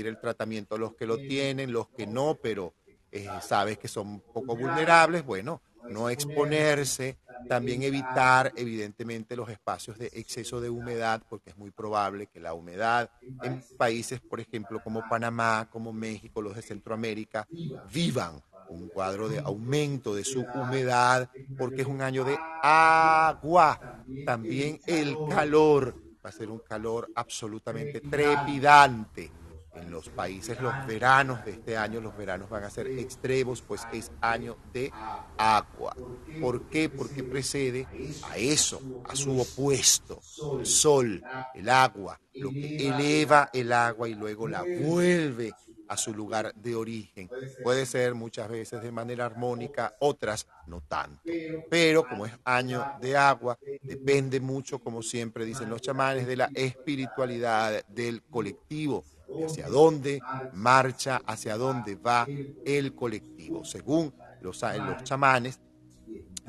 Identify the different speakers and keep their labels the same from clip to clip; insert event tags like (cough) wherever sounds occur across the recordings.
Speaker 1: el tratamiento los que lo tienen, los que no, pero eh, sabes que son poco vulnerables, bueno, no exponerse, también evitar evidentemente los espacios de exceso de humedad, porque es muy probable que la humedad en países, por ejemplo, como Panamá, como México, los de Centroamérica, vivan un cuadro de aumento de su humedad, porque es un año de agua. También el calor va a ser un calor absolutamente trepidante en los países los veranos de este año, los veranos van a ser extremos, pues es año de agua. ¿Por qué? Porque precede a eso, a su opuesto, el sol, el agua, lo que eleva el agua y luego la vuelve a su lugar de origen. Puede ser muchas veces de manera armónica, otras no tanto. Pero como es año de agua, depende mucho, como siempre dicen los chamanes, de la espiritualidad del colectivo hacia dónde marcha, hacia dónde va el colectivo, según los, los chamanes.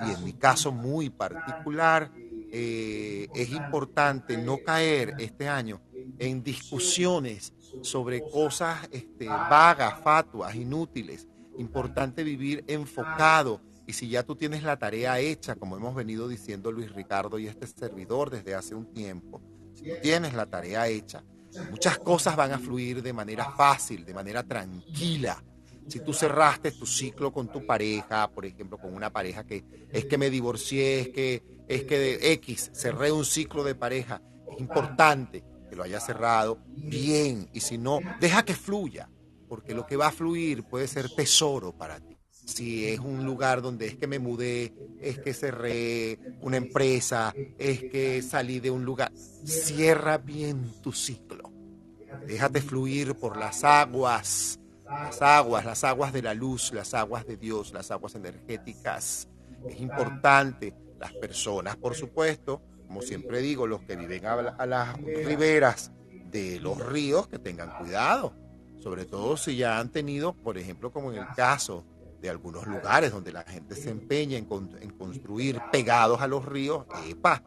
Speaker 1: Y en mi caso muy particular, eh, es importante no caer este año en discusiones sobre cosas este, vagas, fatuas, inútiles. Importante vivir enfocado. Y si ya tú tienes la tarea hecha, como hemos venido diciendo Luis Ricardo y este servidor desde hace un tiempo, si tú tienes la tarea hecha, Muchas cosas van a fluir de manera fácil, de manera tranquila. Si tú cerraste tu ciclo con tu pareja, por ejemplo, con una pareja que es que me divorcié, es que es que de X cerré un ciclo de pareja, es importante que lo hayas cerrado bien y si no, deja que fluya, porque lo que va a fluir puede ser tesoro para ti. Si es un lugar donde es que me mudé, es que cerré una empresa, es que salí de un lugar, cierra bien tu ciclo. Déjate fluir por las aguas, las aguas, las aguas de la luz, las aguas de Dios, las aguas energéticas. Es importante, las personas, por supuesto, como siempre digo, los que viven a, las riberas de los ríos, que tengan cuidado, sobre todo si ya han tenido, por ejemplo, como en el caso de algunos lugares donde la gente se empeña en, construir pegados a los ríos, epa,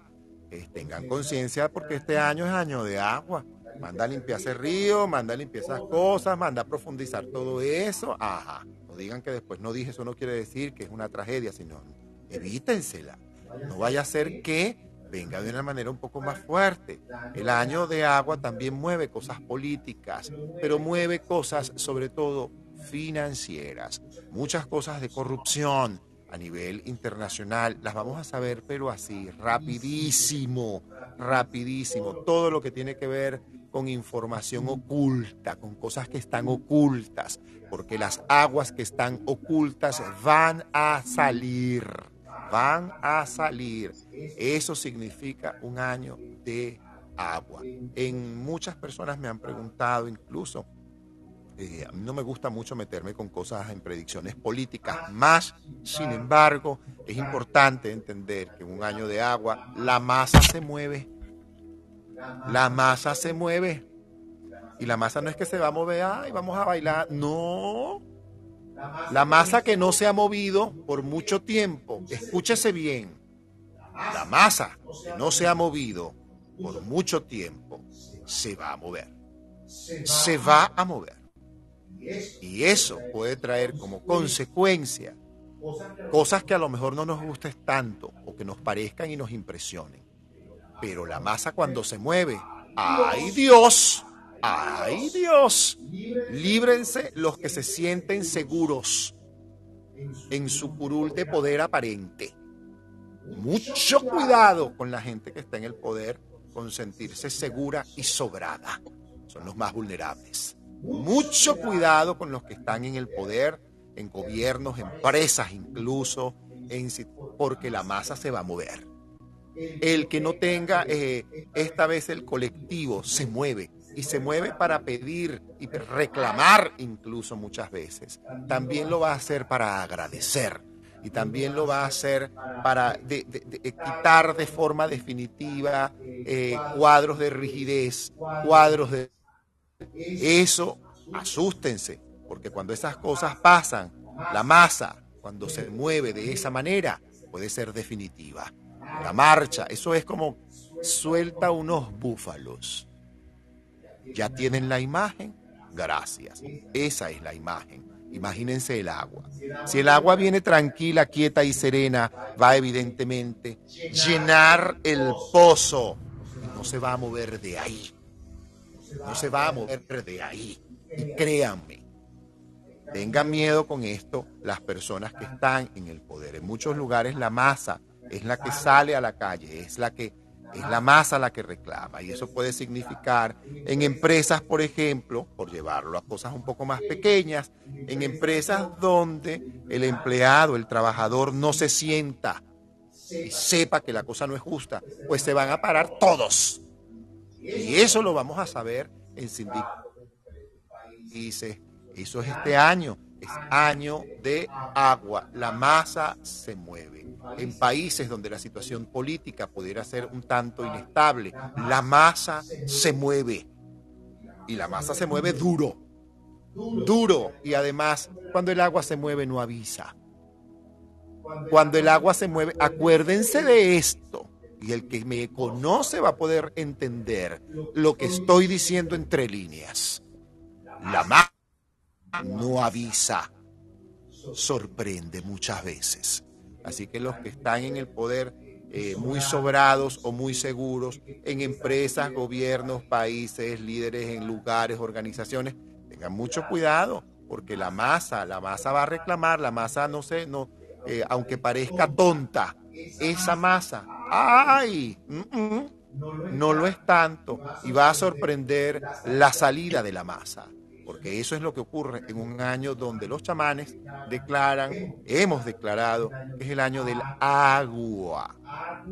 Speaker 1: tengan conciencia porque este año es año de agua. Manda a limpiar ese río, manda a limpiar esas cosas, manda a profundizar todo eso. Ajá. No digan que después no dije, eso no quiere decir que es una tragedia, sino evítensela. No vaya a ser que venga de una manera un poco más fuerte. El año de agua también mueve cosas políticas, pero mueve cosas sobre todo financieras, muchas cosas de corrupción a nivel internacional, las vamos a saber, pero así, rapidísimo, rapidísimo, todo lo que tiene que ver con información oculta, con cosas que están ocultas, porque las aguas que están ocultas van a salir, van a salir. Eso significa un año de agua. En muchas personas me han preguntado incluso eh, a mí no me gusta mucho meterme con cosas en predicciones políticas, más, sin embargo, es importante entender que en un año de agua la masa se mueve. La masa se mueve. Y la masa no es que se va a mover, y vamos a bailar. No. La masa que no se ha movido por mucho tiempo, escúchese bien, la masa que no se ha movido por mucho tiempo, se va a mover. Se va a mover. Y eso puede traer como consecuencia cosas que a lo mejor no nos gusten tanto o que nos parezcan y nos impresionen. Pero la masa cuando se mueve, ¡ay Dios! ¡ay Dios! Líbrense los que se sienten seguros en su curul de poder aparente. Mucho cuidado con la gente que está en el poder con sentirse segura y sobrada. Son los más vulnerables. Mucho cuidado con los que están en el poder, en gobiernos, empresas incluso, porque la masa se va a mover. El que no tenga, eh, esta vez el colectivo se mueve y se mueve para pedir y reclamar incluso muchas veces. También lo va a hacer para agradecer y también lo va a hacer para quitar de forma definitiva eh, cuadros de rigidez, cuadros de eso, asústense, porque cuando esas cosas pasan, la masa, cuando se mueve de esa manera, puede ser definitiva. La marcha, eso es como suelta unos búfalos. Ya tienen la imagen, gracias. Esa es la imagen. Imagínense el agua. Si el agua viene tranquila, quieta y serena, va evidentemente llenar el pozo. no se va a mover de ahí. No se va a mover de ahí. Y créanme, tengan miedo con esto las personas que están en el poder. En muchos lugares la masa es la que sale a la calle, es la que es la masa la que reclama y eso puede significar en empresas, por ejemplo, por llevarlo a cosas un poco más pequeñas, en empresas donde el empleado, el trabajador no se sienta y sepa que la cosa no es justa, pues se van a parar todos. Y eso lo vamos a saber en sindicatos. Dice, eso es este año, es año de agua, la masa se mueve en países donde la situación política pudiera ser un tanto inestable, la masa se mueve. Y la masa se mueve duro, duro. Y además, cuando el agua se mueve no avisa. Cuando el agua se mueve, acuérdense de esto. Y el que me conoce va a poder entender lo que estoy diciendo entre líneas. La masa no avisa, sorprende muchas veces. Así que los que están en el poder eh, muy sobrados o muy seguros en empresas, gobiernos, países, líderes en lugares, organizaciones, tengan mucho cuidado, porque la masa, la masa va a reclamar, la masa no sé, no, eh, aunque parezca tonta, esa masa, ¡ay! no lo es tanto y va a sorprender la salida de la masa porque eso es lo que ocurre en un año donde los chamanes declaran, hemos declarado, es el año del agua.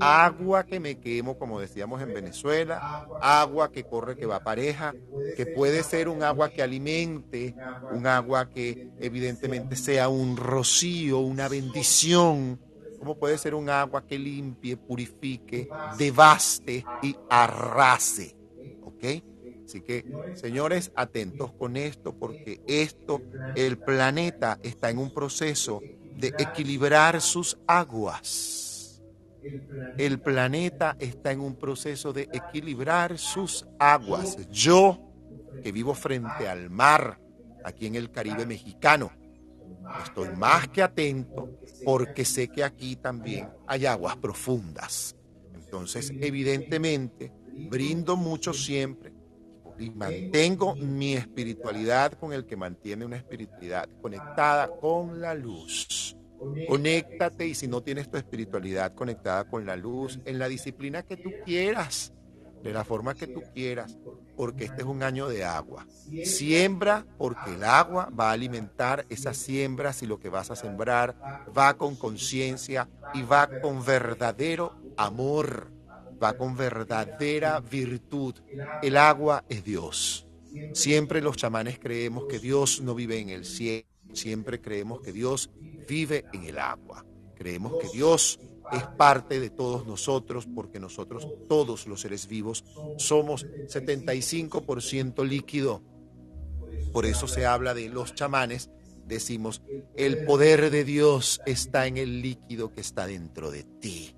Speaker 1: Agua que me quemo, como decíamos en Venezuela, agua que corre, que va pareja, que puede ser un agua que alimente, un agua que evidentemente sea un rocío, una bendición, como puede ser un agua que limpie, purifique, devaste y arrase. ¿Ok? Así que, señores, atentos con esto, porque esto, el planeta está en un proceso de equilibrar sus aguas. El planeta está en un proceso de equilibrar sus aguas. Yo, que vivo frente al mar, aquí en el Caribe mexicano, estoy más que atento porque sé que aquí también hay aguas profundas. Entonces, evidentemente, brindo mucho siempre y mantengo mi espiritualidad con el que mantiene una espiritualidad conectada con la luz. Conéctate y si no tienes tu espiritualidad conectada con la luz, en la disciplina que tú quieras, de la forma que tú quieras, porque este es un año de agua. Siembra porque el agua va a alimentar esas siembras y lo que vas a sembrar va con conciencia y va con verdadero amor va con verdadera virtud. El agua es Dios. Siempre los chamanes creemos que Dios no vive en el cielo, siempre creemos que Dios vive en el agua. Creemos que Dios es parte de todos nosotros porque nosotros, todos los seres vivos, somos 75% líquido. Por eso se habla de los chamanes, decimos, el poder de Dios está en el líquido que está dentro de ti.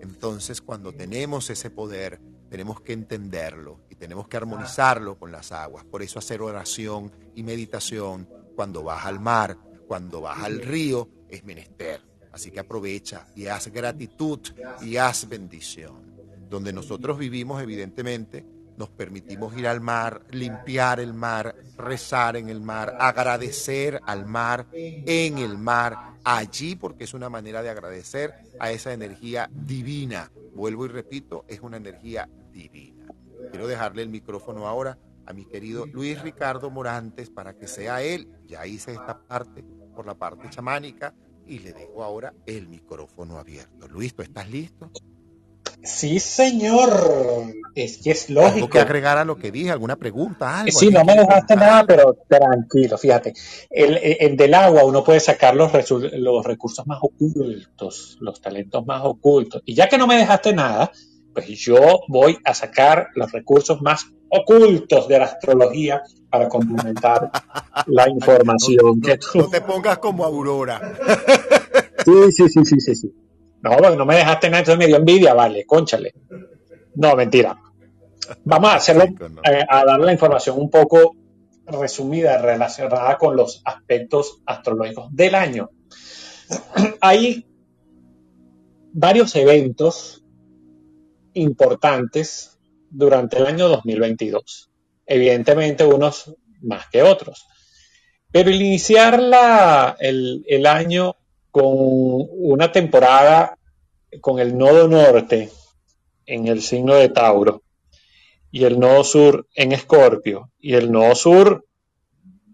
Speaker 1: Entonces, cuando tenemos ese poder, tenemos que entenderlo y tenemos que armonizarlo con las aguas. Por eso hacer oración y meditación cuando vas al mar, cuando vas al río, es menester. Así que aprovecha y haz gratitud y haz bendición. Donde nosotros vivimos, evidentemente, nos permitimos ir al mar, limpiar el mar, rezar en el mar, agradecer al mar, en el mar, allí, porque es una manera de agradecer a esa energía divina. Vuelvo y repito, es una energía divina. Quiero dejarle el micrófono ahora a mi querido Luis Ricardo Morantes para que sea él. Ya hice esta parte por la parte chamánica y le dejo ahora el micrófono abierto. Luis, ¿tú estás listo?
Speaker 2: Sí, señor. Es que es lógico. ¿Tengo
Speaker 1: que agregar a lo que dije? ¿Alguna pregunta?
Speaker 2: Algo? Sí, no me dejaste nada, pero tranquilo, fíjate. El, del agua uno puede sacar los, los recursos más ocultos, los talentos más ocultos. Y ya que no me dejaste nada, pues yo voy a sacar los recursos más ocultos de la astrología para complementar (laughs) la información
Speaker 1: que tú... No te pongas como Aurora.
Speaker 2: sí, sí, sí, sí, sí. sí. No, no me dejaste nada, entonces me dio envidia, vale, conchale. No, mentira. Vamos a (laughs) hacerlo, eh, a dar la información un poco resumida relacionada con los aspectos astrológicos del año. (clears throat) Hay varios eventos importantes durante el año 2022. Evidentemente unos más que otros. Pero el iniciar el, el año con una temporada con el nodo norte en el signo de Tauro y el nodo sur en Escorpio. Y el nodo sur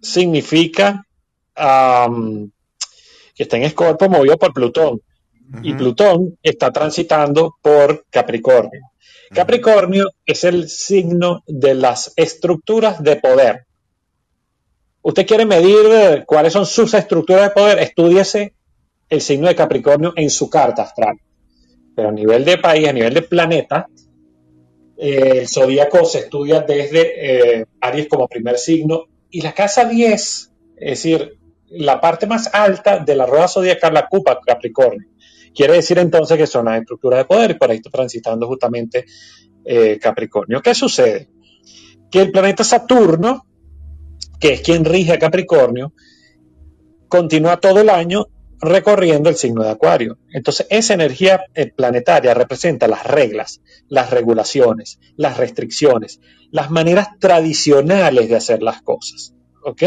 Speaker 2: significa que está en Escorpio movido por Plutón. Y Plutón está transitando por Capricornio. Capricornio es el signo de las estructuras de poder. Usted quiere medir cuáles son sus estructuras de poder, estudiese el signo de Capricornio en su carta astral. Pero a nivel de país, a nivel de planeta, eh, el zodíaco se estudia desde eh, Aries como primer signo y la casa 10, es decir, la parte más alta de la rueda zodiacal, la Cupa Capricornio. Quiere decir entonces que son las estructuras de poder y por ahí está transitando justamente eh, Capricornio. ¿Qué sucede? Que el planeta Saturno, que es quien rige a Capricornio, continúa todo el año recorriendo el signo de Acuario. Entonces, esa energía eh, planetaria representa las reglas, las regulaciones, las restricciones, las maneras tradicionales de hacer las cosas. ¿Ok?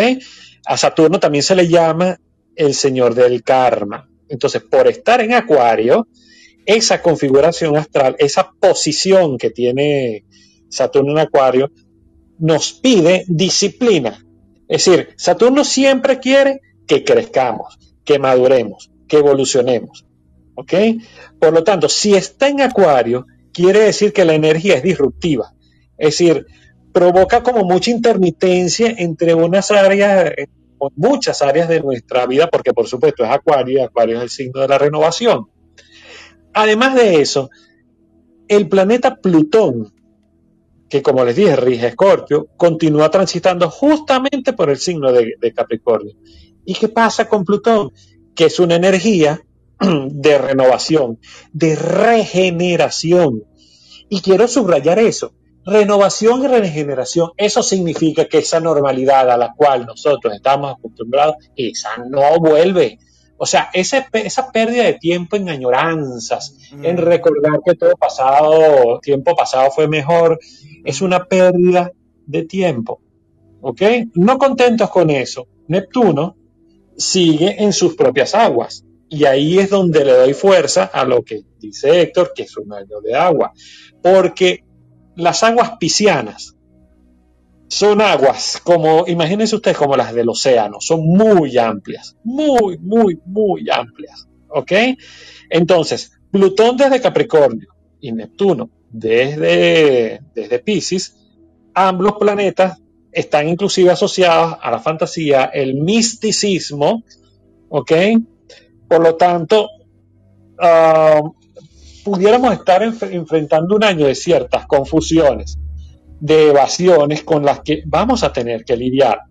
Speaker 2: A Saturno también se le llama el señor del karma. Entonces, por estar en Acuario, esa configuración astral, esa posición que tiene Saturno en Acuario, nos pide disciplina. Es decir, Saturno siempre quiere que crezcamos, que maduremos, que evolucionemos. ¿Ok? Por lo tanto, si está en Acuario, quiere decir que la energía es disruptiva. Es decir, provoca como mucha intermitencia entre unas áreas, muchas áreas de nuestra vida, porque por supuesto es Acuario y Acuario es el signo de la renovación. Además de eso, el planeta Plutón, que como les dije rige Escorpio, continúa transitando justamente por el signo de Capricornio. ¿Y qué pasa con Plutón? Que es una energía (clears throat) de renovación, de regeneración. Y quiero subrayar eso. Renovación y regeneración, eso significa que esa normalidad a la cual nosotros estamos acostumbrados, esa no vuelve. O sea, esa, esa pérdida de tiempo en añoranzas, en mm. recordar que todo pasado, tiempo pasado fue mejor, es una pérdida de tiempo. ¿Ok? No contentos con eso, Neptuno sigue en sus propias aguas. Y ahí es donde le doy fuerza a lo que dice Héctor, que es un año de agua. Porque las aguas piscianas son aguas como, imagínense ustedes, como las del océano, son muy amplias, muy, muy, muy amplias. ¿Ok? Entonces, Plutón desde Capricornio y Neptuno desde, desde Pisces, ambos planetas están inclusive asociadas a la fantasía, el misticismo, ¿ok? Por lo tanto, ah, pudiéramos estar enfrentando un año de ciertas confusiones, de evasiones con las que vamos a tener que lidiar.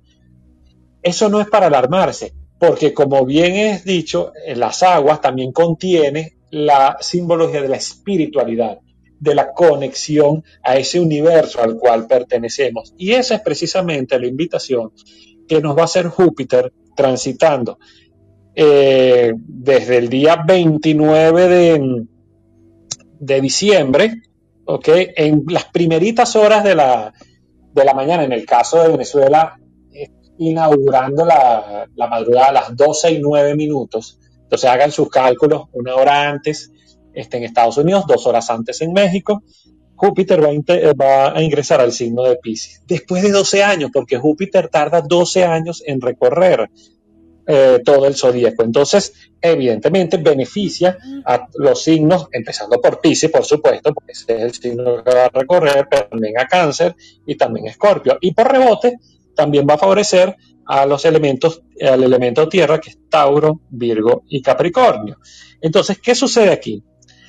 Speaker 2: Eso no es para alarmarse, porque como bien es dicho, las aguas también contiene la simbología de la espiritualidad de la conexión a ese universo al cual pertenecemos. Y esa es precisamente la invitación que nos va a hacer Júpiter transitando eh, desde el día 29 de, de diciembre, ¿ok? En las primeritas horas de la, de la mañana, en el caso de Venezuela, inaugurando la, la madrugada a las 12 y 9 minutos. Entonces hagan sus cálculos una hora antes está en Estados Unidos, dos horas antes en México. Júpiter va a, ingresar al signo de Pisces. Después de 12 años, porque Júpiter tarda 12 años en recorrer eh, todo el zodíaco. Entonces, evidentemente, beneficia a los signos, empezando por Pisces, por supuesto, porque ese es el signo que va a recorrer, pero también a Cáncer y también a Escorpio. Y por rebote, también va a favorecer a los elementos, al elemento tierra, que es Tauro, Virgo y Capricornio. Entonces, ¿qué sucede aquí?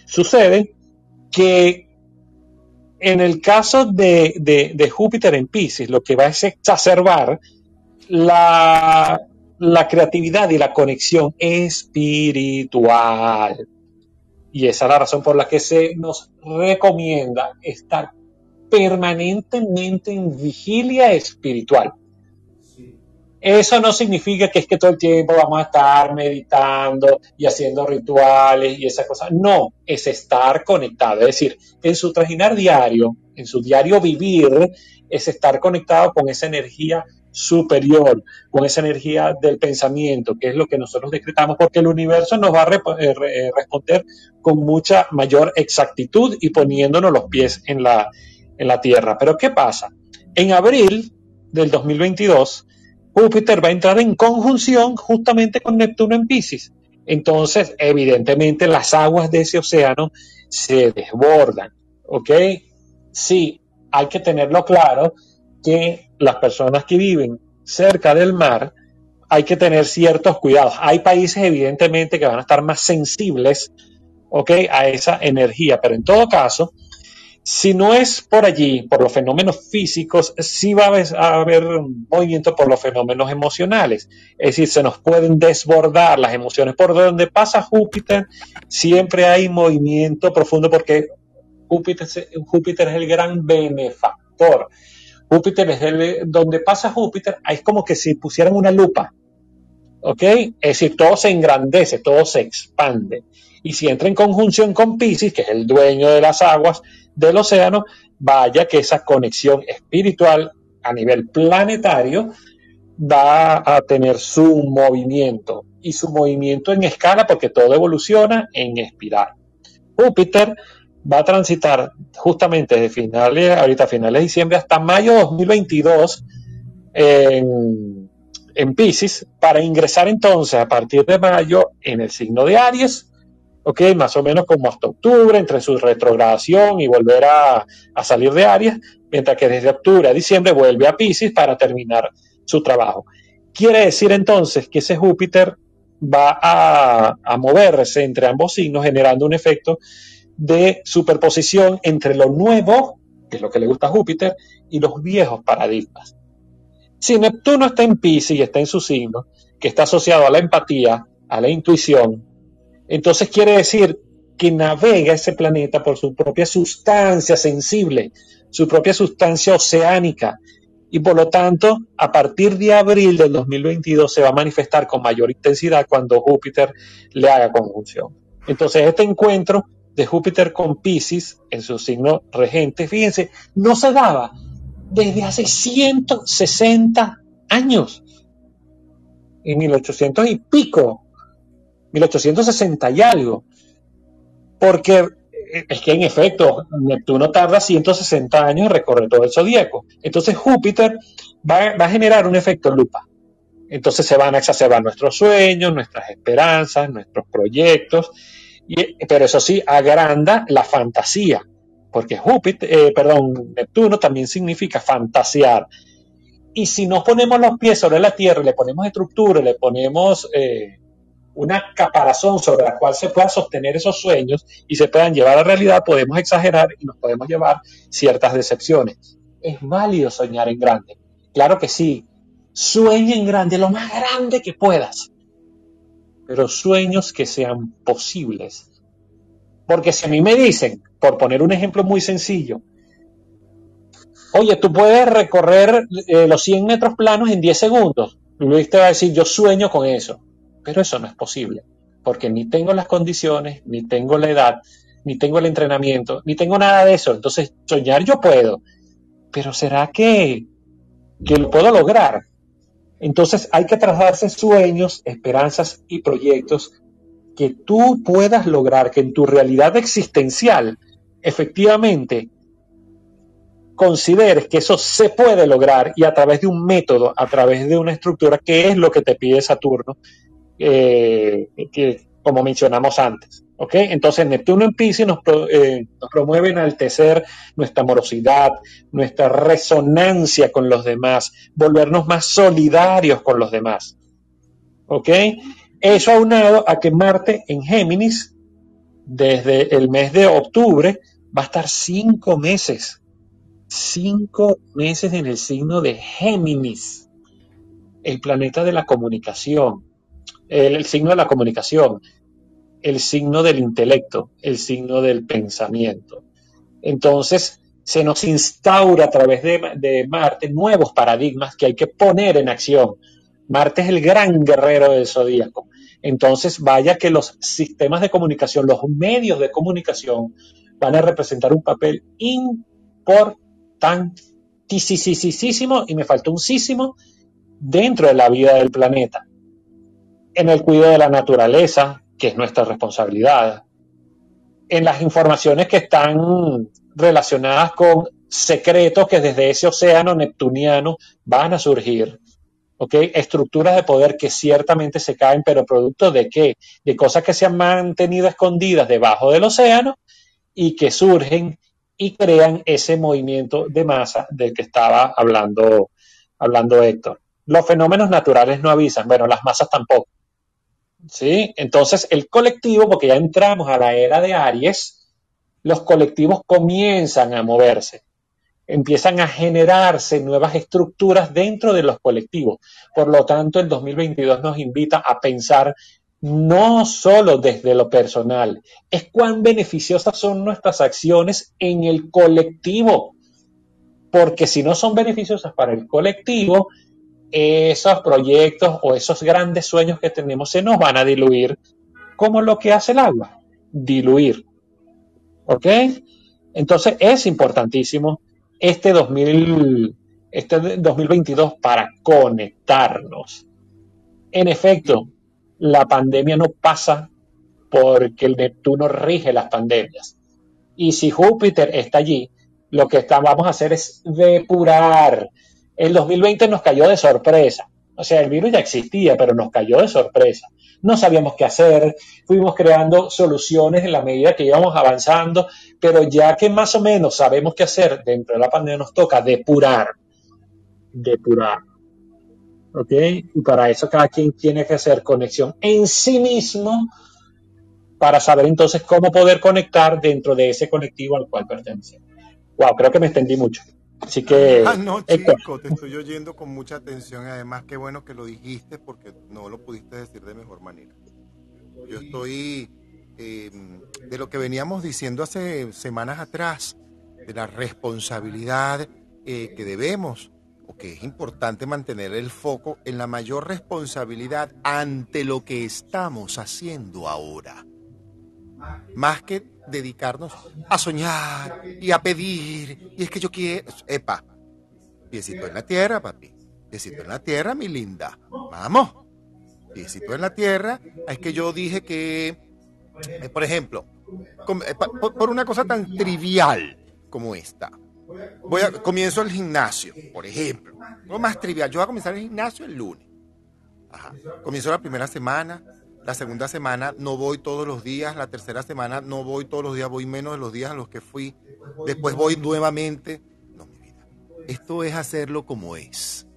Speaker 2: Sucede que en el caso de, Júpiter en Pisces, lo que va es exacerbar la, la creatividad y la conexión espiritual. Y esa es la razón por la que se nos recomienda estar permanentemente en vigilia espiritual. Eso no significa que es que todo el tiempo vamos a estar meditando y haciendo rituales y esas cosas. No, es estar conectado. Es decir, en su trajinar diario, en su diario vivir, es estar conectado con esa energía superior, con esa energía del pensamiento, que es lo que nosotros decretamos, porque el universo nos va a eh, eh, responder con mucha mayor exactitud y poniéndonos los pies en la, en la Tierra. Pero ¿qué pasa? En abril del 2022, Júpiter va a entrar en conjunción justamente con Neptuno en Pisces. Entonces, evidentemente, las aguas de ese océano se desbordan. ¿Ok? Sí, hay que tenerlo claro que las personas que viven cerca del mar hay que tener ciertos cuidados. Hay países, evidentemente, que van a estar más sensibles ¿ok? a esa energía, pero en todo caso, si no es por allí, por los fenómenos físicos, sí va a haber movimiento por los fenómenos emocionales. Es decir, se nos pueden desbordar las emociones. Por donde pasa Júpiter, siempre hay movimiento profundo porque Júpiter, es el gran benefactor. Júpiter es el, donde pasa Júpiter, es como que si pusieran una lupa. ¿Ok? Es decir, todo se engrandece, todo se expande. Y si entra en conjunción con Pisces, que es el dueño de las aguas, del océano, vaya que esa conexión espiritual a nivel planetario va a tener su movimiento y su movimiento en escala porque todo evoluciona en espiral. Júpiter va a transitar justamente de finales, ahorita finales de diciembre hasta mayo de 2022 en, en Pisces para ingresar entonces a partir de mayo en el signo de Aries ¿ok? Más o menos como hasta octubre, entre su retrogradación y volver a, salir de Aries, mientras que desde octubre a diciembre vuelve a Pisces para terminar su trabajo. Quiere decir entonces que ese Júpiter va a, a moverse entre ambos signos, generando un efecto de superposición entre lo nuevo, que es lo que le gusta a Júpiter, y los viejos paradigmas. Si Neptuno está en Pisces y está en su signo, que está asociado a la empatía, a la intuición, entonces quiere decir que navega ese planeta por su propia sustancia sensible, su propia sustancia oceánica, y por lo tanto, a partir de abril del 2022 se va a manifestar con mayor intensidad cuando Júpiter le haga conjunción. Entonces, este encuentro de Júpiter con Pisces en su signo regente, fíjense, no se daba desde hace 160 años, en 1800 y pico, 1860 y algo. Porque eh, es que en efecto, Neptuno tarda 160 años en recorrer todo el zodíaco. Entonces Júpiter va, a generar un efecto lupa. Entonces se van a exacerbar nuestros sueños, nuestras esperanzas, nuestros proyectos, y, pero eso sí, agranda la fantasía, porque Júpiter, eh, perdón, Neptuno también significa fantasear. Y si nos ponemos los pies sobre la Tierra, le ponemos estructura, le ponemos eh, una caparazón sobre la cual se pueda sostener esos sueños y se puedan llevar a realidad, podemos exagerar y nos podemos llevar ciertas decepciones. Es válido soñar en grande. Claro que sí. Sueña en grande, lo más grande que puedas. Pero sueños que sean posibles. Porque si a mí me dicen, por poner un ejemplo muy sencillo, oye, tú puedes recorrer eh, los 100 metros planos en 10 segundos. Luis te va a decir, yo sueño con eso. Pero eso no es posible, porque ni tengo las condiciones, ni tengo la edad, ni tengo el entrenamiento, ni tengo nada de eso. Entonces, soñar yo puedo, pero ¿será que, que lo puedo lograr? Entonces hay que trasladarse sueños, esperanzas y proyectos que tú puedas lograr, que en tu realidad existencial efectivamente consideres que eso se puede lograr y a través de un método, a través de una estructura, que es lo que te pide Saturno, eh, que, como mencionamos antes. ¿ok? Entonces Neptuno en Pisces nos, eh, nos, promueve enaltecer nuestra amorosidad, nuestra resonancia con los demás, volvernos más solidarios con los demás. ¿Ok? Eso aunado a que Marte en Géminis, desde el mes de octubre, va a estar cinco meses. Cinco meses en el signo de Géminis, el planeta de la comunicación, el, signo de la comunicación, el signo del intelecto, el signo del pensamiento. Entonces, se nos instaura a través de, Marte nuevos paradigmas que hay que poner en acción. Marte es el gran guerrero del zodíaco. Entonces, vaya que los sistemas de comunicación, los medios de comunicación, van a representar un papel importantísimo, y me faltó un sísimo, dentro de la vida del planeta. En el cuidado de la naturaleza, que es nuestra responsabilidad. En las informaciones que están relacionadas con secretos que desde ese océano neptuniano van a surgir. ¿ok? Estructuras de poder que ciertamente se caen, pero producto de qué? De cosas que se han mantenido escondidas debajo del océano y que surgen y crean ese movimiento de masa del que estaba hablando, hablando Héctor. Los fenómenos naturales no avisan, bueno, las masas tampoco. ¿Sí? Entonces, el colectivo, porque ya entramos a la era de Aries, los colectivos comienzan a moverse, empiezan a generarse nuevas estructuras dentro de los colectivos. Por lo tanto, el 2022 nos invita a pensar no solo desde lo personal, es cuán beneficiosas son nuestras acciones en el colectivo. Porque si no son beneficiosas para el colectivo, esos proyectos o esos grandes sueños que tenemos se nos van a diluir como lo que hace el agua, diluir. ¿Ok? Entonces es importantísimo este, 2000, este 2022 para conectarnos. En efecto, la pandemia no pasa porque el Neptuno rige las pandemias. Y si Júpiter está allí, lo que vamos a hacer es depurar. El 2020 nos cayó de sorpresa. O sea, el virus ya existía, pero nos cayó de sorpresa no sabíamos qué hacer, fuimos creando soluciones en la medida que íbamos avanzando, pero ya que más o menos sabemos qué hacer dentro de la pandemia, nos toca depurar, depurar. ¿Ok? Y para eso cada quien tiene que hacer conexión en sí mismo para saber entonces cómo poder conectar dentro de ese colectivo al cual pertenece. Wow, creo que me extendí mucho. Así que.
Speaker 1: Ah, no, chico, te estoy oyendo con mucha atención. Además, qué bueno que lo dijiste porque no lo pudiste decir de mejor manera. Yo estoy em, de lo que veníamos diciendo hace semanas atrás, de la responsabilidad eh, que debemos o que es importante mantener el foco en la mayor responsabilidad ante lo que estamos haciendo ahora. Más que dedicarnos a soñar y a pedir. Y es que yo quiero. Epa, piecito en la tierra, papi. Piecito en la tierra, mi linda. Vamos. Piecito en la tierra. Es que yo dije que, eh, por ejemplo, eh, por una cosa tan trivial como esta. Voy a, comienzo el gimnasio, por ejemplo. Lo más trivial. Yo voy a comenzar el gimnasio el lunes. Comienzo la primera semana, la segunda semana no voy todos los días. La tercera semana no voy todos los días, voy menos de los días a los que fui. Después voy nuevamente. No, mi vida. Esto es hacerlo como es.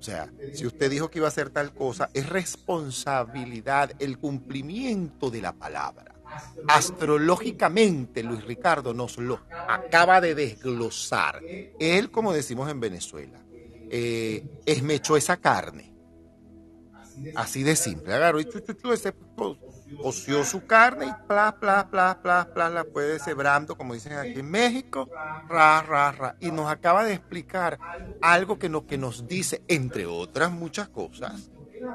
Speaker 1: O sea, si usted dijo que iba a hacer tal cosa, es responsabilidad el cumplimiento de la palabra. Astrológicamente, Luis Ricardo nos lo acaba de desglosar. Él, como decimos en Venezuela, eh, esmechó esa carne Así de simple. Agarró y chuchu, ese coció su carne y pla, pla, pla, pla, pla, la fue deshebrando, como dicen aquí en México, ra, ra, ra. Y nos acaba de explicar algo que, no, que nos dice, entre otras muchas cosas,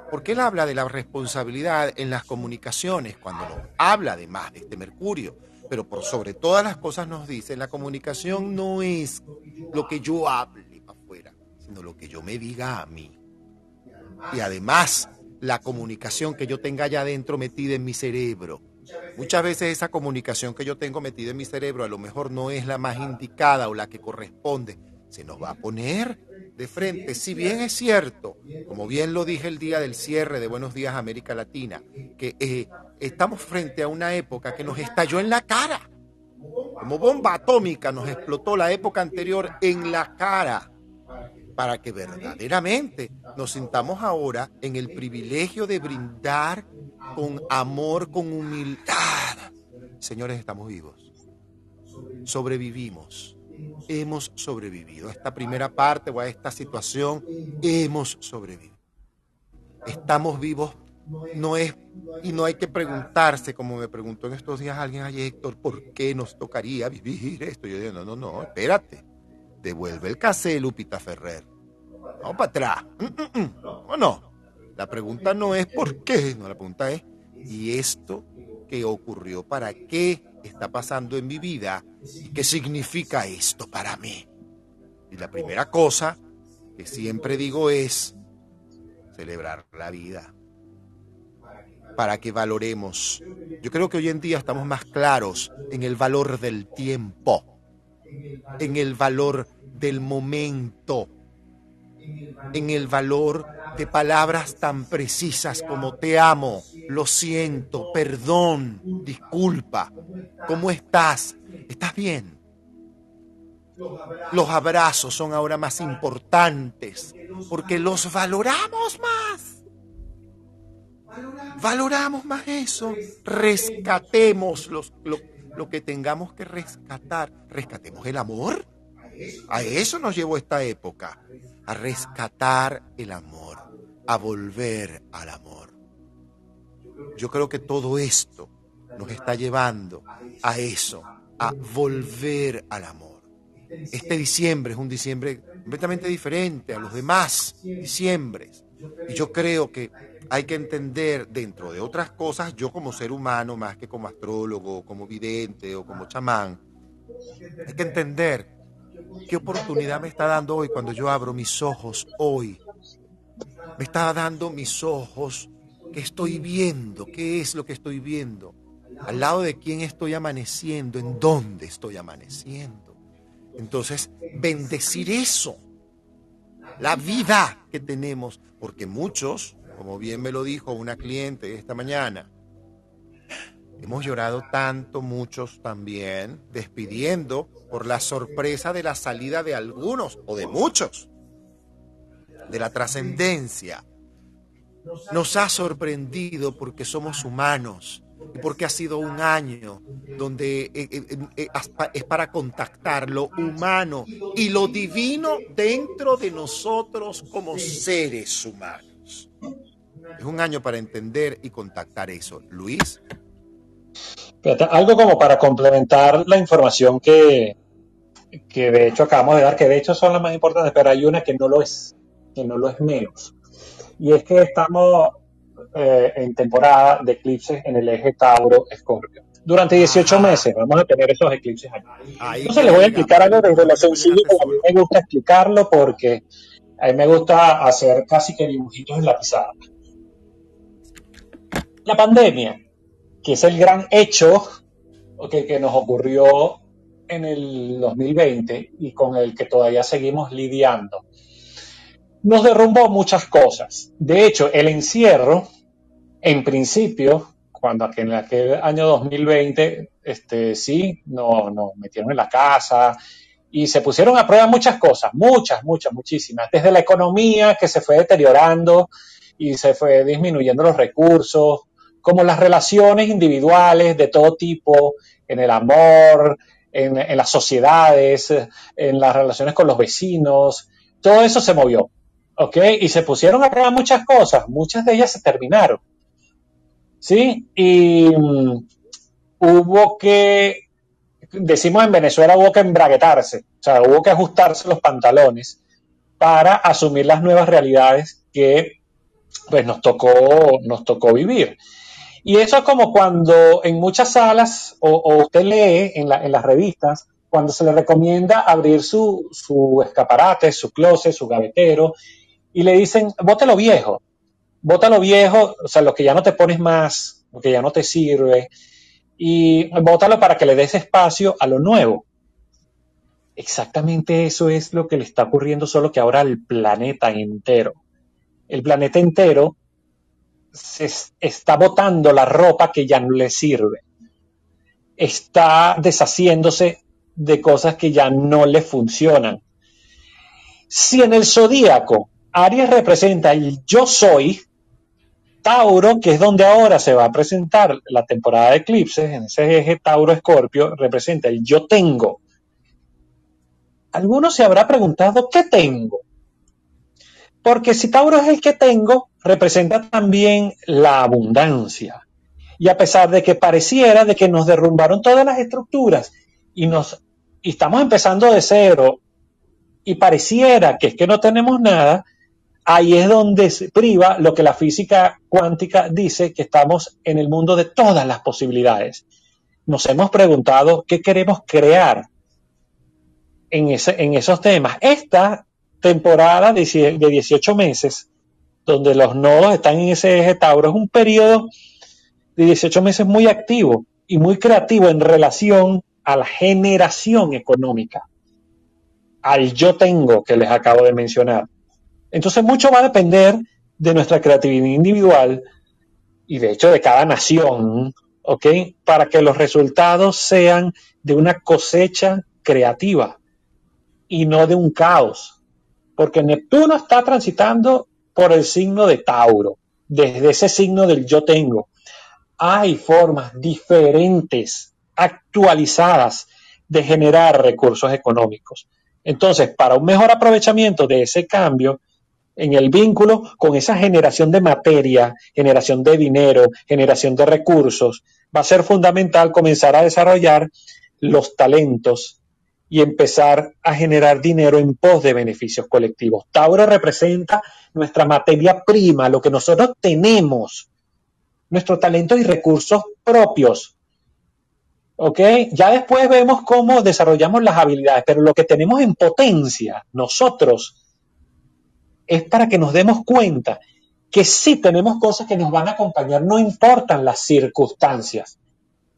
Speaker 1: porque él habla de la responsabilidad en las comunicaciones, cuando nos habla además de este Mercurio, pero por sobre todas las cosas nos dice, la comunicación no es lo que yo hable afuera, sino lo que yo me diga a mí. Y además, la comunicación que yo tenga allá adentro metida en mi cerebro. Muchas veces esa comunicación que yo tengo metida en mi cerebro a lo mejor no es la más indicada o la que corresponde. Se nos va a poner de frente. Si bien es cierto, como bien lo dije el día del cierre de Buenos Días América Latina, que eh, estamos frente a una época que nos estalló en la cara. Como bomba atómica nos explotó la época anterior en la cara para que verdaderamente nos sintamos ahora en el privilegio de brindar con amor, con humildad. Señores, estamos vivos. Sobrevivimos. Hemos sobrevivido. A esta primera parte o a esta situación hemos sobrevivido. Estamos vivos no es, y no hay que preguntarse, como me preguntó en estos días alguien, ay Héctor, ¿por qué nos tocaría vivir esto? Yo digo, no, no, no, espérate, devuelve el casé, Lupita Ferrer. Vamos para atrás. Mm, mm, mm. No, no. La pregunta no es por qué, no, la pregunta es, ¿y esto qué ocurrió? ¿Para qué está pasando en mi vida? ¿Y qué significa esto para mí? Y la primera cosa que siempre digo es celebrar la vida para que valoremos. Yo creo que hoy en día estamos más claros en el valor del tiempo, en el valor del momento, en el valor de palabras tan precisas como te amo, lo siento, perdón, disculpa, ¿cómo estás? ¿Estás bien? Los abrazos son ahora más importantes porque los valoramos más. Valoramos más eso. Rescatemos los, lo, lo que tengamos que rescatar. Rescatemos el amor. A eso nos llevó esta época. A rescatar el amor. A volver al amor. Yo creo que todo esto nos está llevando a eso. A volver al amor. Este diciembre es un diciembre completamente diferente a los demás diciembres. Y yo creo que hay que entender, dentro de otras cosas, yo como ser humano, más que como astrólogo, como vidente o como chamán, hay que entender qué oportunidad me está dando hoy cuando yo abro mis ojos hoy. Me está dando mis ojos, qué estoy viendo, qué es lo que estoy viendo, al lado de quién estoy amaneciendo, en dónde estoy amaneciendo. Entonces, bendecir eso, la vida que tenemos, porque muchos como bien me lo dijo una cliente esta mañana. Hemos llorado tanto, muchos también, despidiendo por la sorpresa de la salida de algunos o de muchos, de la trascendencia. Nos ha sorprendido porque somos humanos y porque ha sido un año donde eh, eh, eh, es para contactar lo humano y lo divino dentro de nosotros como seres humanos. Es un año para entender y contactar eso. Luis.
Speaker 2: algo como para complementar la información que, que de hecho acabamos de dar, que de hecho son las más importantes, pero hay una que no lo es, que no lo es menos. Y es que estamos eh, en temporada de eclipses en el eje Tauro-Escorpio. Durante 18 meses vamos a tener esos eclipses aquí. Entonces les voy a explicar algo desde lo sencillo, a mí me gusta explicarlo porque a mí me gusta hacer casi que dibujitos en la pizarra. La pandemia, que es el gran hecho que nos ocurrió en el 2020 y con el que todavía seguimos lidiando, nos derrumbó muchas cosas. De hecho, el encierro, en principio, cuando en aquel año 2020, este, sí, nos no, metieron en la casa y se pusieron a prueba muchas cosas, muchas, muchas, muchísimas, desde la economía que se fue deteriorando y se fue disminuyendo los recursos, como las relaciones individuales de todo tipo, en el amor, en, las sociedades, en las relaciones con los vecinos, todo eso se movió, ¿ok? Y se pusieron a prueba muchas cosas, muchas de ellas se terminaron, ¿sí? Y mm, hubo que, decimos en Venezuela, hubo que embraguetarse, o sea, hubo que ajustarse los pantalones para asumir las nuevas realidades que pues nos tocó, nos tocó vivir. Y eso es como cuando en muchas salas, o, usted lee en, las revistas, cuando se le recomienda abrir su, escaparate, su closet, su gavetero, y le dicen, bótalo viejo, bótalo viejo, o sea, lo que ya no te pones más, lo que ya no te sirve, y bótalo para que le des espacio a lo nuevo. Exactamente eso es lo que le está ocurriendo, solo que ahora al planeta entero. El planeta entero se está botando la ropa que ya no le sirve. Está deshaciéndose de cosas que ya no le funcionan. Si en el zodíaco Aries representa el yo soy, Tauro, que es donde ahora se va a presentar la temporada de eclipses, en ese eje Tauro-Escorpio, representa el yo tengo. Alguno se habrá preguntado, ¿qué tengo? Porque si Tauro es el que tengo, representa también la abundancia. Y a pesar de que pareciera de que nos derrumbaron todas las estructuras y nos estamos empezando de cero y pareciera que es que no tenemos nada, ahí es donde se priva lo que la física cuántica dice que estamos en el mundo de todas las posibilidades. Nos hemos preguntado qué queremos crear en esos temas. Esta temporada de, de 18 meses, donde los nodos están en ese eje Tauro, es un periodo de 18 meses muy activo y muy creativo en relación a la generación económica, al yo tengo que les acabo de mencionar. Entonces mucho va a depender de nuestra creatividad individual y de hecho de cada nación, ¿ok? Para que los resultados sean de una cosecha creativa y no de un caos. Porque Neptuno está transitando por el signo de Tauro, desde ese signo del yo tengo. Hay formas diferentes, actualizadas, de generar recursos económicos. Entonces, para un mejor aprovechamiento de ese cambio, en el vínculo con esa generación de materia, generación de dinero, generación de recursos, va a ser fundamental comenzar a desarrollar los talentos y empezar a generar dinero en pos de beneficios colectivos. Tauro representa nuestra materia prima, lo que nosotros tenemos, nuestros talentos y recursos propios. ¿Ok? Ya después vemos cómo desarrollamos las habilidades, pero lo que tenemos en potencia, nosotros, es para que nos demos cuenta que sí tenemos cosas que nos van a acompañar, no importan las circunstancias.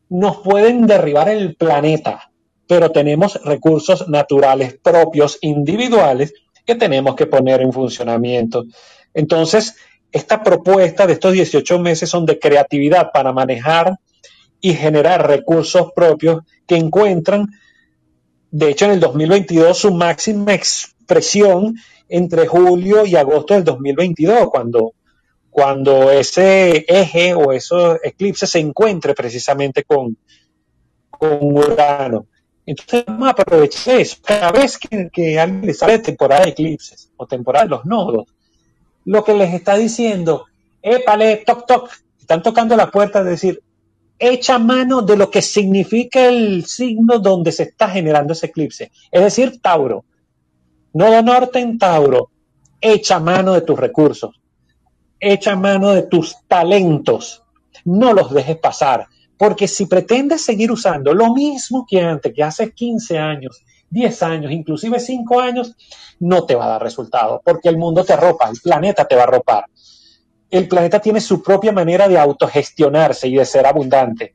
Speaker 2: Nos pueden derribar el planeta, pero tenemos recursos naturales propios, individuales, que tenemos que poner en funcionamiento. Entonces, esta propuesta de estos 18 meses son de creatividad para manejar y generar recursos propios que encuentran, de hecho, en el 2022 su máxima expresión entre julio y agosto del 2022, cuando, cuando ese eje o esos eclipses se encuentre precisamente con, con Urano. Entonces vamos a aprovechar eso. Cada vez que, alguien le sale temporada de eclipses o temporada de los nodos, lo que les está diciendo, épale, toc, toc, están tocando la puerta de decir, echa mano de lo que significa el signo donde se está generando ese eclipse. Es decir, Tauro. Nodo norte en Tauro, echa mano de tus recursos, echa mano de tus talentos, no los dejes pasar, porque si pretendes seguir usando lo mismo que antes, que hace 15 años, 10 años, inclusive 5 años, no te va a dar resultado, porque el mundo te arropa, el planeta te va a arropar. El planeta tiene su propia manera de autogestionarse y de ser abundante.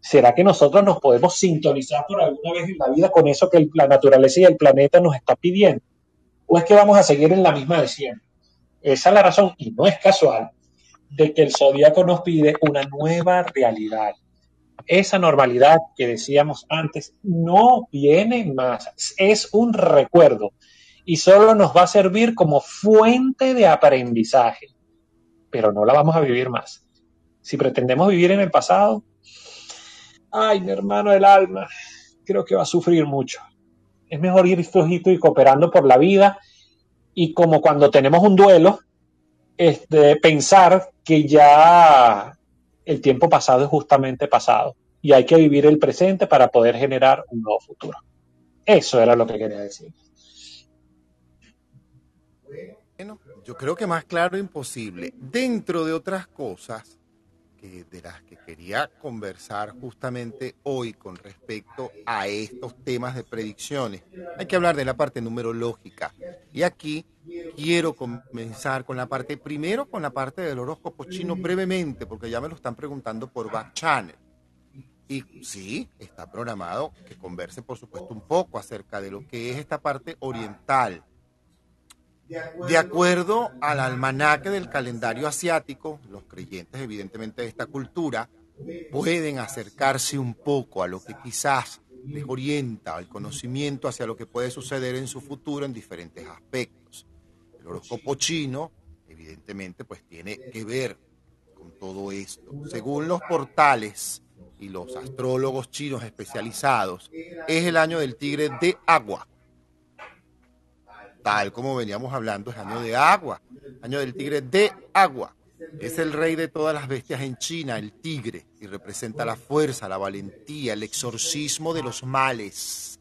Speaker 2: ¿Será que nosotros nos podemos sintonizar por alguna vez en la vida con eso que la naturaleza y el planeta nos está pidiendo? ¿O es que vamos a seguir en la misma de siempre? Esa es la razón, y no es casual, de que el zodíaco nos pide una nueva realidad. Esa normalidad que decíamos antes no viene más, es un recuerdo y solo nos va a servir como fuente de aprendizaje, pero no la vamos a vivir más. Si pretendemos vivir en el pasado, ay, mi hermano del alma, creo que va a sufrir mucho. Es mejor ir flojito y cooperando por la vida y como cuando tenemos un duelo, este, pensar que ya el tiempo pasado es justamente pasado y hay que vivir el presente para poder generar un nuevo futuro. Eso era lo que quería decir.
Speaker 1: Bueno, yo creo que más claro imposible. Dentro de otras cosas, de las que quería conversar justamente hoy con respecto a estos temas de predicciones. Hay que hablar de la parte numerológica. Y aquí quiero comenzar con la parte, primero con la parte del horóscopo chino brevemente, porque ya me lo están preguntando por Back Channel. Y sí, está programado que converse, por supuesto, un poco acerca de lo que es esta parte oriental de acuerdo al almanaque del calendario asiático, los creyentes evidentemente de esta cultura pueden acercarse un poco a lo que quizás les orienta al conocimiento hacia lo que puede suceder en su futuro en diferentes aspectos. El horóscopo chino, evidentemente, pues tiene que ver con todo esto. Según los portales y los astrólogos chinos especializados, es el año del tigre de agua tal como veníamos hablando, es año de agua.
Speaker 3: año del tigre de agua. Es el rey de todas las bestias en China, el tigre, y representa la fuerza, la valentía, el exorcismo de los males.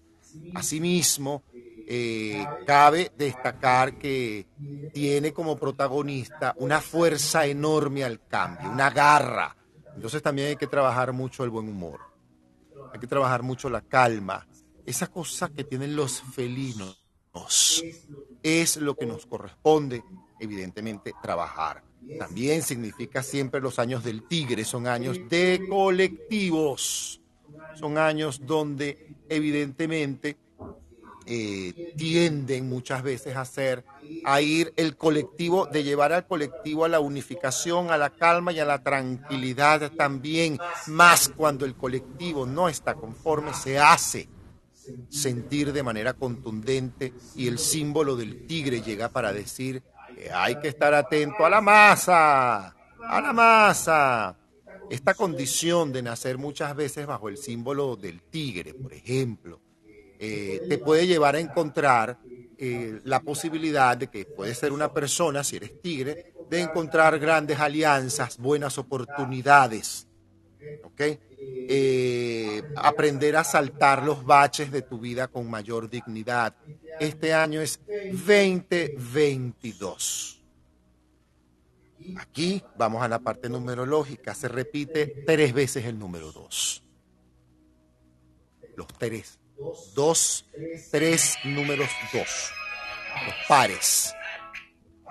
Speaker 3: Asimismo, eh, cabe destacar que tiene como protagonista una fuerza enorme al cambio, una garra. Entonces también hay que trabajar mucho el buen humor, hay que trabajar mucho la calma, esa cosa que tienen los felinos es lo que nos corresponde, evidentemente, trabajar. También significa siempre los años del tigre, son años de colectivos, son años donde evidentemente eh, tienden muchas veces a ser, a ir el colectivo, de llevar al colectivo a la unificación, a la calma y a la tranquilidad también, más cuando el colectivo no está conforme, se hace sentir de manera contundente y el símbolo del tigre llega para decir que hay que estar atento a la masa, a la masa. Esta condición de nacer muchas veces bajo el símbolo del tigre, por ejemplo, eh, te puede llevar a encontrar eh, la posibilidad de que puede ser una persona, si eres tigre, de encontrar grandes alianzas, buenas oportunidades. ¿Ok? Eh, aprender a saltar los baches de tu vida con mayor dignidad. Este año es 2022. Aquí vamos a la parte numerológica. Se repite tres veces el número 2. Los tres. Dos, tres números dos. Los pares.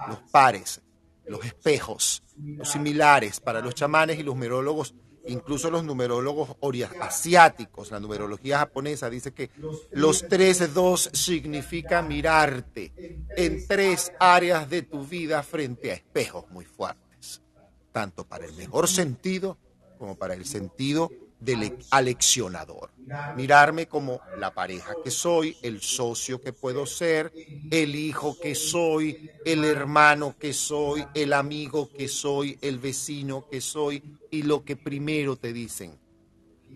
Speaker 3: Los pares. Los espejos. Los similares para los chamanes y los numerólogos incluso los numerólogos asiáticos, la numerología japonesa dice que los tres dos significa mirarte en tres áreas de tu vida frente a espejos muy fuertes, tanto para el mejor sentido como para el sentido del aleccionador. Mirarme como la pareja que soy, el socio que puedo ser, el hijo que soy, el hermano que soy, el amigo que soy, el vecino que soy y lo que primero te dicen,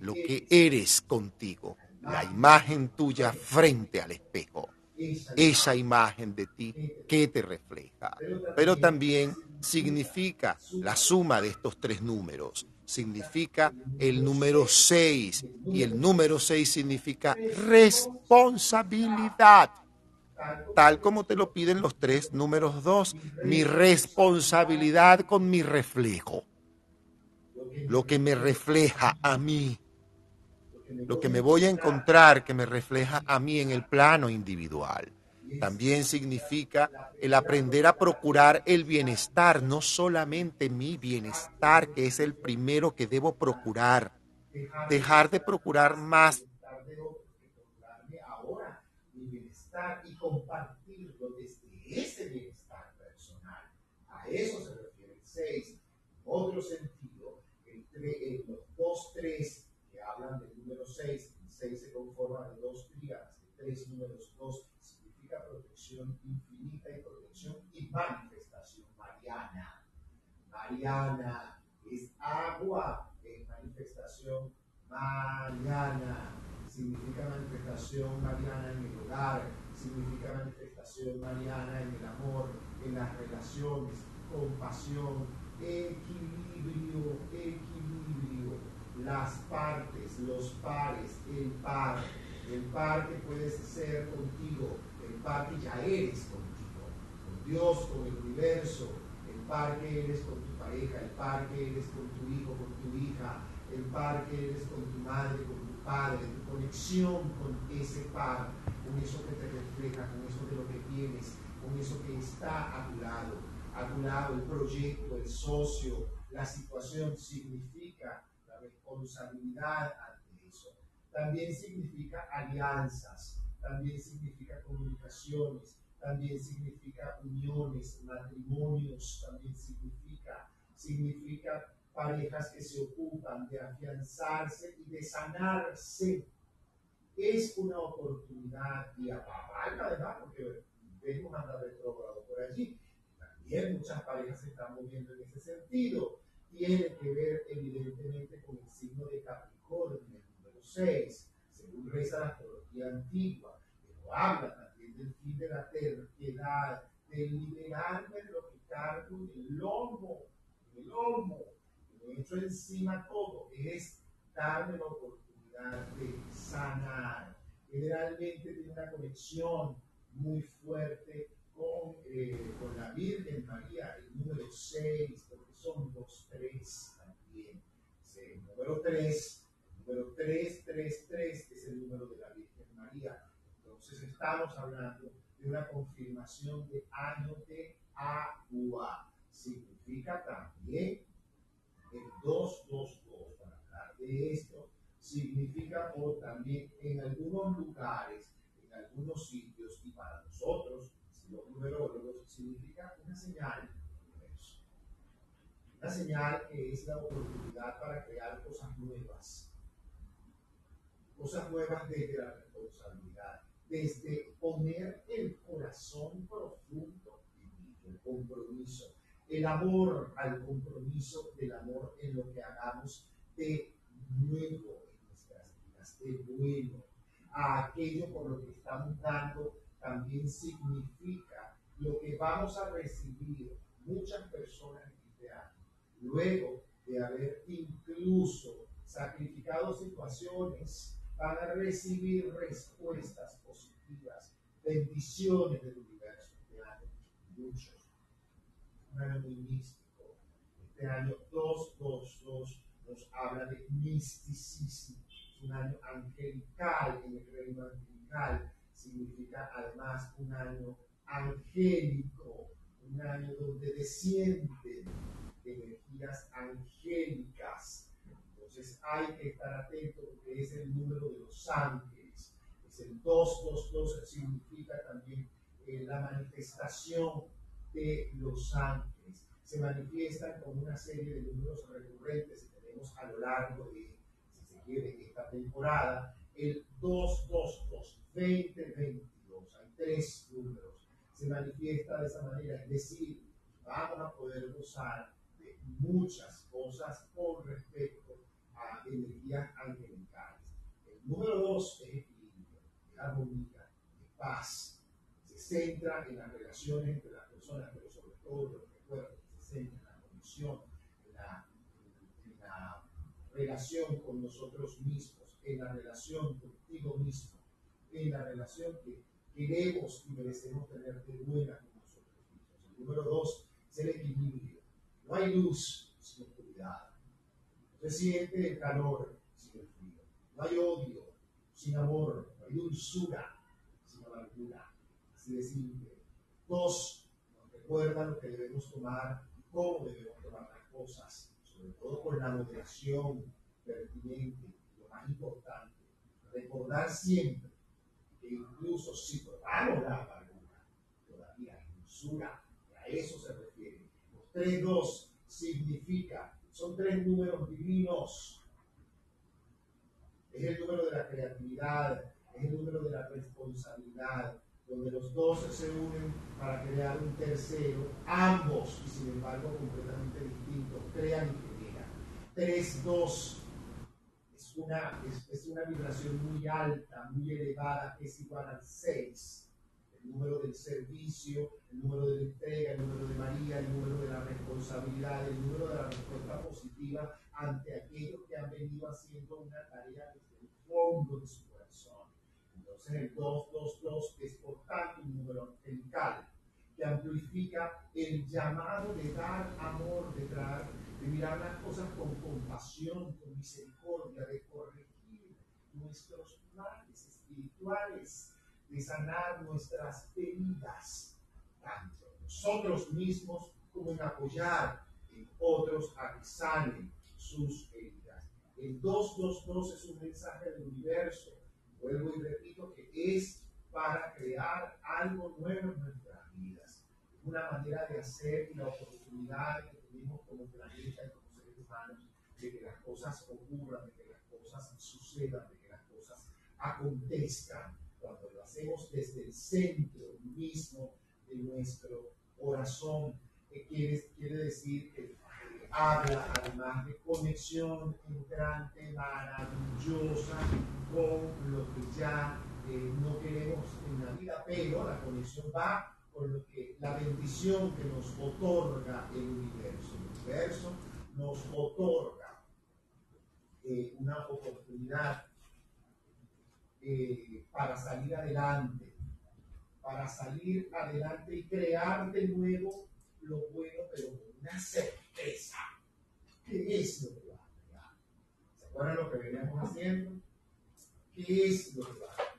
Speaker 3: lo que eres contigo, la imagen tuya frente al espejo, esa imagen de ti que te refleja. Pero también significa la suma de estos tres números significa el número 6 y el número 6 significa responsabilidad. Tal como te lo piden los tres números 2, mi responsabilidad con mi reflejo. Lo que me refleja a mí. Lo que me voy a encontrar que me refleja a mí en el plano individual. También significa el aprender a procurar el bienestar, no solamente mi bienestar, que es el primero que debo procurar. Dejar de procurar más. ahora mi bienestar y compartirlo desde ese bienestar personal. A eso se refiere el 6. Otro sentido, el, los dos tres que hablan del número 6, el 6 se conforma de dos tríadas, de tres números 2 protección infinita y protección y manifestación mariana. Mariana es agua, es manifestación mariana. Significa manifestación mariana en el hogar, significa manifestación mariana en el amor, en las relaciones, compasión, equilibrio, equilibrio, las partes, los pares, el par, el par que puedes ser contigo, par que ya eres contigo, Dios, con el universo, el par que eres con tu pareja, el par que eres con tu hijo, con tu hija, el par que eres con tu madre, con tu padre, tu conexión con ese par, con eso que te refleja, con eso de lo que tienes, con eso que está a tu lado, a tu lado el proyecto, el socio, la situación significa la responsabilidad ante eso. También significa alianzas también significa comunicaciones, también significa uniones, matrimonios, también significa, significa parejas que se ocupan de afianzarse y de sanarse. Es una oportunidad y apaga además, porque vemos andar retrógrado por allí. También muchas parejas se están moviendo en ese sentido. Tiene que ver evidentemente con el signo de Capricornio, número 6, según reza la astrología antigua habla también del fin de la terquedad, de liberarme de lo que cargo en el lomo, en el lomo, lo he hecho encima todo, es darme la oportunidad de sanar. Generalmente tiene una conexión muy fuerte con, eh, con la Virgen María, el número 6, porque son los tres también. el número 3, el número 333 es el número de la Virgen María. Entonces estamos hablando de una confirmación de año de agua. Significa también el 222, para hablar de esto, significa por también en algunos lugares, en algunos sitios y para nosotros, los numerólogos, significa una señal Una señal que es la oportunidad para crear cosas nuevas. Cosas nuevas desde la responsabilidad, desde poner el corazón profundo en el compromiso, el amor al compromiso del amor en lo que hagamos de nuevo en nuestras vidas, de bueno, a aquello por lo que estamos dando también significa lo que vamos a recibir muchas personas en este año, luego de haber incluso sacrificado situaciones, van a recibir respuestas positivas, bendiciones del universo este año, muchos. Un año muy místico. Este año 222 nos habla de misticismo. Es un año angelical en el reino angelical significa además un año angélico, un año donde descienden energías angélicas. Entonces hay que estar atento porque es el número de los ángeles. Es el 222, significa también eh, la manifestación de los ángeles. Se manifiestan con una serie de números recurrentes que tenemos a lo largo de, si se quiere, esta temporada. El 222 2022. Hay tres números. Se manifiesta de esa manera, es decir, vamos a poder gozar de muchas cosas con respecto energías angelicales. El número dos es equilibrio, es armonía, es paz. Se centra en las relaciones entre las personas, pero sobre todo los recuerdos, se centra en la conexión, en la, en la relación con nosotros mismos, en la relación contigo mismo en la relación que queremos y merecemos tener de buena con nosotros mismos. El número dos es el equilibrio. No hay luz sin oscuridad. Se siente el calor sin el frío. No hay odio sin amor. No hay dulzura sin amargura. Así de simple. Dos, nos recuerda lo que debemos tomar y cómo debemos tomar las cosas, sobre todo con la moderación pertinente. Lo más importante, recordar siempre incluso si probamos la amargura, todavía hay dulzura, a eso se refiere. Los tres dos significa, son tres números divinos. Es el número de la creatividad, es el número de la responsabilidad, donde los dos se unen para crear un tercero, ambos, y sin embargo completamente distintos, crean y crean. Tres, dos, una, es, una vibración muy alta, muy elevada, que es igual al 6. El número del servicio, el número de entrega, el número de María, el número de la responsabilidad, el número de la respuesta positiva ante aquellos que han venido haciendo una tarea desde el fondo de su corazón. Entonces el 222 es por tanto un número angelical que amplifica el llamado de dar amor, de dar de mirar las cosas con compasión, con misericordia, de corregir nuestros males espirituales, de sanar nuestras heridas, tanto nosotros mismos como en apoyar en otros a que sanen sus heridas. El 222 es un mensaje del universo, vuelvo y repito, que es para crear algo nuevo en nuestras vidas. Una manera de hacer y la oportunidad como planeta y como seres humanos de que las cosas ocurran, de que las cosas sucedan, de que las cosas acontezcan, cuando lo hacemos desde el centro mismo nuestro corazón, quiere, quiere decir que habla además de conexión entrante, maravillosa con lo que ya eh, no queremos en la vida, pero la conexión va con lo que la bendición que nos otorga el universo. El universo nos otorga eh, una oportunidad eh, para salir adelante, para salir adelante y crear de nuevo lo bueno, pero con una certeza. ¿Qué es lo que va a crear? ¿Se acuerdan lo que veníamos haciendo? ¿Qué es lo que va a crear?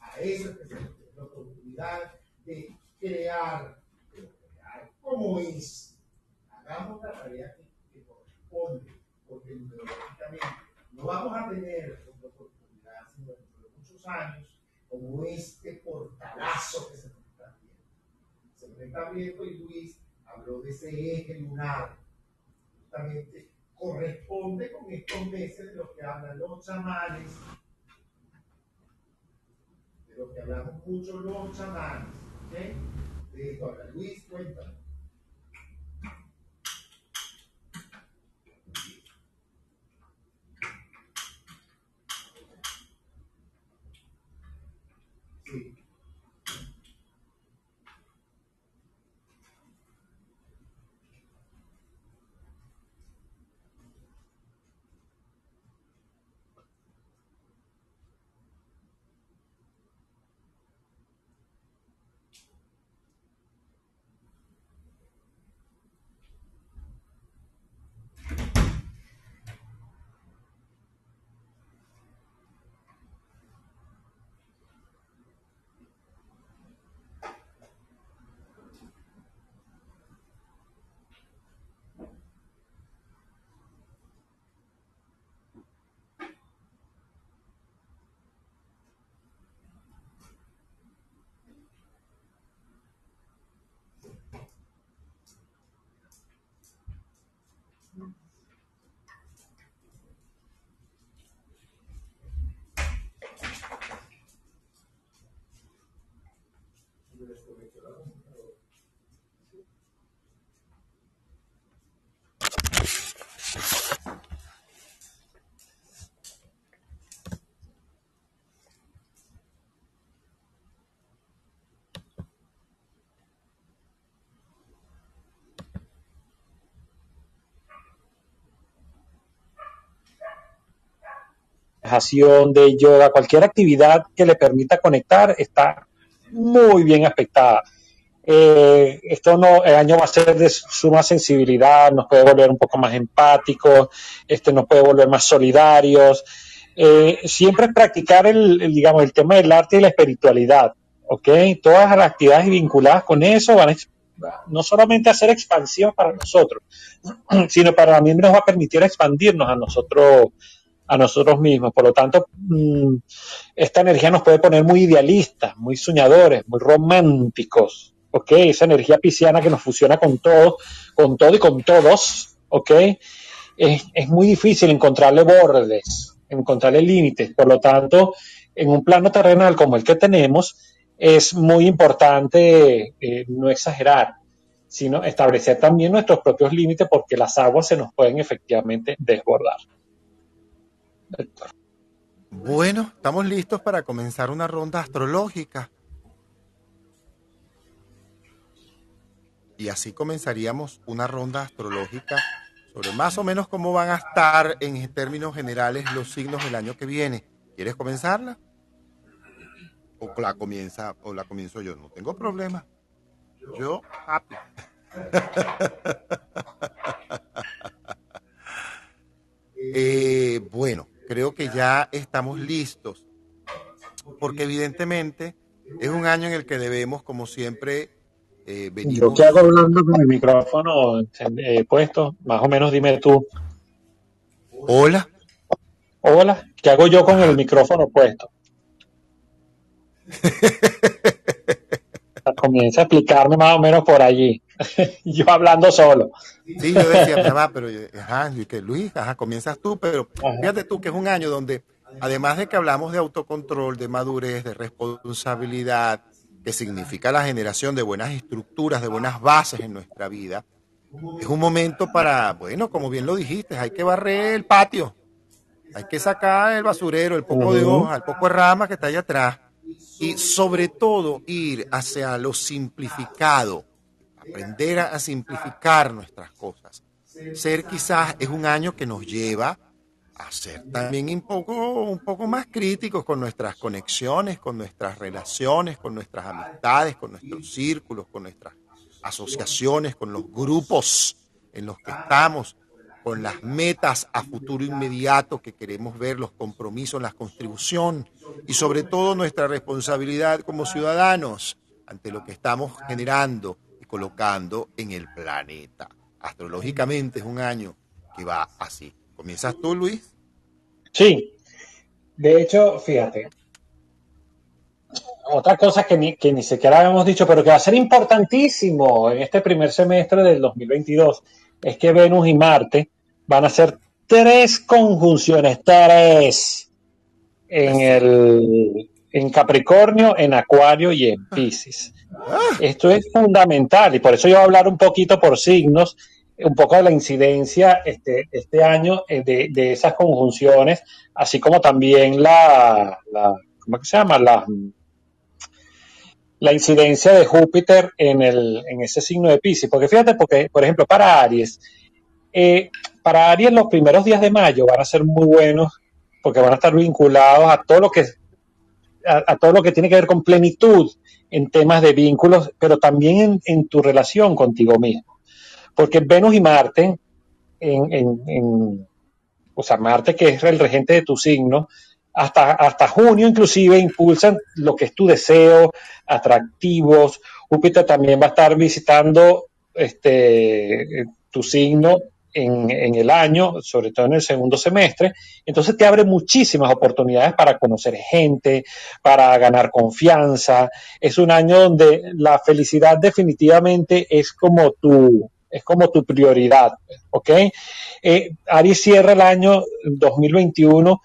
Speaker 3: A eso es que se refiere la oportunidad de crear, pero crear como es. Hagamos la tarea que, que corresponde, porque numerológicamente no vamos a tener otra oportunidad sino dentro de muchos años como este portalazo que se nos está viendo. Se nos está viendo y Luis habló de ese eje lunar. Justamente corresponde con estos meses de los que hablan los chamanes, de los que hablamos mucho los chamanes. ¿ok? De esto habla Luis, cuéntame. Sí. Me desconectó la computadora.
Speaker 2: De yoga, cualquier actividad que le permita conectar está muy bien aspectada. Eh, esto no, el año va a ser de suma sensibilidad, nos puede volver un poco más empáticos, este, nos puede volver más solidarios. Eh, siempre es practicar el, digamos, el tema del arte y la espiritualidad, ¿ok? Todas las actividades vinculadas con eso van a no solamente a ser expansión para nosotros, (clears throat) sino para también nos va a permitir expandirnos a nosotros, a nosotros mismos. Por lo tanto, mm, esta energía nos puede poner muy idealistas, muy soñadores, muy románticos, ¿ok? Esa energía pisciana que nos fusiona con todo, con todo y con todos, ¿ok? Es, es muy difícil encontrarle bordes, encontrarle límites. Por lo tanto, en un plano terrenal como el que tenemos, es muy importante eh, no exagerar, sino establecer también nuestros propios límites porque las aguas se nos pueden efectivamente desbordar.
Speaker 1: Bueno, estamos listos para comenzar una ronda astrológica. Y así comenzaríamos una ronda astrológica sobre más o menos cómo van a estar en términos generales los signos del año que viene. ¿Quieres comenzarla? O la comienza o la comienzo yo, no tengo problema. Yo happy. (laughs) Eh, bueno, creo que ya estamos listos, porque evidentemente es un año en el que debemos, como siempre, eh,
Speaker 2: Yo
Speaker 1: venimos.
Speaker 2: que hago hablando con el micrófono eh, puesto, más o menos dime tú,
Speaker 1: Hola,
Speaker 2: hola, ¿qué hago yo con el micrófono puesto? (laughs) Comienza a explicarme más o menos por allí. (laughs) yo hablando solo.
Speaker 1: Sí, yo decía, (laughs) ya va, pero ajá, y que Luis, ajá, comienzas tú, pero fíjate tú que es un año donde, además de que hablamos de autocontrol, de madurez, de responsabilidad, que significa la generación de buenas estructuras, de buenas bases en nuestra vida, es un momento para, bueno, como bien lo dijiste, hay que barrer el patio, hay que sacar el basurero, el poco de hoja, el poco de rama que está allá atrás. y sobre todo ir hacia lo simplificado, aprender a simplificar nuestras cosas. Ser quizás es un año que nos lleva a ser también un poco, un poco más críticos con nuestras conexiones, con nuestras relaciones, con nuestras amistades, con nuestros círculos, con nuestras asociaciones, con los grupos en los que estamos, con las metas a futuro inmediato que queremos ver, los compromisos, la contribución y sobre todo nuestra responsabilidad como ciudadanos ante lo que estamos generando colocando en el planeta. Astrológicamente es un año que va así. ¿Comienzas tú, Luis?
Speaker 2: Sí. De hecho, fíjate, otra cosa que ni, que ni siquiera habíamos dicho, pero que va a ser importantísimo en este primer semestre del 2022, es que Venus y Marte van a hacer tres conjunciones, tres, en, el, en Capricornio, en Acuario y en Pisces. Esto es fundamental y por eso yo voy a hablar un poquito por signos un poco de la incidencia este, este año eh, de, de esas conjunciones, así como también la, la ¿cómo se llama? La, la incidencia de Júpiter en, el, en ese signo de Pisces. Porque fíjate, porque, por ejemplo, para Aries, eh, para Aries los primeros días de mayo van a ser muy buenos porque van a estar vinculados a todo lo que a todo lo que tiene que ver con plenitud en temas de vínculos, pero también en, tu relación contigo mismo. Porque Venus y Marte, en, o sea, Marte que es el regente de tu signo, hasta, hasta junio inclusive impulsan lo que es tu deseo, atractivos. Júpiter también va a estar visitando este, tu signo en, en, el año, sobre todo en el segundo semestre. Entonces te abre muchísimas oportunidades para conocer gente, para ganar confianza. Es un año donde la felicidad definitivamente es como tu, es como tu prioridad, ¿ok? Eh, Aries cierra el año 2021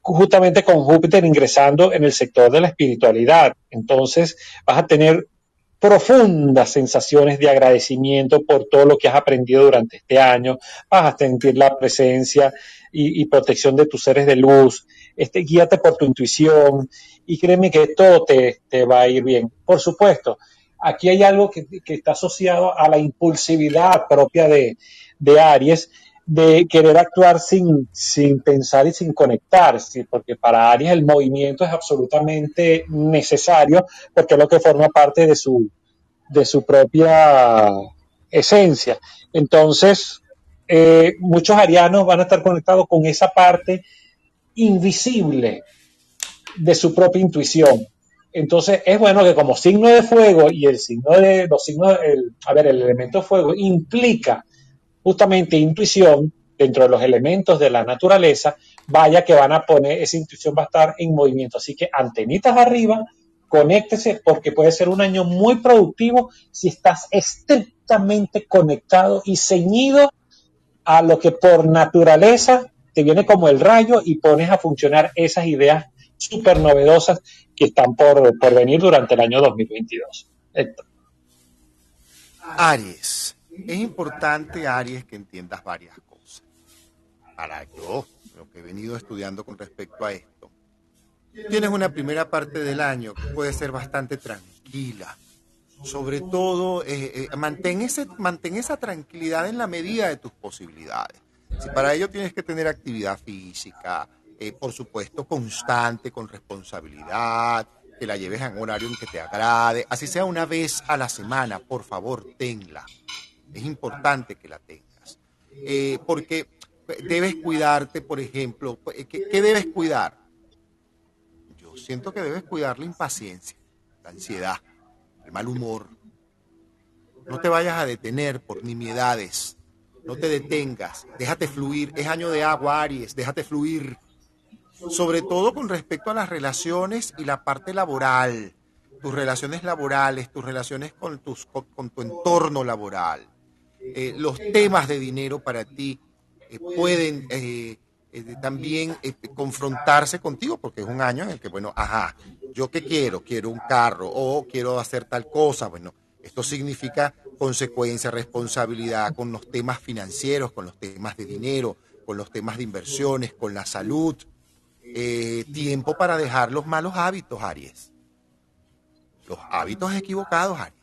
Speaker 2: justamente con Júpiter ingresando en el sector de la espiritualidad. Entonces vas a tener profundas sensaciones de agradecimiento por todo lo que has aprendido durante este año, vas a sentir la presencia y, protección de tus seres de luz, este, guíate por tu intuición y créeme que todo te, te va a ir bien. Por supuesto, aquí hay algo que, que está asociado a la impulsividad propia de, de Aries, de querer actuar sin, sin pensar y sin conectar, ¿sí? porque para Aries el movimiento es absolutamente necesario, porque es lo que forma parte de su, de su propia esencia. Entonces, eh, muchos arianos van a estar conectados con esa parte invisible de su propia intuición. Entonces, es bueno que como signo de fuego y el signo de los signos, el, a ver, el elemento fuego implica justamente intuición dentro de los elementos de la naturaleza, vaya que van a poner, esa intuición va a estar en movimiento. Así que antenitas arriba, conéctese porque puede ser un año muy productivo si estás estrictamente conectado y ceñido a lo que por naturaleza te viene como el rayo y pones a funcionar esas ideas súper novedosas que están por, por venir durante el año 2022. Héctor.
Speaker 1: Aries es importante, Aries, que entiendas varias cosas. Para yo, lo que he venido estudiando con respecto a esto, tienes una primera parte del año que puede ser bastante tranquila. Sobre todo, eh, eh, mantén, ese, mantén esa tranquilidad en la medida de tus posibilidades. Si para ello tienes que tener actividad física, eh, por supuesto, constante, con responsabilidad, que la lleves a un horario en que te agrade, así sea una vez a la semana, por favor, tenla es importante que la tengas. Eh, porque debes cuidarte, por ejemplo, ¿qué, ¿qué, debes cuidar? Yo siento que debes cuidar la impaciencia, la ansiedad, el mal humor. No te vayas a detener por nimiedades. No te detengas. Déjate fluir. Es año de agua, Aries. Déjate fluir. Sobre todo con respecto a las relaciones y la parte laboral. Tus relaciones laborales, tus relaciones con, tus, con tu entorno laboral eh, los temas de dinero para ti eh, pueden eh, también este, confrontarse contigo, porque es un año en el que, bueno, ajá, yo qué quiero, quiero un carro o quiero hacer tal cosa, bueno, esto significa consecuencia, responsabilidad con los temas financieros, con los temas de dinero, con los temas de inversiones, con la salud. Tiempo para dejar los malos hábitos, Aries. los hábitos equivocados, Aries.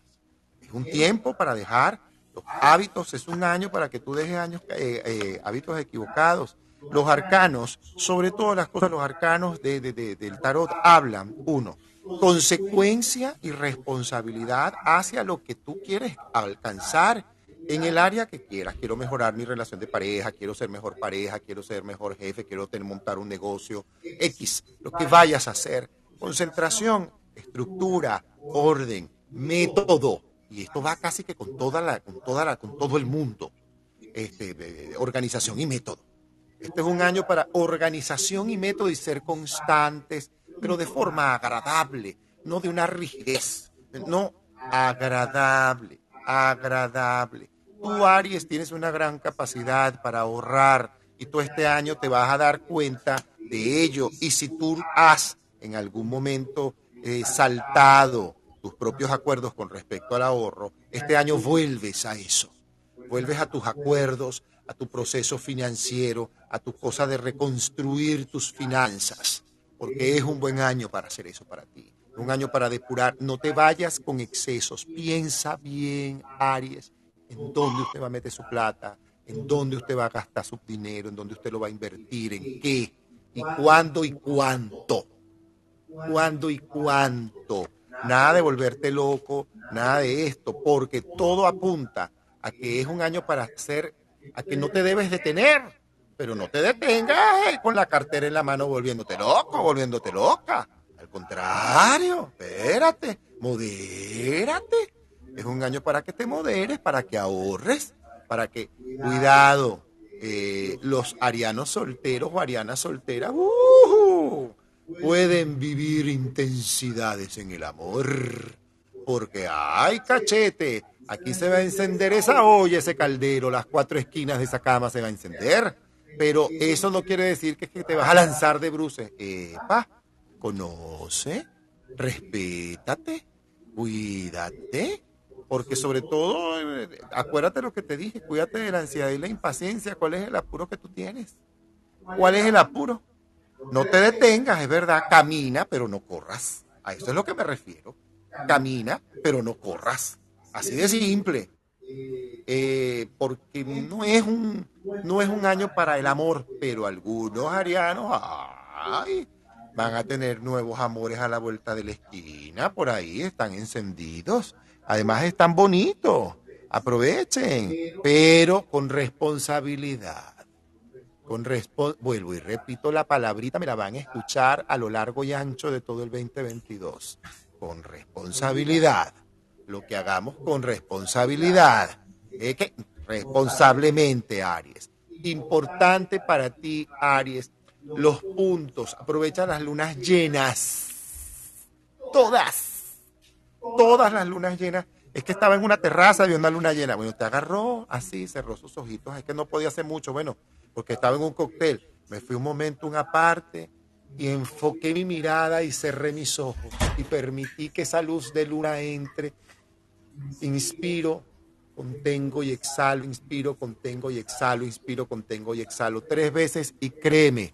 Speaker 1: Es un tiempo para dejar los hábitos, es un año para que tú dejes años, eh, eh, hábitos equivocados. Los arcanos, sobre todo las cosas, los arcanos de, del tarot hablan, uno, consecuencia y responsabilidad hacia lo que tú quieres alcanzar en el área que quieras. Quiero mejorar mi relación de pareja, quiero ser mejor pareja, quiero ser mejor jefe, quiero tener, montar un negocio, X, lo que vayas a hacer. Concentración, estructura, orden, método. Y esto va casi que con toda la, con toda la, con todo el mundo. Este, organización y método. Este es un año para organización y método y ser constantes, pero de forma agradable, no de una rigidez, no agradable, agradable. Tú, Aries, tienes una gran capacidad para ahorrar y tú este año te vas a dar cuenta de ello. Y si tú has en algún momento eh, saltado tus propios acuerdos con respecto al ahorro, este año vuelves a eso. Vuelves a tus acuerdos, a tu proceso financiero, a tu cosa de reconstruir tus finanzas, porque es un buen año para hacer eso para ti. Un año para depurar. No te vayas con excesos. Piensa bien, Aries, en dónde usted va a meter su plata, en dónde usted va a gastar su dinero, en dónde usted lo va a invertir, en qué, y cuándo y cuánto. Cuándo y cuánto. Nada de volverte loco, nada de esto, porque todo apunta a que es un año para hacer, a que no te debes detener pero no te detengas eh, con la cartera en la mano volviéndote loco, volviéndote loca. Al contrario, espérate, modérate. Es un año para que te moderes, para que ahorres, para que, cuidado, eh, los arianos solteros o arianas solteras uh, pueden vivir intensidades en el amor. Porque, ay, cachete, aquí se va a encender esa olla, ese caldero, las cuatro esquinas de esa cama se va a encender pero eso no quiere decir que, te vas a lanzar de bruces. Epa, conoce, respétate, cuídate, porque sobre todo, eh, acuérdate lo que te dije, cuídate de la ansiedad y la impaciencia. ¿Cuál es el apuro que tú tienes? ¿Cuál es el apuro? No te detengas, es verdad, camina, pero no corras. A eso es lo que me refiero. Camina, pero no corras. Así de simple. Eh, porque no es, un, no es un año para el amor, pero algunos arianos van a tener nuevos amores a la vuelta de la esquina, por ahí están encendidos, además están bonitos, aprovechen, pero con responsabilidad. Vuelvo y repito la palabrita, me la van a escuchar a lo largo y ancho de todo el 2022. Con responsabilidad lo que hagamos con responsabilidad. Es que responsablemente, Aries. Importante para ti, Aries, los puntos. Aprovecha las lunas llenas. Todas. Todas las lunas llenas. Es que estaba en una terraza, vio una luna llena. Bueno, te agarró así, cerró sus ojitos. Es que no podía hacer mucho. Bueno, porque estaba en un cóctel. Me fui un momento, una parte, y enfoqué mi mirada y cerré mis ojos. Y permití que esa luz de luna entre Inspiro, contengo y exhalo, inspiro, contengo y exhalo, inspiro, contengo y exhalo tres veces y créeme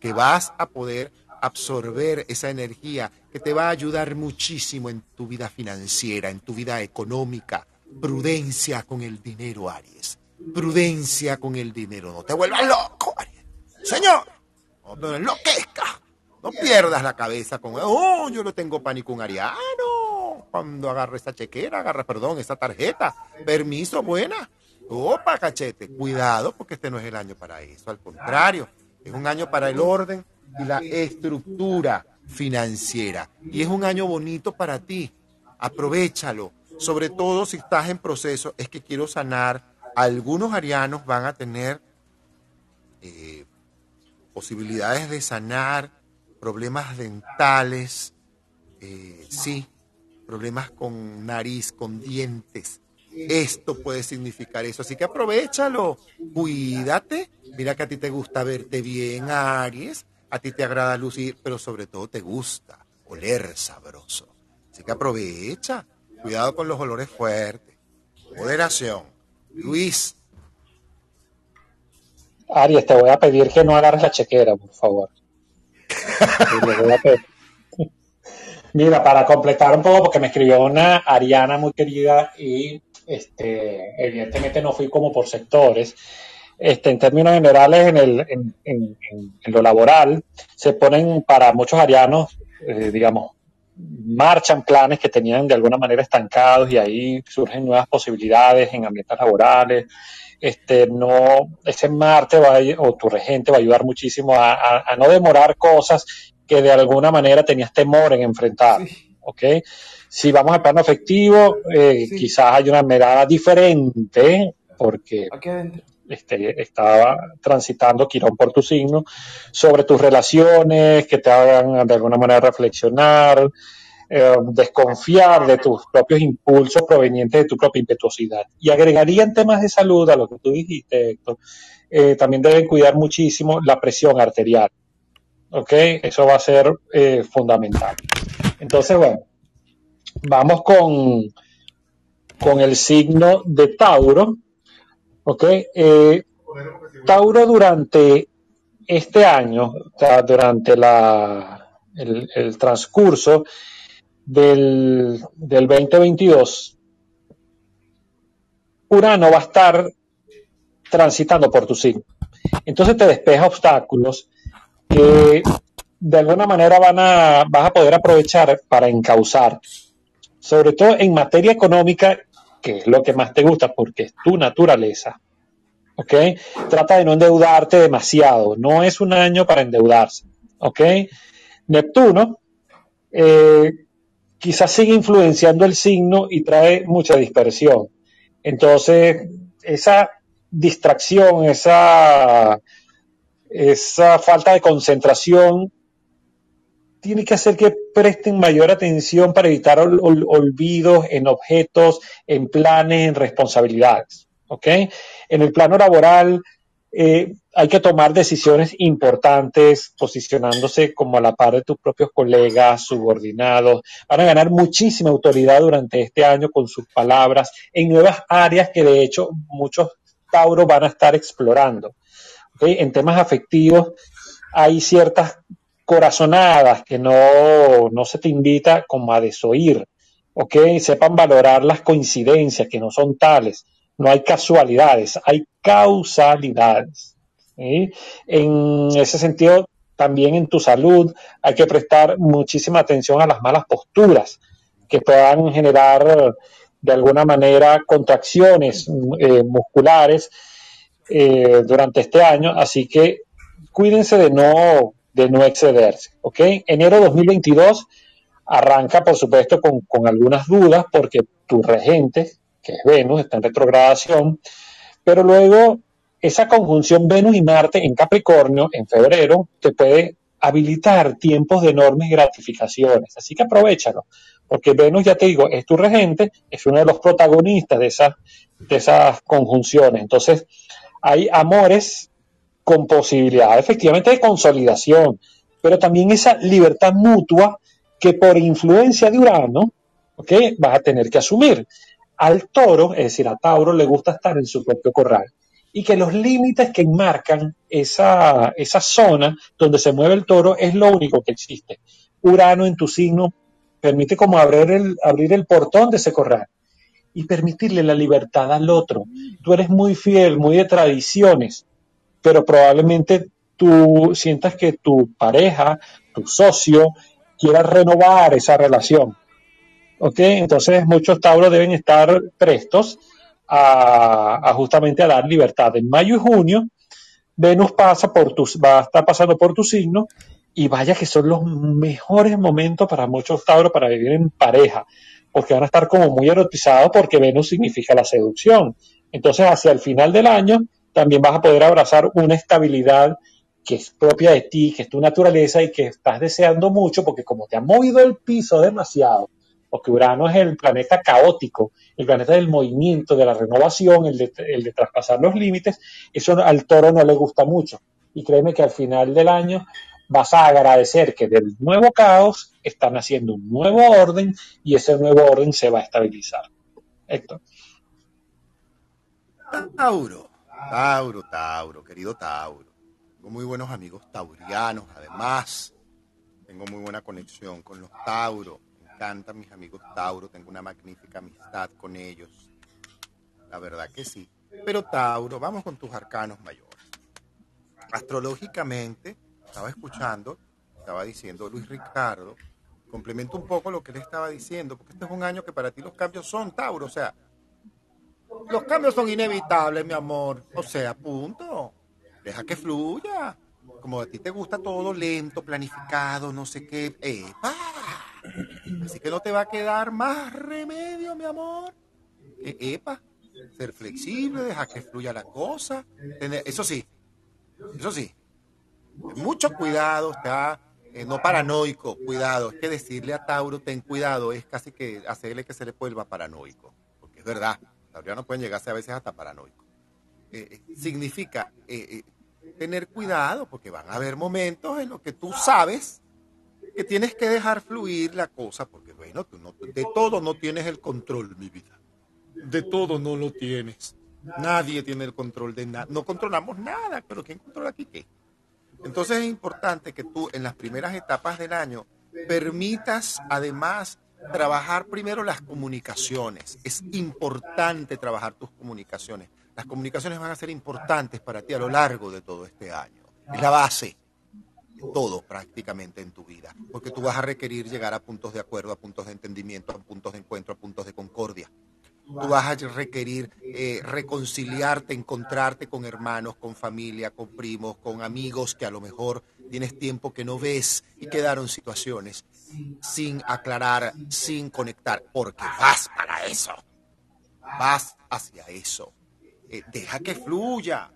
Speaker 1: que vas a poder absorber esa energía que te va a ayudar muchísimo en tu vida financiera, en tu vida económica. Prudencia con el dinero, Aries. Prudencia con el dinero. No te vuelvas loco, Aries. Señor, no enloquezcas. No pierdas la cabeza con, oh, yo no tengo pánico un ariano cuando agarre esa chequera, agarra, perdón, esa tarjeta. Permiso, buena. Opa, cachete. Cuidado, porque este no es el año para eso. Al contrario, es un año para el orden y la estructura financiera. Y es un año bonito para ti. Aprovechalo. Sobre todo si estás en proceso, es que quiero sanar. Algunos arianos van a tener eh, posibilidades de sanar problemas dentales. Eh, sí, problemas con nariz, con dientes. Esto puede significar eso. Así que aprovechalo, cuídate. Mira que a ti te gusta verte bien, Aries. A ti te agrada lucir, pero sobre todo te gusta oler sabroso. Así que aprovecha. Cuidado con los olores fuertes. Moderación. Luis.
Speaker 2: Aries, te voy a pedir que no agarres la chequera, por favor. (laughs) Mira, para completar un poco, porque me escribió una Ariana muy querida y este, evidentemente no fui como por sectores. Este, en términos generales, en, el, en, en, en lo laboral, se ponen para muchos arianos, eh, digamos, marchan planes que tenían de alguna manera estancados y ahí surgen nuevas posibilidades en ambientes laborales. Este, no, ese Marte va a, o tu regente va a ayudar muchísimo a, a, a, no demorar cosas que de alguna manera tenías temor en enfrentar. Sí. ¿ok? Si vamos al plano afectivo, eh, sí. quizás hay una mirada diferente porque este, estaba transitando Quirón por tu signo, sobre tus relaciones, que te hagan de alguna manera reflexionar, eh, desconfiar de tus propios impulsos provenientes de tu propia impetuosidad. Y agregaría en temas de salud a lo que tú dijiste, Héctor, eh, también deben cuidar muchísimo la presión arterial. ¿Ok? Eso va a ser eh, fundamental. Entonces, bueno, vamos con, con el signo de Tauro. ¿Ok? Eh, Tauro durante este año, durante la, el, el transcurso del, del 2022, Urano va a estar transitando por tu signo. Entonces te despeja obstáculos que de alguna manera van a, vas a poder aprovechar para encauzar, sobre todo en materia económica, que es lo que más te gusta porque es tu naturaleza. ¿Ok? Trata de no endeudarte demasiado. No es un año para endeudarse. ¿Ok? Neptuno eh, quizás sigue influenciando el signo y trae mucha dispersión. Entonces, esa distracción, esa, esa falta de concentración tiene que hacer que presten mayor atención para evitar ol, ol, olvidos en objetos, en planes, en responsabilidades. ¿ok? En el plano laboral eh, hay que tomar decisiones importantes posicionándose como a la par de tus propios colegas, subordinados. Van a ganar muchísima autoridad durante este año con sus palabras en nuevas áreas que de hecho muchos Tauros van a estar explorando. En temas afectivos hay ciertas corazonadas que no, no se te invita como a desoír. ¿ok? Sepan valorar las coincidencias que no son tales no hay casualidades, hay causalidades. En ese sentido, también en tu salud hay que prestar muchísima atención a las malas posturas que puedan generar de alguna manera contracciones eh, musculares eh, durante este año, así que cuídense de no, de no excederse. ¿ok? Enero 2022 arranca, por supuesto, con, con algunas dudas porque tu regente, que es Venus, está en retrogradación, pero luego esa conjunción Venus y Marte en Capricornio en febrero te puede habilitar tiempos de enormes gratificaciones, así que aprovechalo, porque Venus, ya te digo, es tu regente, es uno de los protagonistas de esas, de esas conjunciones, entonces hay amores con posibilidad efectivamente de consolidación, pero también esa libertad mutua que por influencia de Urano, ¿ok? Vas a tener que asumir. Al toro, es decir, a Tauro, le gusta estar en su propio corral y que los límites que enmarcan esa, esa zona donde se mueve el toro es lo único que existe. Urano en tu signo permite como abrir el, abrir el portón de ese corral y permitirle la libertad al otro. Tú eres muy fiel, muy de tradiciones, pero probablemente tú sientas que tu pareja, tu socio, quiera renovar esa relación. ¿Ok? Entonces muchos tauros deben estar prestos a, justamente a dar libertad. En mayo y junio, Venus pasa por tu, va a estar pasando por tu signo y vaya que son los mejores momentos para muchos tauros para vivir en pareja, porque van a estar como muy erotizados porque Venus significa la seducción. Entonces hacia el final del año también vas a poder abrazar una estabilidad que es propia de ti, que es tu naturaleza y que estás deseando mucho porque como te ha movido el piso demasiado, porque Urano es el planeta caótico, el planeta del movimiento, de la renovación, el de, el de traspasar los límites, eso al toro no le gusta mucho. Y créeme que al final del año vas a agradecer que del nuevo caos están haciendo un nuevo orden y ese nuevo orden se va a estabilizar. Héctor.
Speaker 1: Tauro, Tauro, Tauro, querido Tauro. Tengo muy buenos amigos taurianos, además tengo muy buena conexión con los Tauro. Me encantan mis amigos Tauro, tengo una magnífica amistad con ellos. La verdad que sí. Pero Tauro, vamos con tus arcanos mayores. Astrológicamente, estaba escuchando, estaba diciendo Luis Ricardo, complemento un poco lo que él estaba diciendo, porque este es un año que para ti los cambios son Tauro, o sea, los cambios son inevitables, mi amor. O sea, punto. Deja que fluya. Como a ti te gusta todo lento, planificado, no sé qué. ¡Epa! Así que no te va a quedar más remedio, mi amor. ¡Epa! Ser flexible, deja que fluya la cosa. Eso sí, eso sí. Mucho cuidado, está eh, no paranoico, cuidado. Es que decirle a Tauro, ten cuidado, es casi que hacerle que se le vuelva paranoico. Porque es verdad no pueden llegarse a veces hasta paranoico. Eh, eh, significa eh, tener cuidado porque van a haber momentos en los que tú sabes que tienes que dejar fluir la cosa porque, bueno, tú no, de todo no tienes el control, mi vida. De todo no lo tienes. Nadie tiene el control de nada. No controlamos nada, pero ¿quién controla aquí qué? Entonces es importante que tú en las primeras etapas del año permitas además trabajar primero las comunicaciones. Es importante trabajar tus comunicaciones. Las comunicaciones van a ser importantes para ti a lo largo de todo este año. Es la base de todo prácticamente en tu vida, porque tú vas a requerir llegar a puntos de acuerdo, a puntos de entendimiento, a puntos de encuentro, a puntos de concordia. Tú vas a requerir eh, reconciliarte, encontrarte con hermanos, con familia, con primos, con amigos que a lo mejor tienes tiempo que no ves y quedaron situaciones sin aclarar, sin conectar, porque vas para eso. Vas hacia eso. Eh, deja que fluya.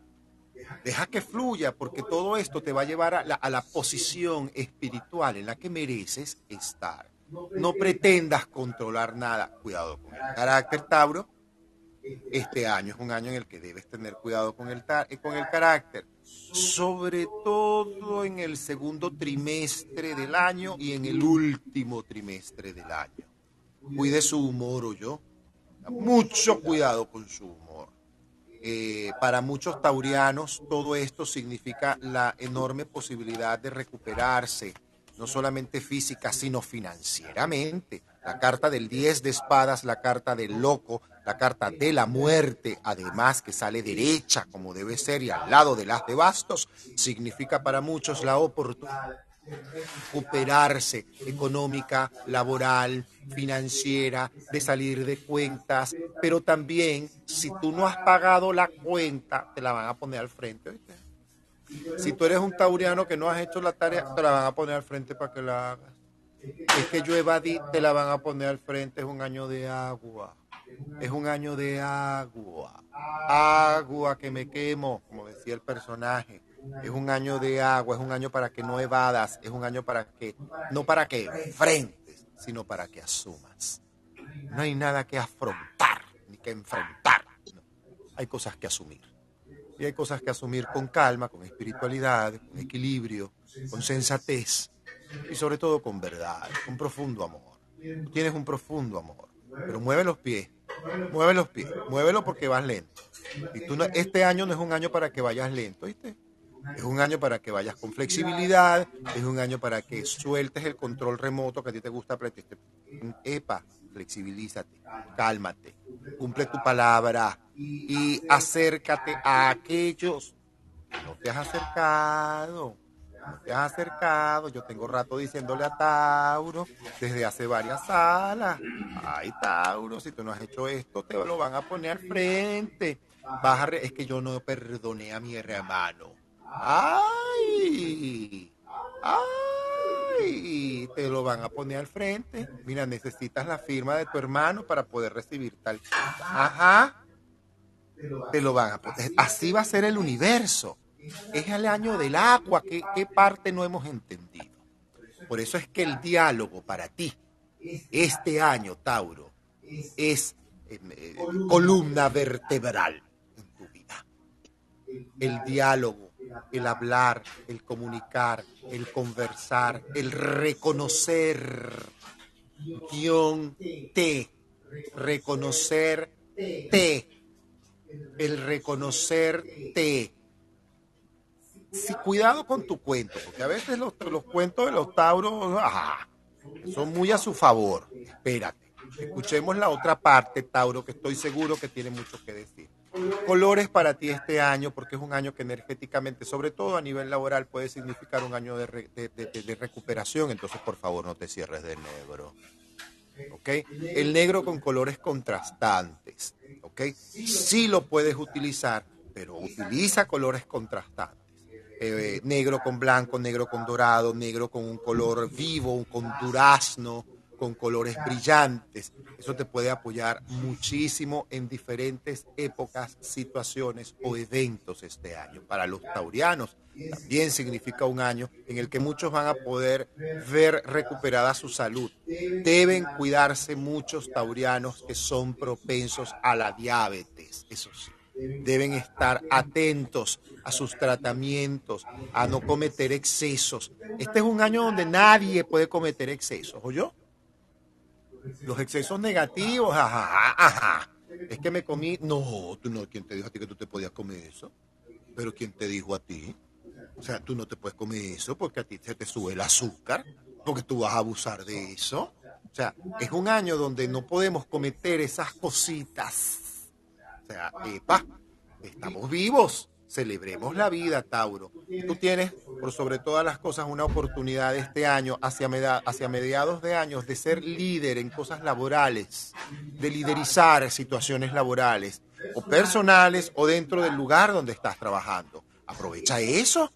Speaker 1: Deja que fluya, porque todo esto te va a llevar a la, posición espiritual en la que mereces estar. No pretendas controlar nada. Cuidado con el carácter, Tauro. Este año es un año en el que debes tener cuidado con el, con el carácter, sobre todo en el segundo trimestre del año y en el último trimestre del año. Cuide su humor, o yo. Mucho cuidado con su humor. Eh, para muchos taurianos todo esto significa la enorme posibilidad de recuperarse, no solamente física, sino financieramente. La carta del 10 de espadas, la carta del loco, la carta de la muerte, además que sale derecha como debe ser y al lado de las de bastos, significa para muchos la oportunidad recuperarse económica, laboral, financiera, de salir de cuentas, pero también si tú no has pagado la cuenta, te la van a poner al frente. Si tú eres un tauriano que no has hecho la tarea, te la van a poner al frente para que la hagas. Es que yo evadí, te la van a poner al frente, es un año de agua. Es un año de agua. Agua que me quemo, como decía el personaje. Es un año de agua, es un año para que no evadas, es un año para que, no para que enfrentes, sino para que asumas. No hay nada que afrontar, ni que enfrentar. Hay cosas que asumir. Y hay cosas que asumir con calma, con espiritualidad, con equilibrio, con sensatez y sobre todo con verdad, con profundo amor. tienes un profundo amor, pero mueve los pies, mueve los pies, muévelo porque vas lento. Y tú este año no es un año para que vayas lento, ¿viste? Es un año para que vayas con flexibilidad, es un año para que sueltes el control remoto que a ti te gusta. Epa, flexibilízate, cálmate, cumple tu palabra y acércate a aquellos que no te has acercado. No te has acercado, yo tengo rato diciéndole a Tauro desde hace varias salas, ay Tauro, si tú no has hecho esto, te lo van a poner al frente. Vas es que yo no perdoné a mi hermano. Ay, ay, te lo van a poner al frente. Mira, necesitas la firma de tu hermano para poder recibir tal. Ajá. Te lo van a poner. Así va a ser el universo. Es el año del agua. ¿Qué, qué parte no hemos entendido? Por eso es que el diálogo para ti, este año, Tauro, es eh, eh, columna vertebral en tu vida. El diálogo el hablar, el comunicar, el conversar, el reconocer, guion T, reconocerte, el reconocerte. sí, cuidado con tu cuento, porque a veces los, los cuentos de los tauros ah, son muy a su favor. Espérate, escuchemos la otra parte, Tauro, que estoy seguro que tiene mucho que decir. Colores para ti este año, porque es un año que energéticamente, sobre todo a nivel laboral, puede significar un año de, re- de- de- de recuperación, entonces por favor no te cierres de negro. ¿ok? El negro con colores contrastantes, ¿ok? Sí lo puedes utilizar, pero utiliza colores contrastantes. Eh, negro con blanco, negro con dorado, negro con un color vivo, con durazno, con colores brillantes. Eso te puede apoyar muchísimo en diferentes épocas, situaciones o eventos este año. Para los taurianos también significa un año en el que muchos van a poder ver recuperada su salud. Deben cuidarse muchos taurianos que son propensos a la diabetes, eso sí. Deben estar atentos a sus tratamientos, a no cometer excesos. Este es un año donde nadie puede cometer excesos, ¿oyó? Los excesos negativos, ajá, ajá. Es que me comí. No, tú no, ¿quién te dijo a ti que tú te podías comer eso? Pero ¿quién te dijo a ti? O sea, tú no te puedes comer eso porque a ti se te sube el azúcar, porque tú vas a abusar de eso. O sea, es un año donde no podemos cometer esas cositas. O sea, epa, estamos vivos. Celebremos la vida, Tauro. Tú tienes, por sobre todas las cosas, una oportunidad este año, hacia, mediados de años, de ser líder en cosas laborales, de liderizar situaciones laborales, o personales, o dentro del lugar donde estás trabajando. Aprovecha eso.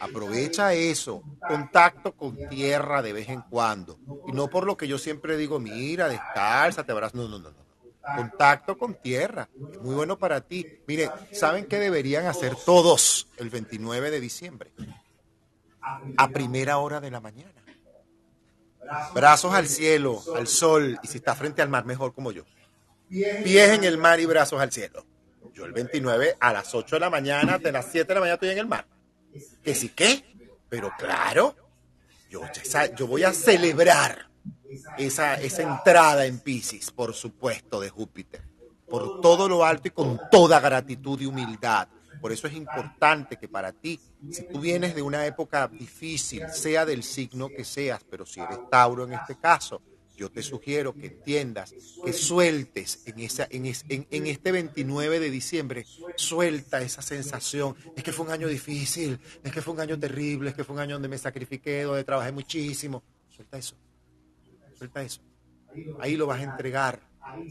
Speaker 1: Aprovecha eso, contacto con tierra de vez en cuando. Y no por lo que yo siempre digo, mira, descalza, te abrazo. No, no, no, no. Contacto con tierra. Es muy bueno para ti. Mire, ¿saben qué deberían hacer todos el 29 de diciembre? A primera hora de la mañana. Brazos al cielo, al sol, y si está frente al mar, mejor como yo. Pies en el mar y brazos al cielo. Yo el 29 a las 8 de la mañana, de las 7 de la mañana estoy en el mar. ¿Que sí qué? Pero claro, yo, voy a celebrar esa, esa entrada en Pisces, por supuesto, de Júpiter, por todo lo alto y con toda gratitud y humildad. Por eso es importante que para ti, si tú vienes de una época difícil, sea del signo que seas, pero si eres Tauro en este caso, yo te sugiero que entiendas, que sueltes en, esa, en, es- en- este 29 de diciembre, suelta esa sensación. Es que fue un año difícil, es que fue un año terrible, es que fue un año donde me sacrifiqué, donde trabajé muchísimo. Suelta eso. Suelta eso. Ahí lo vas a entregar.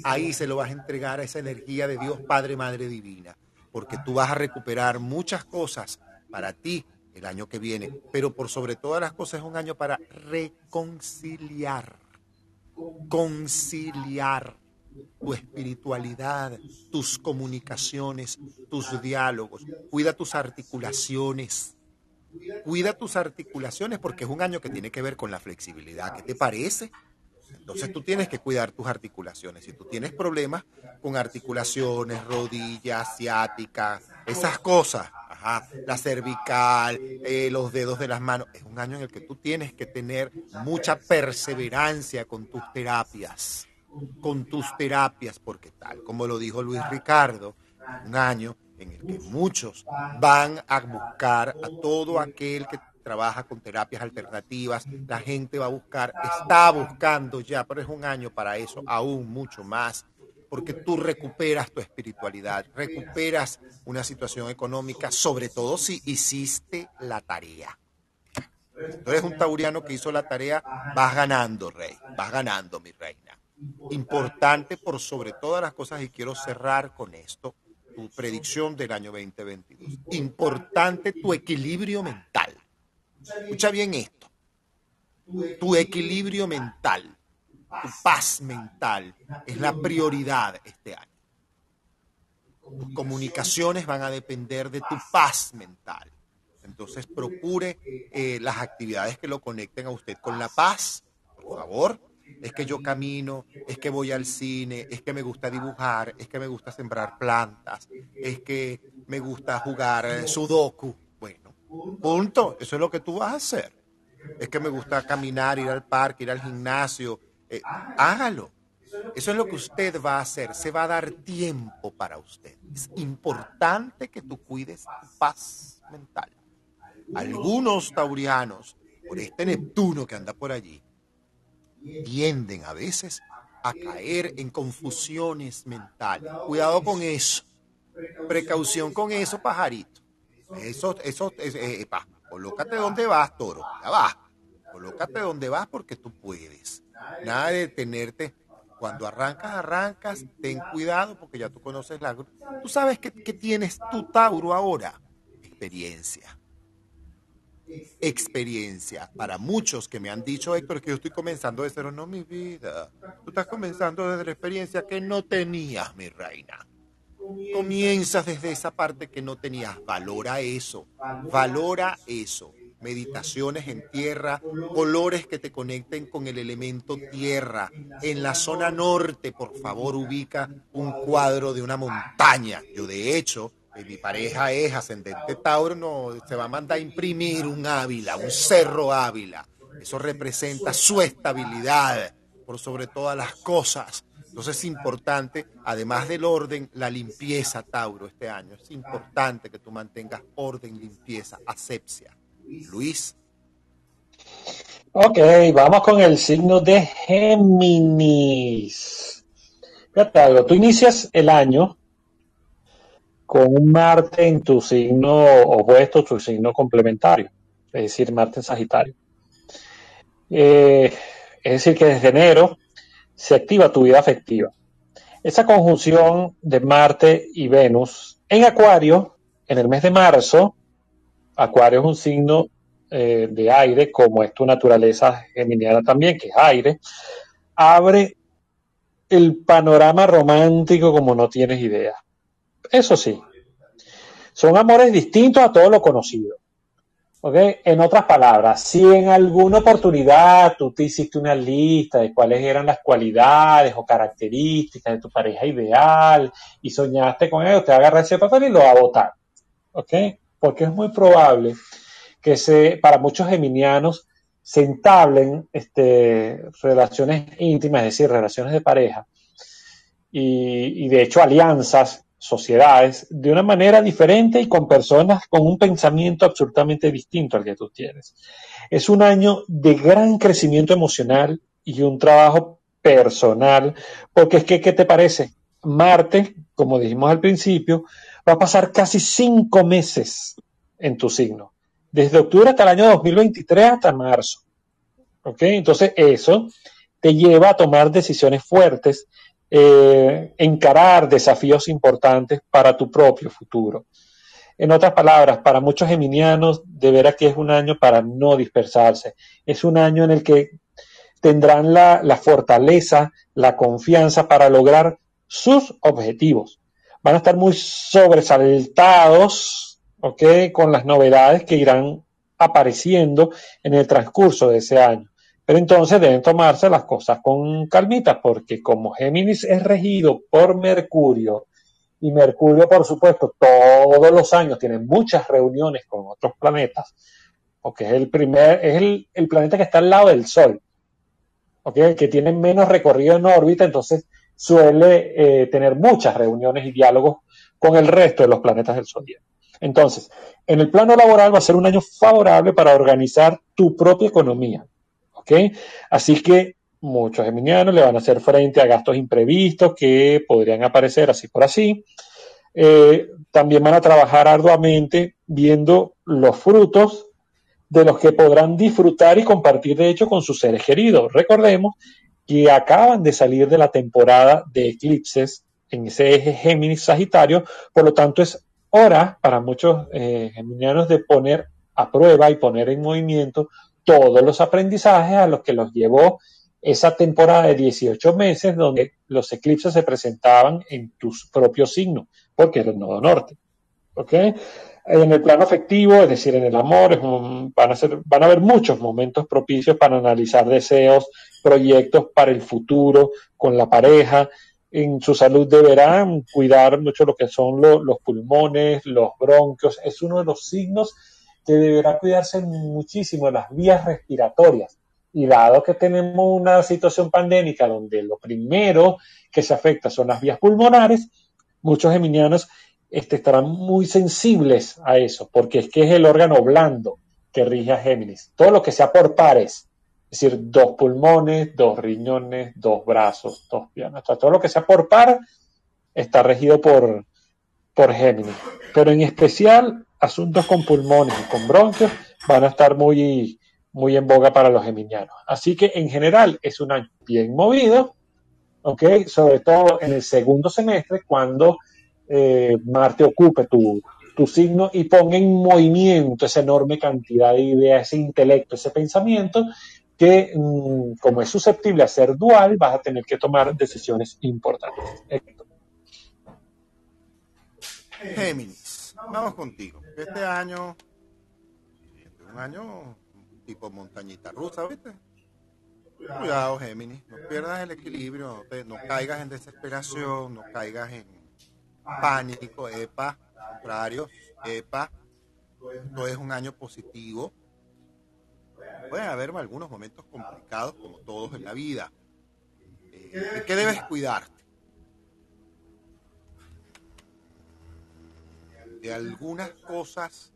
Speaker 1: Ahí se lo vas a entregar a esa energía de Dios Padre, Madre Divina. Porque tú vas a recuperar muchas cosas para ti el año que viene. Pero por sobre todas las cosas es un año para reconciliar. Conciliar tu espiritualidad, tus comunicaciones, tus diálogos. Cuida tus articulaciones. Cuida tus articulaciones porque es un año que tiene que ver con la flexibilidad. ¿Qué te parece? Entonces tú tienes que cuidar tus articulaciones. Si tú tienes problemas con articulaciones, rodillas, ciática, esas cosas, ajá, la cervical, eh, los dedos de las manos, es un año en el que tú tienes que tener mucha perseverancia con tus terapias, con tus terapias, porque tal como lo dijo Luis Ricardo, un año en el que muchos van a buscar a todo aquel que trabaja con terapias alternativas, la gente va a buscar, está buscando ya, pero es un año para eso, aún mucho más, porque tú recuperas tu espiritualidad, recuperas una situación económica, sobre todo si hiciste la tarea. Tú eres un tauriano que hizo la tarea, vas ganando, rey, vas ganando, mi reina. Importante por sobre todas las cosas, y quiero cerrar con esto, tu predicción del año 2022. Importante tu equilibrio mental. Escucha bien esto. Tu equilibrio mental, tu paz mental es la prioridad este año. Tus comunicaciones van a depender de tu paz mental. Entonces procure eh, las actividades que lo conecten a usted con la paz, por favor. Es que yo camino, es que voy al cine, es que me gusta dibujar, es que me gusta sembrar plantas, es que me gusta jugar eh, sudoku. Punto. Eso es lo que tú vas a hacer. Es que me gusta caminar, ir al parque, ir al gimnasio. Eh, hágalo. Eso es lo que usted va a hacer. Se va a dar tiempo para usted. Es importante que tú cuides tu paz mental. algunos taurianos, por este Neptuno que anda por allí, tienden a veces a caer en confusiones mentales. Cuidado con eso. Precaución con eso, pajarito. Eso, eso, eh, eh colócate donde vas, toro. Ya vas. Colócate donde vas porque tú puedes. Nada de detenerte. Cuando arrancas, arrancas, ten cuidado porque ya tú conoces la... Tú sabes que, que tienes tu Tauro ahora. Experiencia experiencia. Para muchos que me han dicho, Héctor, que yo estoy comenzando de cero, no mi vida. Tú estás comenzando desde la experiencia que no tenías, mi reina. Comienzas desde esa parte que no tenías. Valora eso. Valora eso. Meditaciones en tierra, colores que te conecten con el elemento tierra. En la zona norte, por favor, ubica un cuadro de una montaña. Yo, de hecho, mi pareja es ascendente Tauro, no, se va a mandar a imprimir un Ávila, un cerro Ávila. Eso representa su estabilidad por sobre todas las cosas. Entonces es importante, además del orden, la limpieza, Tauro, este año. Es importante que tú mantengas orden, limpieza, asepsia. Luis.
Speaker 2: Ok, vamos con el signo de Géminis. Fíjate algo, tú inicias el año con un Marte en tu signo opuesto, tu signo complementario, es decir, Marte en Sagitario. Eh, es decir, que desde enero se activa tu vida afectiva. Esa conjunción de Marte y Venus en Acuario, en el mes de marzo, Acuario es un signo eh, de aire, como es tu naturaleza geminiana también, que es aire, abre el panorama romántico como no tienes idea. Eso sí, son amores distintos a todo lo conocido. En otras palabras, si en alguna oportunidad tú te hiciste una lista de cuáles eran las cualidades o características de tu pareja ideal y soñaste con ello, te agarra ese papel y lo va a votar. Porque es muy probable que se, para muchos geminianos se entablen este, relaciones íntimas, es decir, relaciones de pareja, y, y de hecho alianzas sociedades de una manera diferente y con personas con un pensamiento absolutamente distinto al que tú tienes. Es un año de gran crecimiento emocional y un trabajo personal, porque es que, ¿qué te parece? Marte, como dijimos al principio, va a pasar casi cinco meses en tu signo, desde octubre hasta el año 2023 hasta marzo. ¿Ok? Entonces eso te lleva a tomar decisiones fuertes eh, encarar desafíos importantes para tu propio futuro. En otras palabras, para muchos geminianos, de veras que es un año para no dispersarse. Es un año en el que tendrán la, la fortaleza, la confianza para lograr sus objetivos. Van a estar muy sobresaltados, ¿ok? Con las novedades que irán apareciendo en el transcurso de ese año. Pero entonces deben tomarse las cosas con calmita, porque como Géminis es regido por Mercurio, y Mercurio, por supuesto, todos los años tiene muchas reuniones con otros planetas, porque es el primer, es el, planeta que está al lado del Sol, ¿okay? que tiene menos recorrido en órbita, entonces suele eh, tener muchas reuniones y diálogos con el resto de los planetas del Sol. Entonces, en el plano laboral va a ser un año favorable para organizar tu propia economía Así que muchos geminianos le van a hacer frente a gastos imprevistos que podrían aparecer así por así. Eh, también van a trabajar arduamente viendo los frutos de los que podrán disfrutar y compartir de hecho con sus seres queridos. Recordemos que acaban de salir de la temporada de eclipses en ese eje Géminis-Sagitario, por lo tanto es hora para muchos eh, geminianos de poner a prueba y poner en movimiento todos los aprendizajes a los que los llevó esa temporada de 18 meses donde los eclipses se presentaban en tus propios signos, porque era el nodo norte. ¿Ok? En el plano afectivo, es decir, en el amor, van, a ser, van a haber muchos momentos propicios para analizar deseos, proyectos para el futuro con la pareja. En su salud deberán cuidar mucho lo que son los pulmones, los bronquios. Es uno de los signos que deberá cuidarse muchísimo las vías respiratorias. Y dado que tenemos una situación pandémica donde lo primero que se afecta son las vías pulmonares, muchos geminianos este, estarán muy sensibles a eso, porque es que es el órgano blando que rige a Géminis. Todo lo que sea por pares, es decir, dos pulmones, dos riñones, dos brazos, dos piernas, todo lo que sea por par está regido por, por Géminis. Pero en especial, asuntos con pulmones y con bronquios van a estar muy, muy en boga para los geminianos. Así que en general es un año bien movido, ¿ok? Sobre todo en el segundo semestre, cuando eh, Marte ocupe tu, tu signo y ponga en movimiento esa enorme cantidad de ideas, ese intelecto, ese pensamiento, que mm, como es susceptible a ser dual, vas a tener que tomar decisiones importantes.
Speaker 1: Géminis, vamos contigo. Este año, un año tipo montañita rusa, ¿viste? Cuidado, Géminis, no pierdas el equilibrio, no caigas en desesperación, no caigas en pánico, EPA, contrario, EPA, no es un año positivo. Pueden haber algunos momentos complicados, como todos en la vida. Eh, ¿De qué debes cuidarte? De algunas cosas,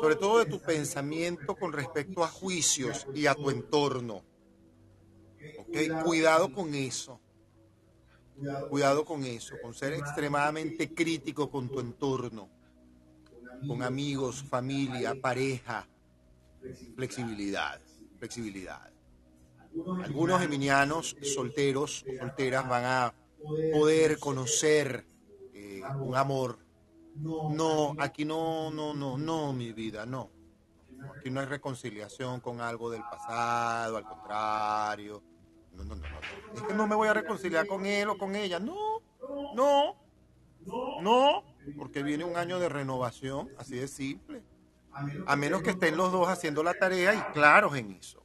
Speaker 1: sobre todo de tu pensamiento con respecto a juicios y a tu entorno. ¿Ok? Cuidado con eso Cuidado con eso, con ser extremadamente crítico con tu entorno, con amigos, familia, pareja. Flexibilidad, flexibilidad. Algunos geminianos solteros o solteras van a poder conocer eh, un amor. No, aquí no, no, no, no, mi vida, no. Aquí no hay reconciliación con algo del pasado, al contrario no, no, no, Es que no me voy a reconciliar con él o con ella. No, no, no, porque viene un año de renovación, así de simple. A menos que estén los dos haciendo la tarea y claros en eso.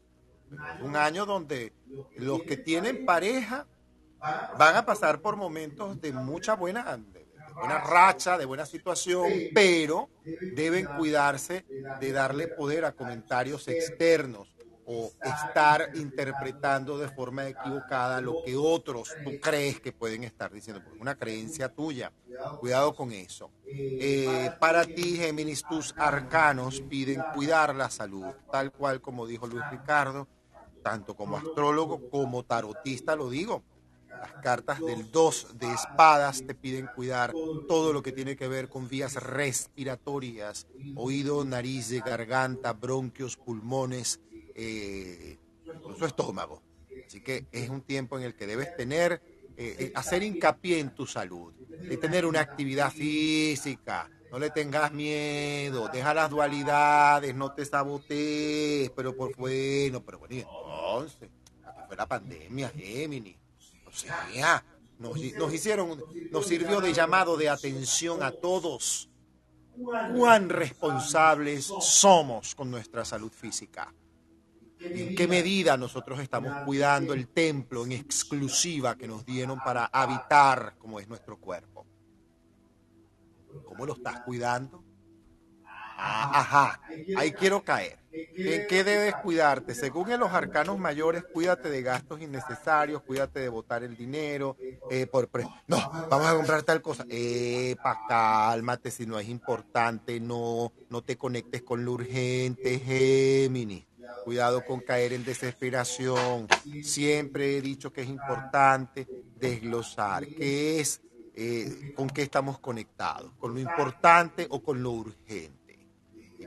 Speaker 1: Un año donde los que tienen pareja van a pasar por momentos de mucha buena, de buena racha, de buena situación, pero deben cuidarse de darle poder a comentarios externos o estar interpretando de forma equivocada lo que otros tú crees que pueden estar diciendo, porque una creencia tuya. Cuidado con eso. Eh, para ti, Géminis, tus arcanos piden cuidar la salud, tal cual como dijo Luis Ricardo, tanto como astrólogo como tarotista lo digo. Las cartas del 2 de espadas te piden cuidar todo lo que tiene que ver con vías respiratorias, oído, nariz, garganta, bronquios, pulmones, eh, estómago. Así que es un tiempo en el que debes tener, eh, eh, hacer hincapié en tu salud, de tener una actividad física, no le tengas miedo, deja las dualidades, no te sabotees, pero por bueno, pero bueno, entonces, aquí fue la pandemia, Géminis. Sea, nos, nos hicieron, nos sirvió de llamado de atención a todos cuán responsables somos con nuestra salud física en qué medida nosotros estamos cuidando el templo en exclusiva que nos dieron para habitar como es nuestro cuerpo. ¿Cómo lo estás cuidando? Ah, ajá, ahí quiero caer. ¿En qué debes cuidarte? Según en los arcanos mayores, cuídate de gastos innecesarios, cuídate de botar el dinero. Eh, por no, vamos a comprar tal cosa. Epa, cálmate, si no es importante, no, no te conectes con lo urgente, Géminis. Cuidado con caer en desesperación. Siempre he dicho que es importante desglosar qué es, eh, con qué estamos conectados, con lo importante o con lo urgente.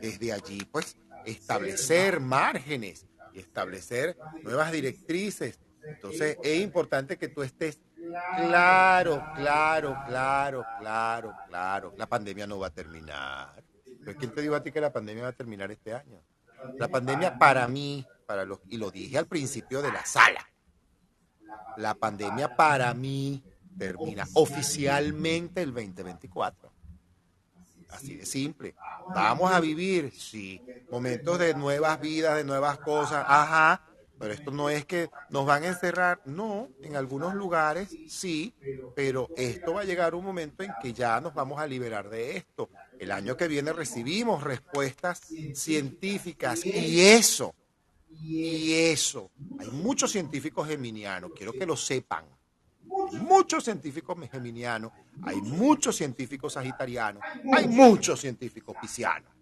Speaker 1: Desde allí, pues, establecer márgenes y establecer nuevas directrices. Entonces, es importante que tú estés claro, claro, claro, claro, claro. La pandemia no va a terminar. Pero ¿quién te dijo a ti que la pandemia va a terminar este año? La pandemia para mí, para los, y lo dije al principio de la sala, la pandemia para mí termina oficialmente el 2024. Así de simple. Vamos a vivir, sí, momentos de nuevas vidas, de nuevas cosas, ajá, pero esto no es que nos van a encerrar, no, en algunos lugares sí, pero esto va a llegar un momento en que ya nos vamos a liberar de esto. El año que viene recibimos respuestas científicas y eso, y eso, hay muchos científicos geminianos, quiero que lo sepan, muchos científicos geminianos, hay muchos científicos sagitarianos, hay muchos científicos piscianos.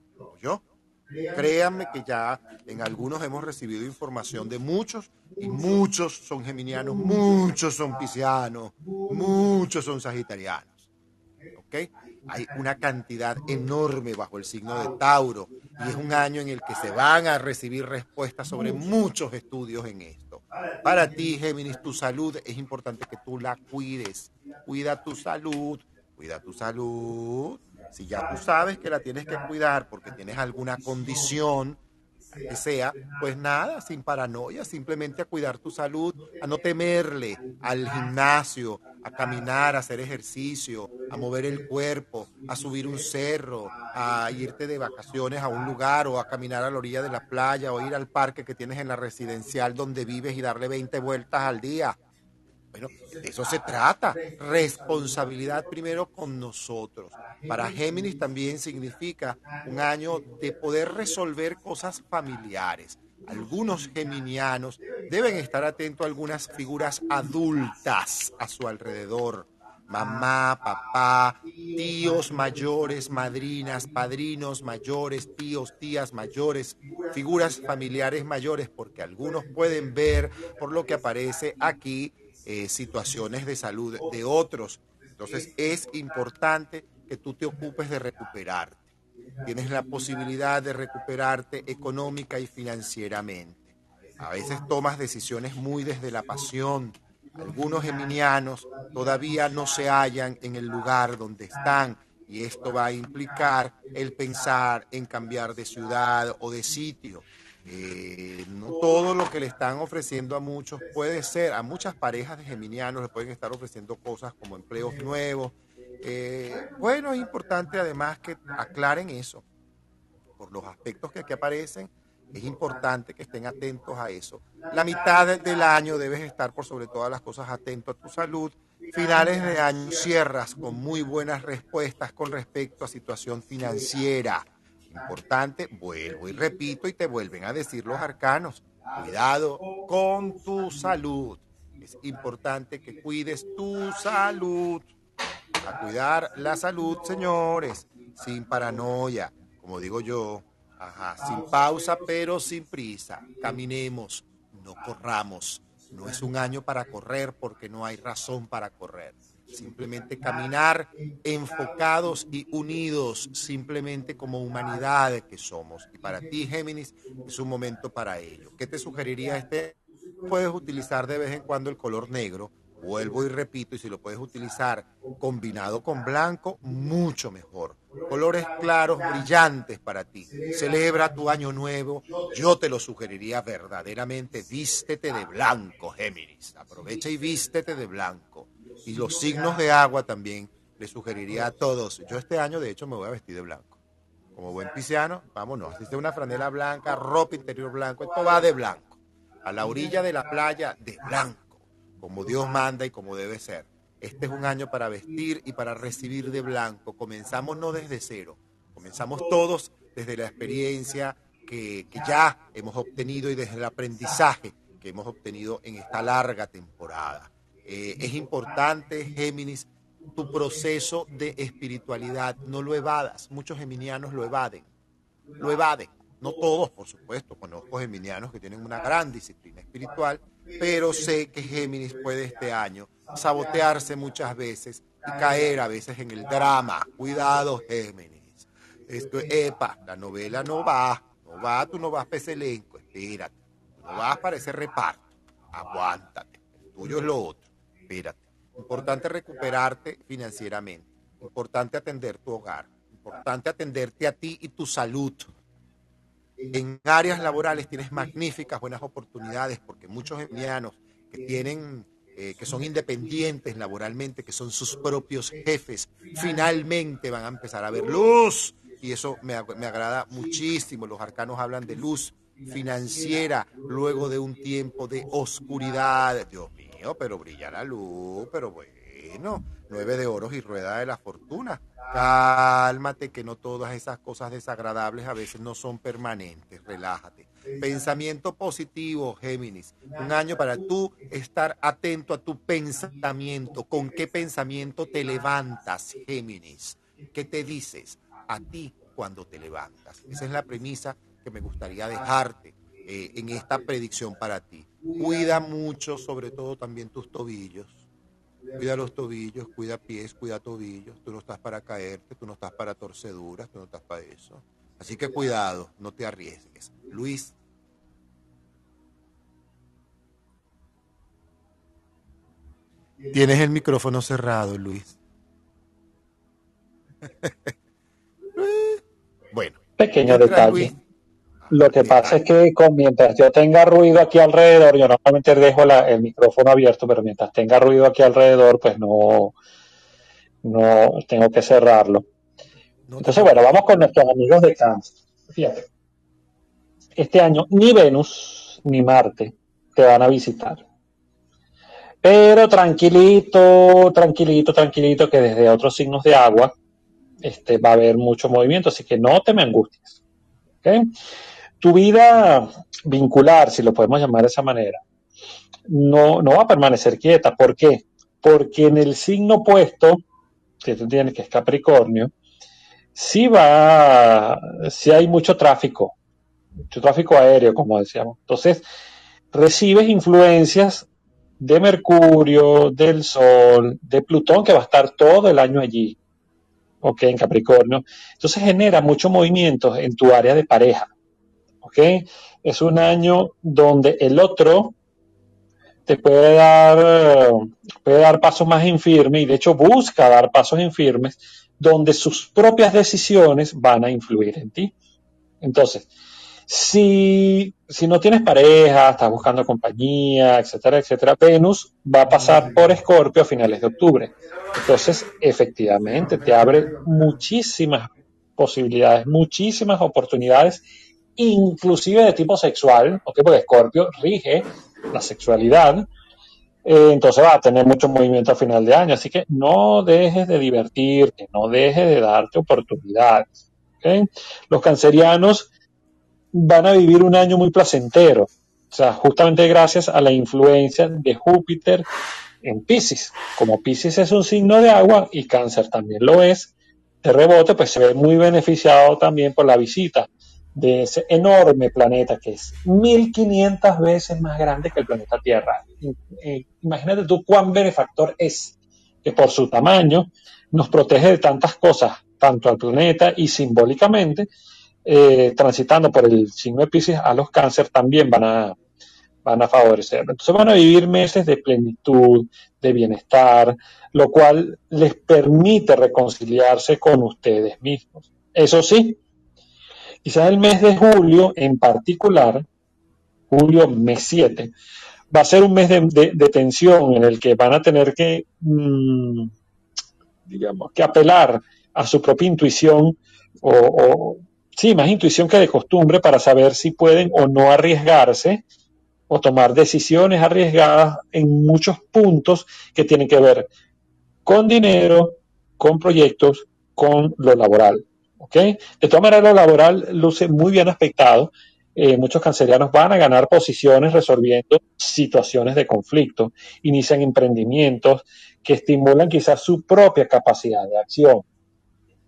Speaker 1: ¿Yo? Créanme que ya en algunos hemos recibido información de muchos y muchos son geminianos, muchos son piscianos, muchos son sagitarianos. ¿Ok? Hay una cantidad enorme bajo el signo de Tauro y es un año en el que se van a recibir respuestas sobre muchos estudios en esto. Para ti, Géminis, tu salud es importante que tú la cuides. Cuida tu salud, cuida tu salud. Si ya tú sabes que la tienes que cuidar porque tienes alguna condición, que sea, pues nada, sin paranoia, simplemente a cuidar tu salud, a no temerle al gimnasio, a caminar, a hacer ejercicio, a mover el cuerpo, a subir un cerro, a irte de vacaciones a un lugar o a caminar a la orilla de la playa o ir al parque que tienes en la residencial donde vives y darle 20 vueltas al día. Bueno, de eso se trata. Responsabilidad primero con nosotros. Para Géminis también significa un año de poder resolver cosas familiares. Algunos geminianos deben estar atentos a algunas figuras adultas a su alrededor. Mamá, papá, tíos mayores, madrinas, padrinos mayores, tíos, tías mayores, figuras familiares mayores, porque algunos pueden ver por lo que aparece aquí eh, situaciones de salud de otros. Entonces es importante que tú te ocupes de recuperarte. Tienes la posibilidad de recuperarte económica y financieramente. A veces tomas decisiones muy desde la pasión. Algunos geminianos todavía no se hallan en el lugar donde están y esto va a implicar el pensar en cambiar de ciudad o de sitio. Eh, no todo lo que le están ofreciendo a muchos puede ser, a muchas parejas de geminianos le pueden estar ofreciendo cosas como empleos nuevos. Eh, bueno, es importante además que aclaren eso. Por los aspectos que aquí aparecen, es importante que estén atentos a eso. La mitad del año debes estar por sobre todas las cosas atento a tu salud. Finales de año cierras con muy buenas respuestas con respecto a situación financiera Importante, vuelvo y repito y te vuelven a decir los arcanos. Cuidado con tu salud. Es importante que cuides tu salud. A cuidar la salud, señores, sin paranoia, como digo yo. Ajá, sin pausa, pero sin prisa. Caminemos, no corramos. No es un año para correr porque no hay razón para correr simplemente caminar enfocados y unidos, simplemente como humanidad que somos. Y para ti, Géminis, es un momento para ello. ¿Qué te sugeriría este? Puedes utilizar de vez en cuando el color negro, vuelvo y repito, y si lo puedes utilizar combinado con blanco, mucho mejor. Colores claros, brillantes para ti. Celebra tu año nuevo. Yo te lo sugeriría verdaderamente. Vístete de blanco, Géminis. Aprovecha y vístete de blanco y los signos de agua también le sugeriría a todos. Yo este año, de hecho, me voy a vestir de blanco. Como buen pisciano, vámonos. Así una franela blanca, ropa interior blanco. Esto va de blanco. A la orilla de la playa, de blanco. Como Dios manda y como debe ser. Este es un año para vestir y para recibir de blanco. Comenzamos no desde cero. Comenzamos todos desde la experiencia que, que ya hemos obtenido y desde el aprendizaje que hemos obtenido en esta larga temporada. Eh, es importante, Géminis, tu proceso de espiritualidad. No lo evadas. Muchos geminianos lo evaden. Lo evaden. No todos, por supuesto. Conozco geminianos que tienen una gran disciplina espiritual, pero sé que Géminis puede este año sabotearse muchas veces y caer a veces en el drama. Cuidado, Géminis. Esto, epa, la novela no va, no va, tú no vas para ese elenco, espérate. no vas para ese reparto. Aguántate. El tuyo es lo otro espérate. Importante recuperarte financieramente. Importante atender tu hogar. Importante atenderte a ti y tu salud. En áreas laborales tienes magníficas, buenas oportunidades porque muchos envianos que tienen, eh, que son independientes laboralmente, que son sus propios jefes, finalmente van a empezar a ver luz. Y eso me agrada muchísimo. Los arcanos hablan de luz financiera luego de un tiempo de oscuridad. Dios mío pero brilla la luz, pero bueno, nueve de oros y rueda de la fortuna. Cálmate, que no todas esas cosas desagradables a veces no son permanentes. Relájate. Pensamiento positivo, Géminis. Un año para tú estar atento a tu pensamiento. ¿Con qué pensamiento te levantas, Géminis? ¿Qué te dices a ti cuando te levantas? Esa es la premisa que me gustaría dejarte eh, en esta predicción para ti. Cuida mucho, sobre todo también tus tobillos. Cuida los tobillos, cuida pies, cuida tobillos. Tú no estás para caerte, tú no estás para torceduras, tú no estás para eso. Así que cuidado, no te arriesgues. Luis. Tienes el micrófono cerrado, Luis. (laughs) bueno.
Speaker 2: Pequeño detalle. Lo que pasa es que mientras yo tenga ruido aquí alrededor, yo normalmente dejo el micrófono abierto, pero mientras tenga ruido aquí alrededor, pues no, no tengo que cerrarlo. Entonces, bueno, vamos con nuestros amigos de cáncer. Fíjate, este año ni Venus ni Marte te van a visitar. Pero tranquilito, tranquilito, tranquilito, que desde otros signos de agua este, va a haber mucho movimiento, así que no te me angusties. ¿okay? Tu vida vincular, si lo podemos llamar de esa manera, no, no va a permanecer quieta. ¿Por qué? Porque en el signo opuesto, que tú tienes, que es Capricornio, sí va, sí hay mucho tráfico, mucho tráfico aéreo, como decíamos. Entonces, recibes influencias de Mercurio, del Sol, de Plutón, que va a estar todo el año allí, ok, en Capricornio. Entonces genera mucho movimiento en tu área de pareja, ok. Es un año donde el otro te puede dar, puede dar pasos más infirmes y de hecho busca dar pasos infirmes donde sus propias decisiones van a influir en ti. Entonces, si, si no tienes pareja, estás buscando compañía, etcétera, etcétera, Venus va a pasar por Escorpio a finales de octubre. Entonces, efectivamente, te abre muchísimas posibilidades, muchísimas oportunidades, inclusive de tipo sexual, porque Escorpio rige la sexualidad, eh, entonces va a tener mucho movimiento a final de año, así que no dejes de divertirte, no dejes de darte oportunidades. Los cancerianos van a vivir un año muy placentero, o sea, justamente gracias a la influencia de Júpiter en Pisces. Como Pisces es un signo de agua y Cáncer también lo es, de rebote, pues se ve muy beneficiado también por la visita de ese enorme planeta que es 1500 veces más grande que el planeta Tierra. Imagínate tú cuán benefactor es, que por su tamaño nos protege de tantas cosas, tanto al planeta y simbólicamente, eh, transitando por el signo de Pisces, a los cáncer también van a, van a favorecer. Entonces van a vivir meses de plenitud, de bienestar, lo cual les permite reconciliarse con ustedes mismos. Eso sí, quizás el mes de julio en particular, julio mes 7, va a ser un mes de, tensión en el que van a tener que, mm, digamos, que apelar a su propia intuición o sí, más intuición que de costumbre para saber si pueden o no arriesgarse o tomar decisiones arriesgadas en muchos puntos que tienen que ver con dinero, con proyectos, con lo laboral. De todas maneras, lo laboral luce muy bien aspectado. Eh, muchos cancerianos van a ganar posiciones resolviendo situaciones de conflicto, inician emprendimientos que estimulan quizás su propia capacidad de acción.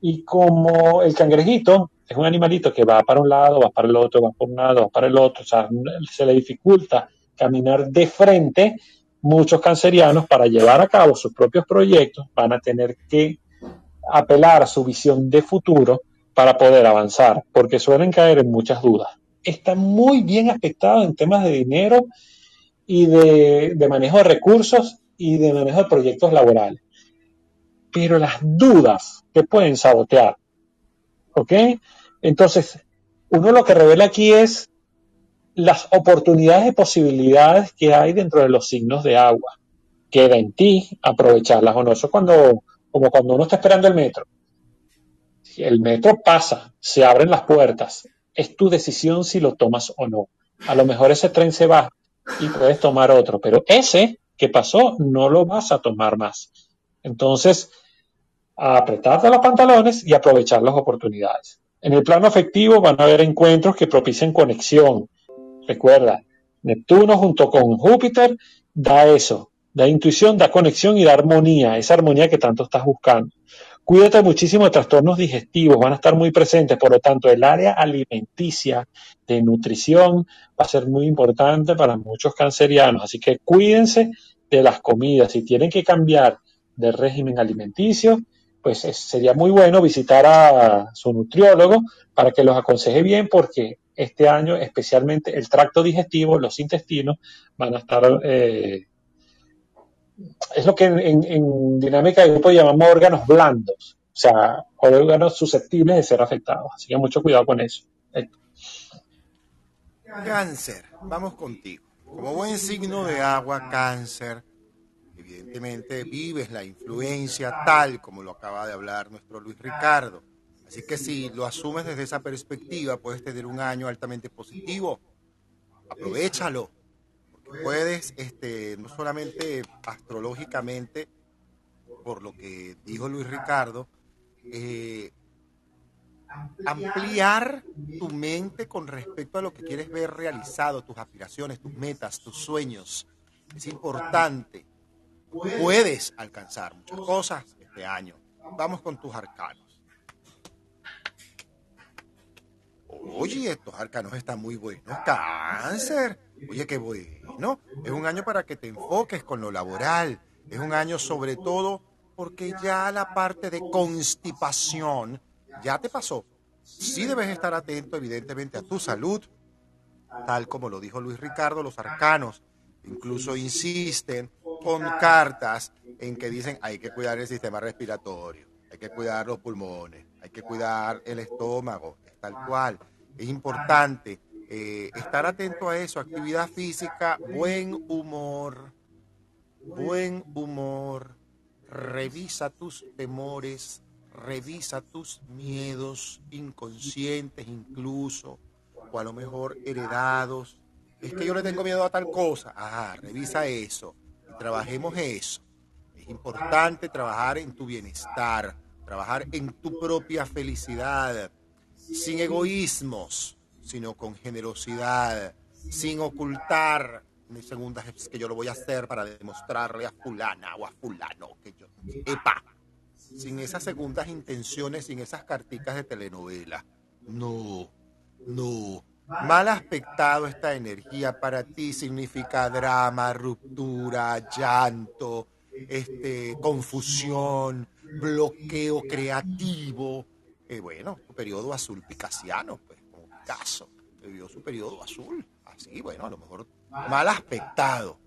Speaker 2: Y como el cangrejito es un animalito que va para un lado, va para el otro, va por un lado, va para el otro, o sea, se le dificulta caminar de frente, muchos cancerianos para llevar a cabo sus propios proyectos van a tener que apelar a su visión de futuro para poder avanzar, porque suelen caer en muchas dudas. Está muy bien aspectado en temas de dinero y de, manejo de recursos y de manejo de proyectos laborales. Pero las dudas te pueden sabotear. ¿Ok? Entonces, uno lo que revela aquí es las oportunidades y posibilidades que hay dentro de los signos de agua. Queda en ti aprovecharlas o no. Eso es cuando, como cuando uno está esperando el metro. Si el metro pasa, se abren las puertas. Es tu decisión si lo tomas o no. A lo mejor ese tren se va y puedes tomar otro, pero ese que pasó no lo vas a tomar más. Entonces, apretarte los pantalones y aprovechar las oportunidades. En el plano afectivo van a haber encuentros que propicien conexión. Recuerda, Neptuno junto con Júpiter da eso, da intuición, da conexión y da armonía, esa armonía que tanto estás buscando. Cuídate muchísimo de trastornos digestivos, van a estar muy presentes, por lo tanto el área alimenticia de nutrición va a ser muy importante para muchos cancerianos, así que cuídense de las comidas, si tienen que cambiar de régimen alimenticio, pues sería muy bueno visitar a su nutriólogo para que los aconseje bien porque este año especialmente el tracto digestivo, los intestinos van a estar... Eh, es lo que en, dinámica de grupo llamamos órganos blandos, o sea, órganos susceptibles de ser afectados. Así que mucho cuidado con eso.
Speaker 1: Cáncer, vamos contigo. Como buen signo de agua, cáncer, evidentemente vives la influencia tal como lo acaba de hablar nuestro Luis Ricardo. Así que si lo asumes desde esa perspectiva, puedes tener un año altamente positivo. Aprovechalo. Puedes, este, no solamente astrológicamente, por lo que dijo Luis Ricardo, eh, ampliar tu mente con respecto a lo que quieres ver realizado, tus aspiraciones, tus metas, tus sueños. Es importante puedes alcanzar muchas cosas este año. Vamos con tus arcanos. Oye, estos arcanos están muy buenos. Cáncer. Oye, qué bueno. Es un año para que te enfoques con lo laboral. Es un año sobre todo porque ya la parte de constipación ya te pasó. Sí debes estar atento, evidentemente, a tu salud, tal como lo dijo Luis Ricardo, los arcanos incluso insisten con cartas en que dicen hay que cuidar el sistema respiratorio, hay que cuidar los pulmones, hay que cuidar el estómago, es tal cual. Es importante eh, estar atento a eso, actividad física, buen humor, buen humor, revisa tus temores, revisa tus miedos inconscientes incluso, o a lo mejor heredados. Es que yo le tengo miedo a tal cosa. Ajá, revisa eso trabajemos eso. Es importante trabajar en tu bienestar, trabajar en tu propia felicidad, sin egoísmos, sino con generosidad, sin ocultar mis segundas es que yo lo voy a hacer para demostrarle a fulana o a fulano que yo, epa, sin esas segundas intenciones, sin esas carticas de telenovela. No, no, Mal aspectado esta energía para ti significa drama, ruptura, llanto, este, confusión, bloqueo creativo. Eh, bueno, periodo azul picasiano, pues, caso, vivió su periodo azul. Así, bueno, a lo mejor mal aspectado.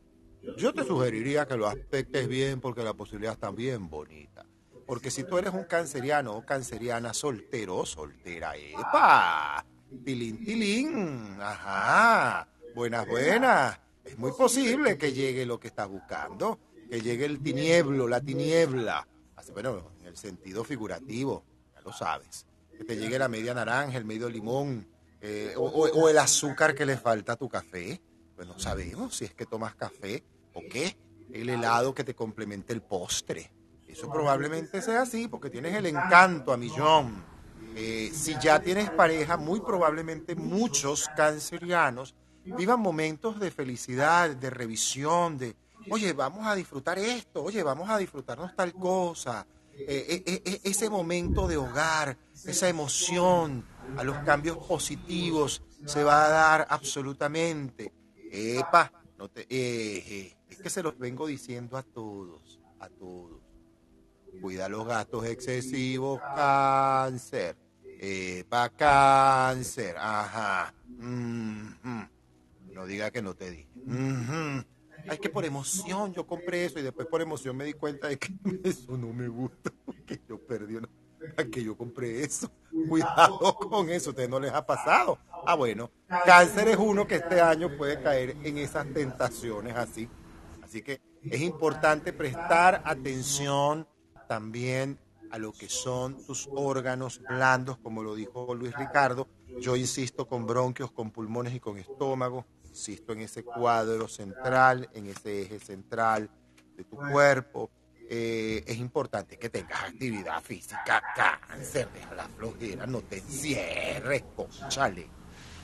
Speaker 1: Yo te sugeriría que lo aspectes bien porque la posibilidad está bien bonita. Porque si tú eres un canceriano o canceriana soltero o soltera, ¡epa! Tilín, tilín. Ajá. Buenas, buenas. Es muy posible que llegue lo que estás buscando, que llegue el tinieblo, la tiniebla. Así, bueno, en el sentido figurativo, ya lo sabes. Que te llegue la media naranja, el medio limón, eh, o, el azúcar que le falta a tu café. Pues no sabemos si es que tomas café o qué. El helado que te complemente el postre. Eso probablemente sea así, porque tienes el encanto a millón eh, si ya tienes pareja, muy probablemente muchos cancerianos vivan momentos de felicidad, de revisión, de, oye, vamos a disfrutar esto, oye, vamos a disfrutarnos tal cosa. Eh, ese momento de hogar, esa emoción a los cambios positivos se va a dar absolutamente. Epa, no te, es que se los vengo diciendo a todos, a todos. Cuida los gastos excesivos, cáncer. Epa, cáncer. Ajá. No diga que no te di. Ay, que por emoción yo compré eso y después por emoción me di cuenta de que (laughs) eso no me gusta, porque yo perdí una... (laughs) que yo compré eso. Cuidado con eso, ustedes no les ha pasado. Ah, bueno, cáncer es uno que este año puede caer en esas tentaciones así. Así que es importante prestar atención también a lo que son tus órganos blandos, como lo dijo Luis Ricardo. Yo insisto con bronquios, con pulmones y con estómago. Insisto en ese cuadro central, en ese eje central de tu cuerpo. Eh, es importante que tengas actividad física, cáncer, deja la flojera, no te encierres, conchale.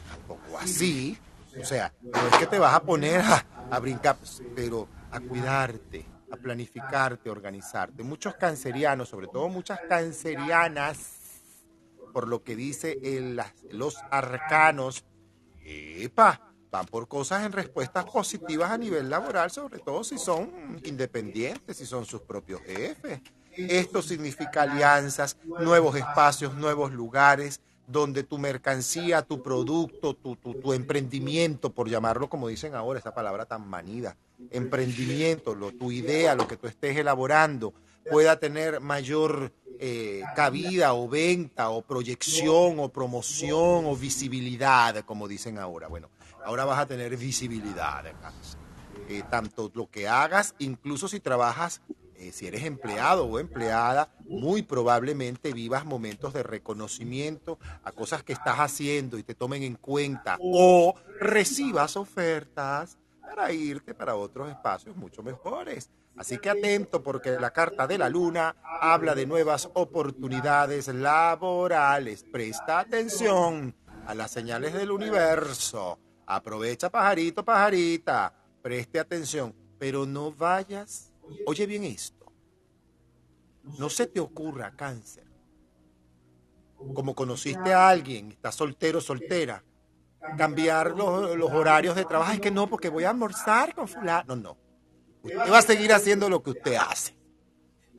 Speaker 1: Tampoco así. O sea, no es que te vas a poner a, brincar, pero a cuidarte, a planificarte, a organizarte. Muchos cancerianos, sobre todo muchas cancerianas, por lo que dice los arcanos, epa, van por cosas en respuestas positivas a nivel laboral, sobre todo si son independientes, si son sus propios jefes. Esto significa alianzas, nuevos espacios, nuevos lugares, donde tu mercancía, tu producto, tu, emprendimiento, por llamarlo como dicen ahora, esa palabra tan manida, emprendimiento, tu idea, lo que tú estés elaborando, pueda tener mayor eh, cabida o venta o proyección o promoción o visibilidad, como dicen ahora. Bueno, ahora vas a tener visibilidad. Eh, tanto lo que hagas, incluso si trabajas, eh, si eres empleado o empleada, muy probablemente vivas momentos de reconocimiento a cosas que estás haciendo y te tomen en cuenta o recibas ofertas para irte para otros espacios mucho mejores. Así que atento porque la carta de la luna habla de nuevas oportunidades laborales. Presta atención a las señales del universo. Aprovecha pajarito, pajarita. Preste atención, pero no vayas. Oye bien esto. No se te ocurra cáncer. Como conociste a alguien, estás soltero, soltera, cambiar los, los horarios de trabajo. Es que no, porque voy a almorzar con fulano. No, no. Usted va a seguir haciendo lo que usted hace.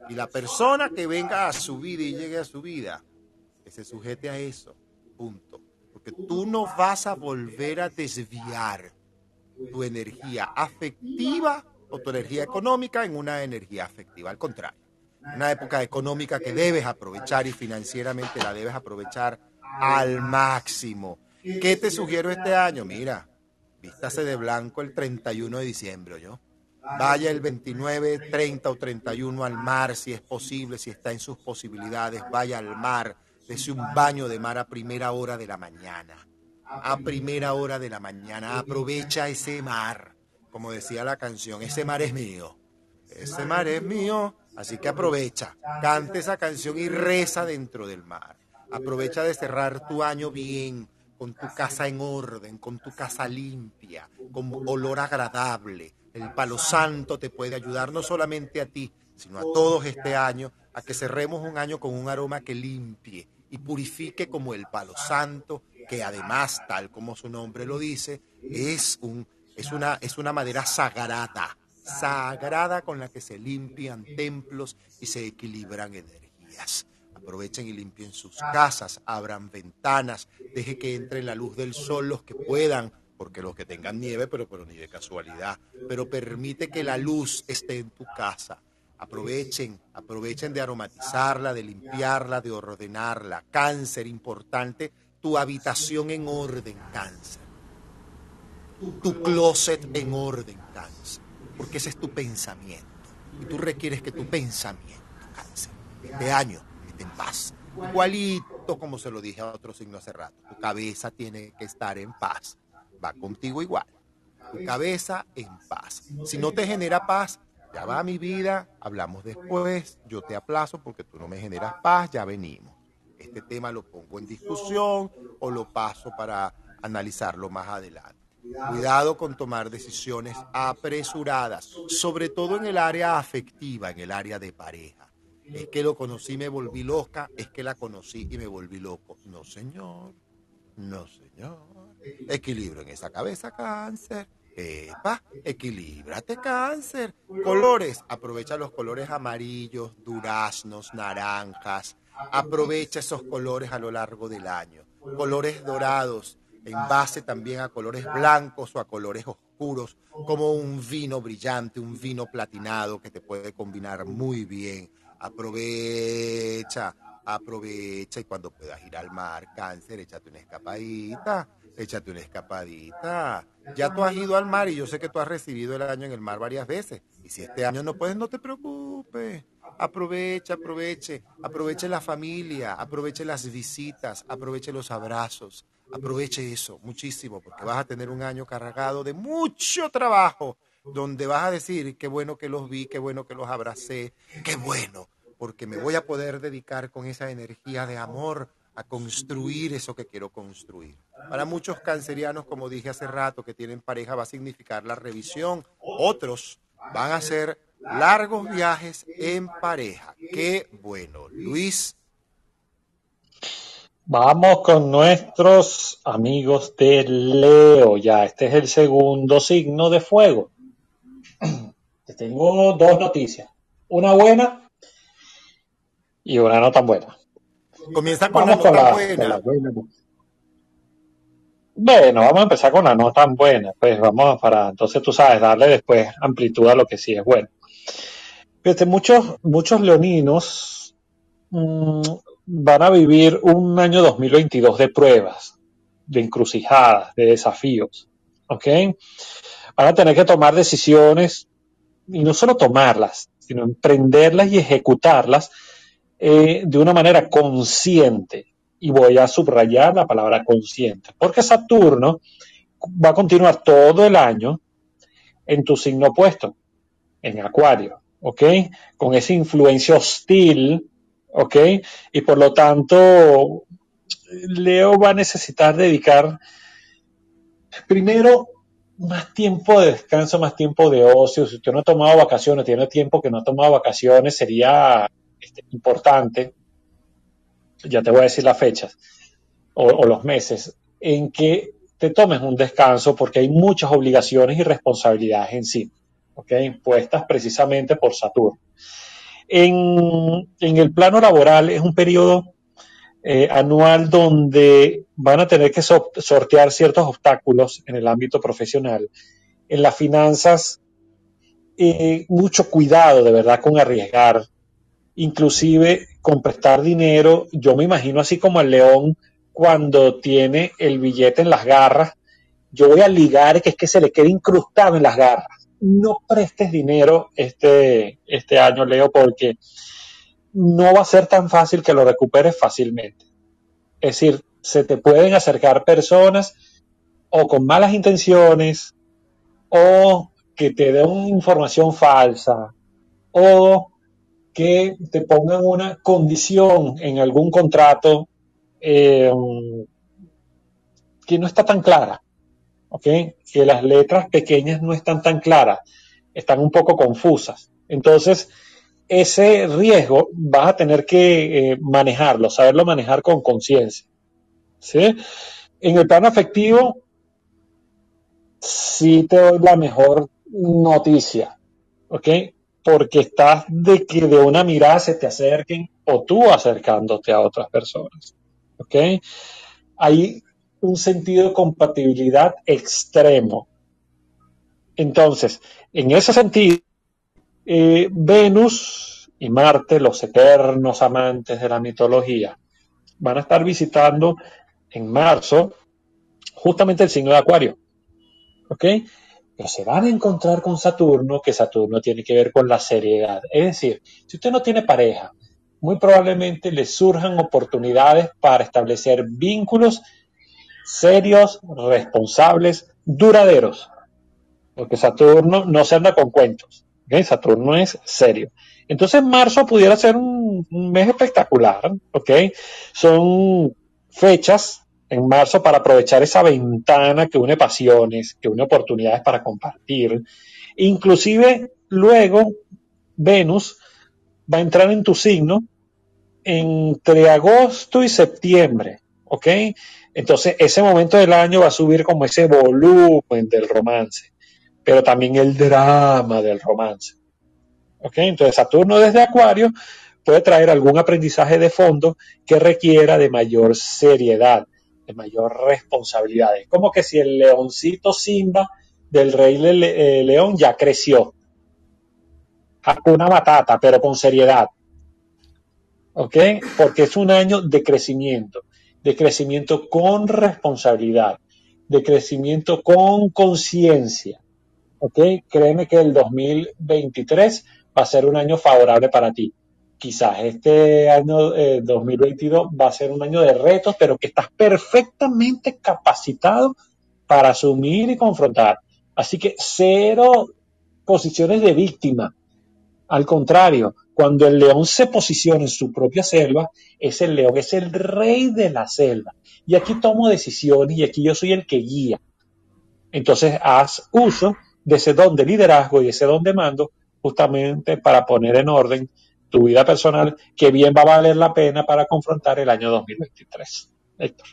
Speaker 1: Y la persona que venga a su vida y llegue a su vida, que se sujete a eso. Punto. Tú no vas a volver a desviar tu energía afectiva o tu energía económica en una energía afectiva. Al contrario, una época económica que debes aprovechar y financieramente la debes aprovechar al máximo. ¿Qué te sugiero este año? Mira, vístase de blanco el 31 de diciembre, ¿yo? Vaya el 29, 30 o 31 al mar, si es posible, si está en sus posibilidades, vaya al mar, dese un baño de mar a primera hora de la mañana. A primera hora de la mañana, aprovecha ese mar. Como decía la canción, ese mar es mío. Ese mar es mío, así que aprovecha, cante esa canción y reza dentro del mar. Aprovecha de cerrar tu año bien, con tu casa en orden, con tu casa limpia, con olor agradable. El palo santo te puede ayudar no solamente a ti, sino a todos este año, a que cerremos un año con un aroma que limpie y purifique como el palo santo, que además, tal como su nombre lo dice, es, un, es, una, es una madera sagrada, sagrada con la que se limpian templos y se equilibran energías. Aprovechen y limpien sus casas, abran ventanas, deje que entre la luz del sol los que puedan, porque los que tengan nieve, pero, pero ni de casualidad, pero permite que la luz esté en tu casa. Aprovechen, aprovechen de aromatizarla, de limpiarla, de ordenarla. Cáncer, importante, tu habitación en orden, cáncer. Tu closet en orden, cáncer. Porque ese es tu pensamiento. Y tú requieres que tu pensamiento, cáncer, este año esté en paz. Igualito como se lo dije a otro signo hace rato. Tu cabeza tiene que estar en paz. Va contigo igual. Tu cabeza en paz. Si no te genera paz, ya va mi vida, hablamos después, yo te aplazo porque tú no me generas paz, ya venimos. Este tema lo pongo en discusión o lo paso para analizarlo más adelante. Cuidado con tomar decisiones apresuradas, sobre todo en el área afectiva, en el área de pareja. Es que lo conocí y me volví loca, es que la conocí y me volví loco. No, señor. No, señor. Equilibrio en esa cabeza, cáncer. Epa, equilíbrate, cáncer. Colores, aprovecha los colores amarillos, duraznos, naranjas. Aprovecha esos colores a lo largo del año. Colores dorados, en base también a colores blancos o a colores oscuros, como un vino brillante, un vino platinado que te puede combinar muy bien. Aprovecha, aprovecha y cuando puedas ir al mar, cáncer, échate una escapadita, échate una escapadita. Ya tú has ido al mar y yo sé que tú has recibido el año en el mar varias veces. Y si este año no puedes, no te preocupes. Aprovecha, aproveche, aproveche la familia, aproveche las visitas, aproveche los abrazos, aproveche eso muchísimo, porque vas a tener un año cargado de mucho trabajo donde vas a decir, qué bueno que los vi, qué bueno que los abracé, qué bueno, porque me voy a poder dedicar con esa energía de amor a construir eso que quiero construir. Para muchos cancerianos, como dije hace rato, que tienen pareja, va a significar la revisión. Otros van a ser largos viajes en pareja. Qué bueno. Luis.
Speaker 2: Vamos con nuestros amigos de Leo. Ya, este es el segundo signo de fuego. (clears throat) Te tengo dos noticias. Una buena y una no tan buena.
Speaker 1: Comienza con vamos la nota buena.
Speaker 2: Bueno, vamos a empezar con la no tan buena. Pues vamos para, entonces tú sabes, darle después amplitud a lo que sí es bueno. Fíjate, muchos, muchos leoninos mmm, van a vivir un año 2022 de pruebas, de encrucijadas, de desafíos. ¿Ok? Van a tener que tomar decisiones y no solo tomarlas, sino emprenderlas y ejecutarlas eh, de una manera consciente. Y voy a subrayar la palabra consciente, porque Saturno va a continuar todo el año en tu signo opuesto, en Acuario, ¿ok? Con esa influencia hostil, ¿ok? Y por lo tanto, Leo va a necesitar dedicar primero más tiempo de descanso, más tiempo de ocio. Si usted no ha tomado vacaciones, tiene tiempo que no ha tomado vacaciones, sería este, importante, ya te voy a decir las fechas o, los meses, en que te tomes un descanso porque hay muchas obligaciones y responsabilidades en sí, impuestas precisamente por Saturno. En, el plano laboral es un periodo eh, anual donde van a tener que sortear ciertos obstáculos en el ámbito profesional. En las finanzas, eh, mucho cuidado de verdad con arriesgar, inclusive con prestar dinero, yo me imagino así como el león cuando tiene el billete en las garras, yo voy a ligar que es que se le quede incrustado en las garras. No prestes dinero este, este año, Leo, porque no va a ser tan fácil que lo recuperes fácilmente. Es decir, se te pueden acercar personas o con malas intenciones o que te den información falsa o que te pongan una condición en algún contrato eh, que no está tan clara, ¿ok? Que las letras pequeñas no están tan claras, están un poco confusas. Entonces, ese riesgo vas a tener que eh, manejarlo, saberlo manejar con conciencia. ¿sí? En el plano afectivo, sí te doy la mejor noticia, ¿ok? Porque estás de que de una mirada se te acerquen o tú acercándote a otras personas. ¿Ok? Hay un sentido de compatibilidad extremo. Entonces, en ese sentido, eh, Venus y Marte, los eternos amantes de la mitología, van a estar visitando en marzo justamente el signo de Acuario. ¿Ok? Pero se van a encontrar con Saturno, que Saturno tiene que ver con la seriedad. Es decir, si usted no tiene pareja, muy probablemente le surjan oportunidades para establecer vínculos serios, responsables, duraderos. Porque Saturno no se anda con cuentos. Saturno es serio. Entonces marzo pudiera ser un, un mes espectacular. ¿ok? Son fechas en marzo para aprovechar esa ventana que une pasiones, que une oportunidades para compartir. Inclusive luego Venus va a entrar en tu signo entre agosto y septiembre, ¿ok? Entonces ese momento del año va a subir como ese volumen del romance, pero también el drama del romance. ¿Ok? Entonces Saturno desde Acuario puede traer algún aprendizaje de fondo que requiera de mayor seriedad, de mayor responsabilidad. Es como que si el leoncito Simba del rey eh, león ya creció. Una batata, pero con seriedad. ¿Ok? Porque es un año de crecimiento, de crecimiento con responsabilidad, de crecimiento con conciencia. ¿Ok? Créeme que el 2023 va a ser un año favorable para ti quizás este año 2022 eh, va a ser un año de retos, pero que estás perfectamente capacitado para asumir y confrontar. Así que cero posiciones de víctima. Al contrario, cuando el león se posiciona en su propia selva, es el león, es el rey de la selva. Y aquí tomo decisiones y aquí yo soy el que guía. Entonces haz uso de ese don de liderazgo y ese don de mando justamente para poner en orden tu vida personal, que bien va a valer la pena para confrontar el año 2023. Héctor.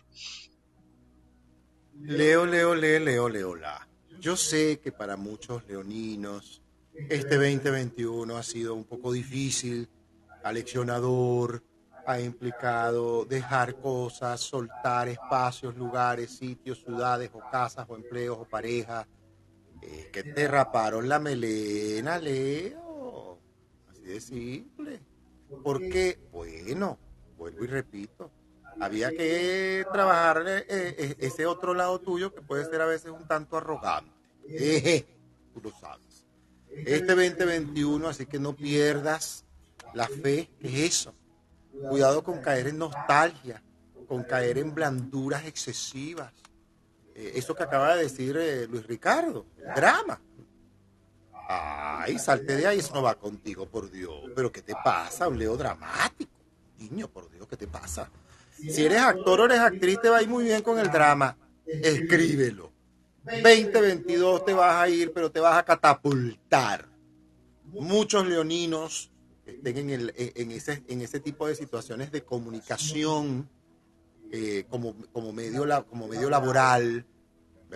Speaker 1: Leo, leo, leo, leo, leo, la. Yo sé que para muchos leoninos este 2021 ha sido un poco difícil, aleccionador, ha implicado dejar cosas, soltar espacios, lugares, sitios, ciudades o casas o empleos o parejas. Eh, que te raparon la melena, Leo. Así de simple. ¿Por qué? Bueno, vuelvo y repito. Había que trabajar eh, eh, ese otro lado tuyo que puede ser a veces un tanto arrogante. tú lo sabes. Este 2021, así que no pierdas la fe, que es eso Cuidado con caer en nostalgia, con caer en blanduras excesivas. Eh, eso que acaba de decir eh, Luis Ricardo, drama. Ay, salte de ahí, eso no va contigo, por Dios. Pero ¿qué te pasa? Un leo dramático. Niño, por Dios, ¿qué te pasa? Si eres actor o eres actriz, te va a ir muy bien con el drama. Escríbelo. 2022 te vas a ir, pero te vas a catapultar. Muchos leoninos estén en, ese, tipo de situaciones de comunicación eh, como medio laboral,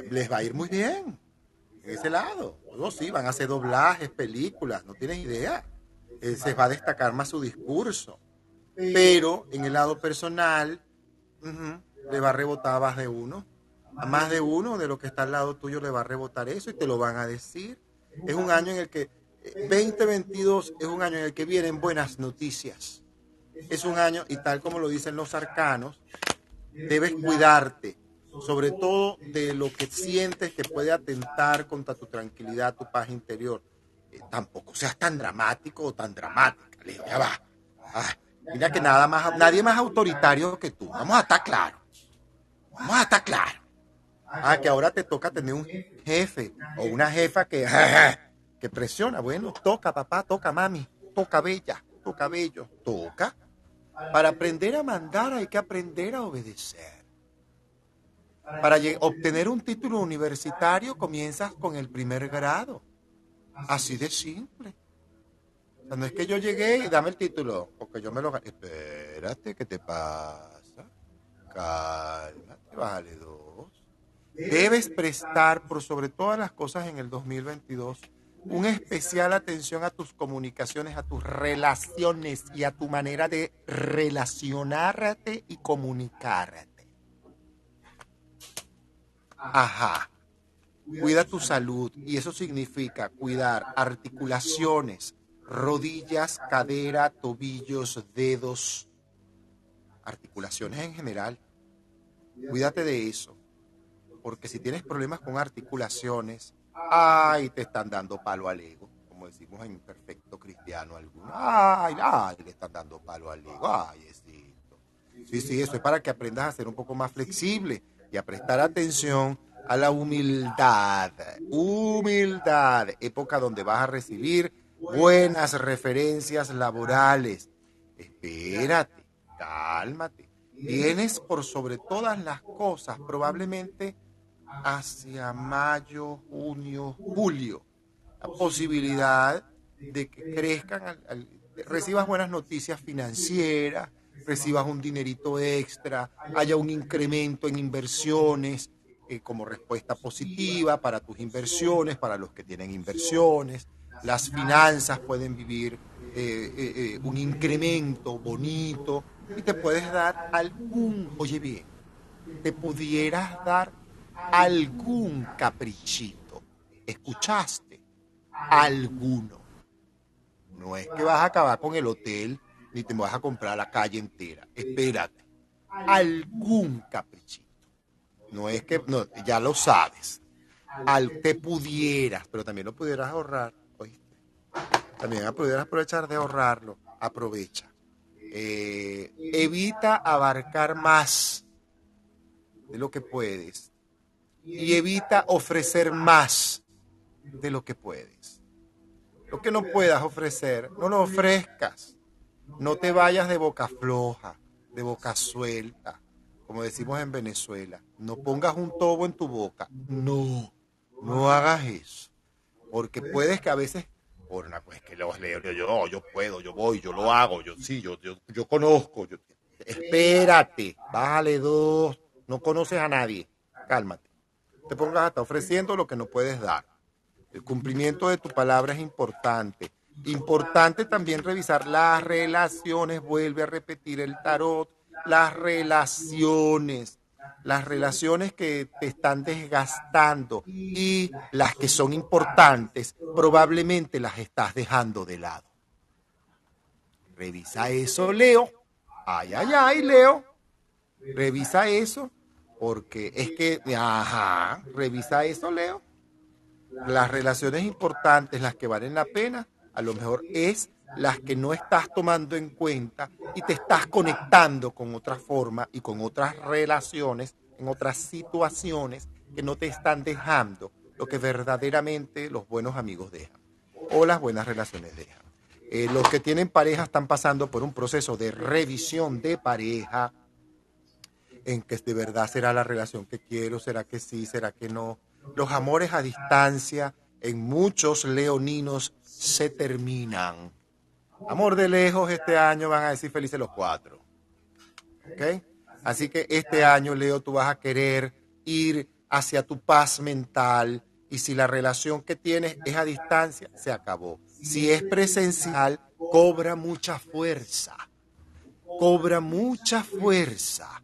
Speaker 1: les va a ir muy bien en ese lado. Todos sí, van a hacer doblajes, películas, no tienes idea. Eh, se va a destacar más su discurso. Pero en el lado personal, le va a rebotar más de uno. A más de uno de lo que está al lado tuyo le va a rebotar eso y te lo van a decir. Es un año en el que 2022 es un año en el que vienen buenas noticias. Es un año, y tal como lo dicen los arcanos, debes cuidarte, sobre todo de lo que sientes que puede atentar contra tu tranquilidad, tu paz interior. Eh, tampoco seas tan dramático o tan dramática. Leo, ya va. Ah, mira que nada más, nadie más autoritario que tú. Vamos a estar claros. Vamos a estar claros. Ah, que ahora te toca tener un jefe o una jefa que (laughs) que presiona. Bueno, toca papá, toca mami, toca bella, toca bello, toca. Para aprender a mandar hay que aprender a obedecer. Para obtener un título universitario comienzas con el primer grado. Así de simple. O no es que yo llegué y dame el título, porque yo me lo gané. Espérate, ¿qué te pasa? Cálmate, vale dos. Debes prestar por sobre todas las cosas en el 2022 un especial atención a tus comunicaciones, a tus relaciones y a tu manera de relacionarte y comunicarte. Ajá. Cuida tu salud y eso significa cuidar articulaciones, rodillas, cadera, tobillos, dedos, articulaciones en general. Cuídate de eso, porque si tienes problemas con articulaciones, Ay, te están dando palo al ego, como decimos en perfecto cristiano alguno. Ay, ay, le están dando palo al ego. Ay, esito. Sí, sí, eso es para que aprendas a ser un poco más flexible y a prestar atención a la humildad. Humildad, época donde vas a recibir buenas referencias laborales. Espérate, cálmate. Tienes por sobre todas las cosas probablemente hacia mayo, junio, julio. La posibilidad de que crezcan, recibas buenas noticias financieras, recibas un dinerito extra, haya un incremento en inversiones eh, como respuesta positiva para tus inversiones, para los que tienen inversiones. Las finanzas pueden vivir eh, eh, un incremento bonito y te puedes dar algún, oye bien, te pudieras dar algún caprichito. ¿Escuchaste? Alguno. No es que vas a acabar con el hotel ni te vas a comprar la calle entera. Espérate. Algún caprichito. No es que, no, ya lo sabes. Al, te pudieras, pero también lo pudieras ahorrar. ¿oíste? También pudieras aprovechar de ahorrarlo. Aprovecha. Eh, evita abarcar más de lo que puedes y evita ofrecer más de lo que puedes. Lo que no puedas ofrecer, no lo ofrezcas. No te vayas de boca floja, de boca suelta, como decimos en Venezuela. No pongas un tobo en tu boca. No, no hagas eso. Porque puedes que a veces, por una pues que los leo, yo, yo puedo, yo voy, yo lo hago, yo sí, yo, yo, yo conozco. Espérate, bájale dos, no conoces a nadie, cálmate. Te pongas hasta ofreciendo lo que no puedes dar. El cumplimiento de tu palabra es importante. Importante también revisar las relaciones, vuelve a repetir el tarot, las relaciones, las relaciones que te están desgastando y las que son importantes, probablemente las estás dejando de lado. Revisa eso, Leo. Ay, ay, ay, Leo. Revisa eso, porque es que, ajá, revisa eso, Leo. Las relaciones importantes, las que valen la pena, a lo mejor es las que no estás tomando en cuenta y te estás conectando con otra forma y con otras relaciones, en otras situaciones que no te están dejando lo que verdaderamente los buenos amigos dejan o las buenas relaciones dejan. Eh, los que tienen pareja están pasando por un proceso de revisión de pareja en que de verdad será la relación que quiero, será que sí, será que no. Los amores a distancia en muchos leoninos se terminan. Amor de lejos, este año van a decir felices los cuatro. ¿Ok? Así que este año, Leo, tú vas a querer ir hacia tu paz mental y si la relación que tienes es a distancia, se acabó. Si es presencial, cobra mucha fuerza. Cobra mucha fuerza.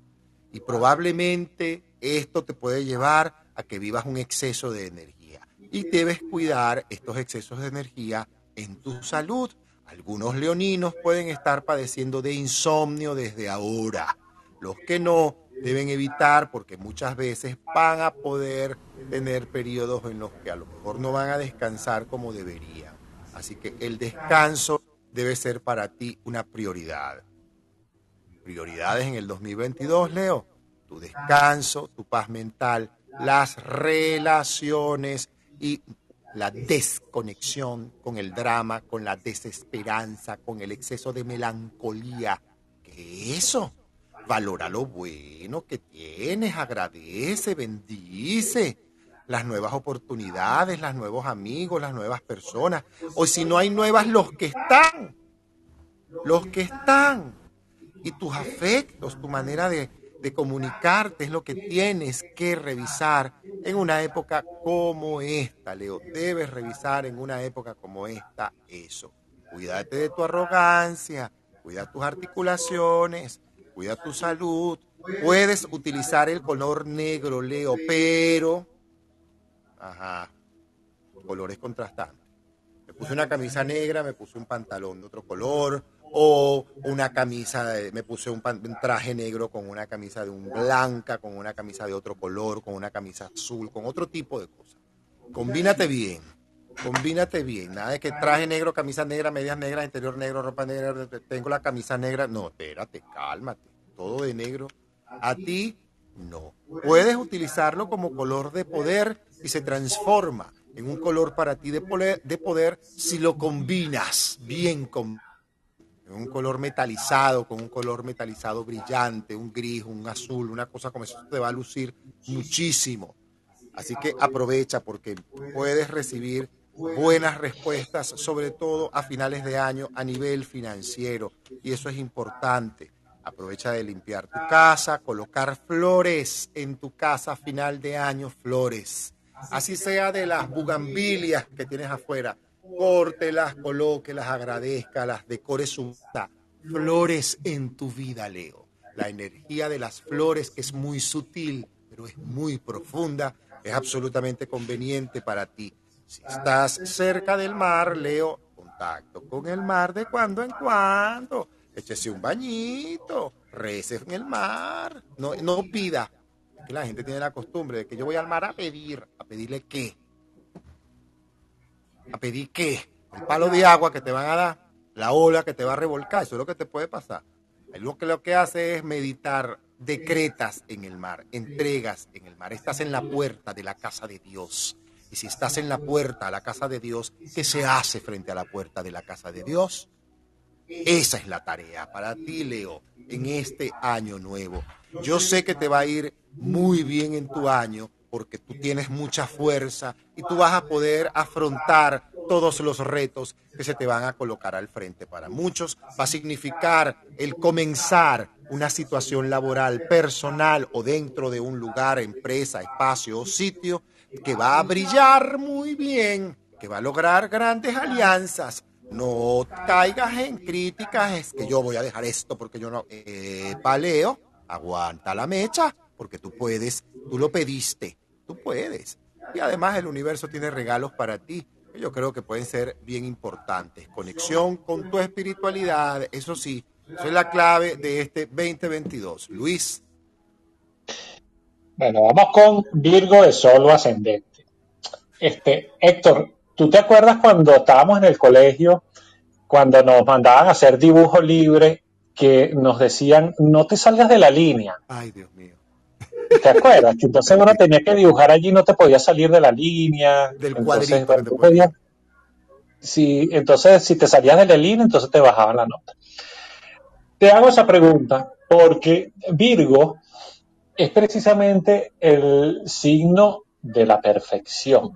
Speaker 1: Y probablemente esto te puede llevar a que vivas un exceso de energía y debes cuidar estos excesos de energía en tu salud. Algunos leoninos pueden estar padeciendo de insomnio desde ahora. Los que no deben evitar porque muchas veces van a poder tener periodos en los que a lo mejor no van a descansar como deberían. Así que el descanso debe ser para ti una prioridad. Prioridades en el 2022, Leo. Tu descanso, tu paz mental, las relaciones y la desconexión con el drama, con la desesperanza, con el exceso de melancolía. ¿Qué eso? Valora lo bueno que tienes, agradece, bendice las nuevas oportunidades, los nuevos amigos, las nuevas personas. O si no hay nuevas, los que están. Los que están. Y tus afectos, tu manera de, de comunicarte es lo que tienes que revisar en una época como esta, Leo. Debes revisar en una época como esta eso. Cuídate de tu arrogancia, cuida tus articulaciones, cuida tu salud. Puedes utilizar el color negro, Leo, pero... Ajá, colores contrastantes. Me puse una camisa negra, me puse un pantalón de otro color, o una camisa, de, me puse un, traje negro con una camisa de un blanca, con una camisa de otro color, con una camisa azul, con otro tipo de cosas. Combínate bien, combínate bien. Nada de que traje negro, camisa negra, medias negras, interior negro, ropa negra, tengo la camisa negra. No, espérate, cálmate. Todo de negro. A ti, no. Puedes utilizarlo como color de poder y se transforma en un color para ti de poder, de poder si lo combinas bien con un color metalizado, con un color metalizado brillante, un gris, un azul, una cosa como eso te va a lucir muchísimo. Así que aprovecha porque puedes recibir buenas respuestas, sobre todo a finales de año a nivel financiero. Y eso es importante. Aprovecha de limpiar tu casa, colocar flores en tu casa a final de año, flores. Así sea de las bugambilias que tienes afuera córtelas, colóquelas, agradezcalas, decore su flores en tu vida, Leo. La energía de las flores es muy sutil, pero es muy profunda, es absolutamente conveniente para ti. Si estás cerca del mar, Leo, contacto con el mar de cuando en cuando. Échese un bañito, rece en el mar. No, no pida. Que la gente tiene la costumbre de que yo voy al mar a pedir. ¿A pedirle qué? A pedir qué? El palo de agua que te van a dar, la ola que te va a revolcar, eso es lo que te puede pasar. Lo que lo que hace es meditar, decretas en el mar, entregas en el mar, estás en la puerta de la casa de Dios. Y si estás en la puerta a la casa de Dios, ¿qué se hace frente a la puerta de la casa de Dios? Esa es la tarea para ti, Leo, en este año nuevo. Yo sé que te va a ir muy bien en tu año porque tú tienes mucha fuerza y tú vas a poder afrontar todos los retos que se te van a colocar al frente. Para muchos va a significar el comenzar una situación laboral personal o dentro de un lugar, empresa, espacio o sitio que va a brillar muy bien, que va a lograr grandes alianzas. No caigas en críticas, es que yo voy a dejar esto porque yo no... Eh, paleo, aguanta la mecha, porque tú puedes, tú lo pediste, tú puedes. Y además el universo tiene regalos para ti que yo creo que pueden ser bien importantes. Conexión con tu espiritualidad, eso sí, eso es la clave de este 2022. Luis.
Speaker 2: Bueno, vamos con Virgo de Solo Ascendente. Este, Héctor, ¿tú te acuerdas cuando estábamos en el colegio, cuando nos mandaban a hacer dibujo libre, que nos decían, no te salgas de la línea?
Speaker 1: Ay, Dios mío.
Speaker 2: ¿Te acuerdas? Que entonces uno tenía que dibujar allí, no te podía salir de la línea.
Speaker 1: Del
Speaker 2: entonces,
Speaker 1: cuadrito que te
Speaker 2: si, entonces, si te salías de la línea, entonces te bajaban la nota. Te hago esa pregunta porque Virgo es precisamente el signo de la perfección.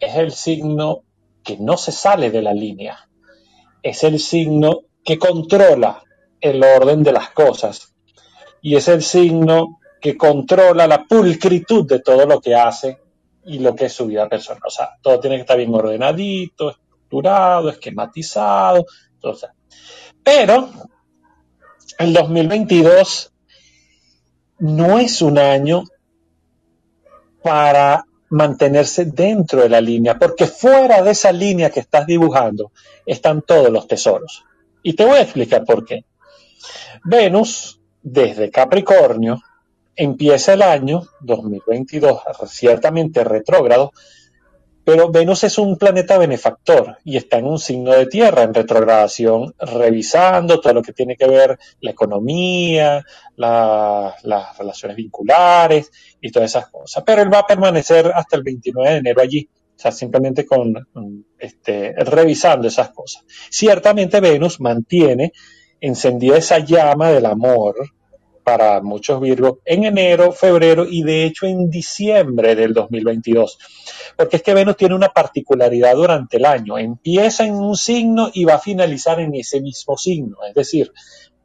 Speaker 2: Es el signo que no se sale de la línea. Es el signo que controla el orden de las cosas. Y es el signo que controla la pulcritud de todo lo que hace y lo que es su vida personal. O sea, todo tiene que estar bien ordenadito, estructurado, esquematizado. Entonces, pero el 2022 no es un año para mantenerse dentro de la línea, porque fuera de esa línea que estás dibujando están todos los tesoros. Y te voy a explicar por qué. Venus, desde Capricornio, empieza el año 2022 ciertamente retrógrado, pero Venus es un planeta benefactor y está en un signo de tierra en retrogradación, revisando todo lo que tiene que ver la economía, la- las relaciones vinculares y todas esas cosas. Pero él va a permanecer hasta el 29 de enero allí, o sea, simplemente con este, revisando esas cosas. Ciertamente Venus mantiene encendida esa llama del amor para muchos Virgos en enero, febrero y de hecho en diciembre del 2022. Porque es que Venus tiene una particularidad durante el año. Empieza en un signo y va a finalizar en ese mismo signo. Es decir,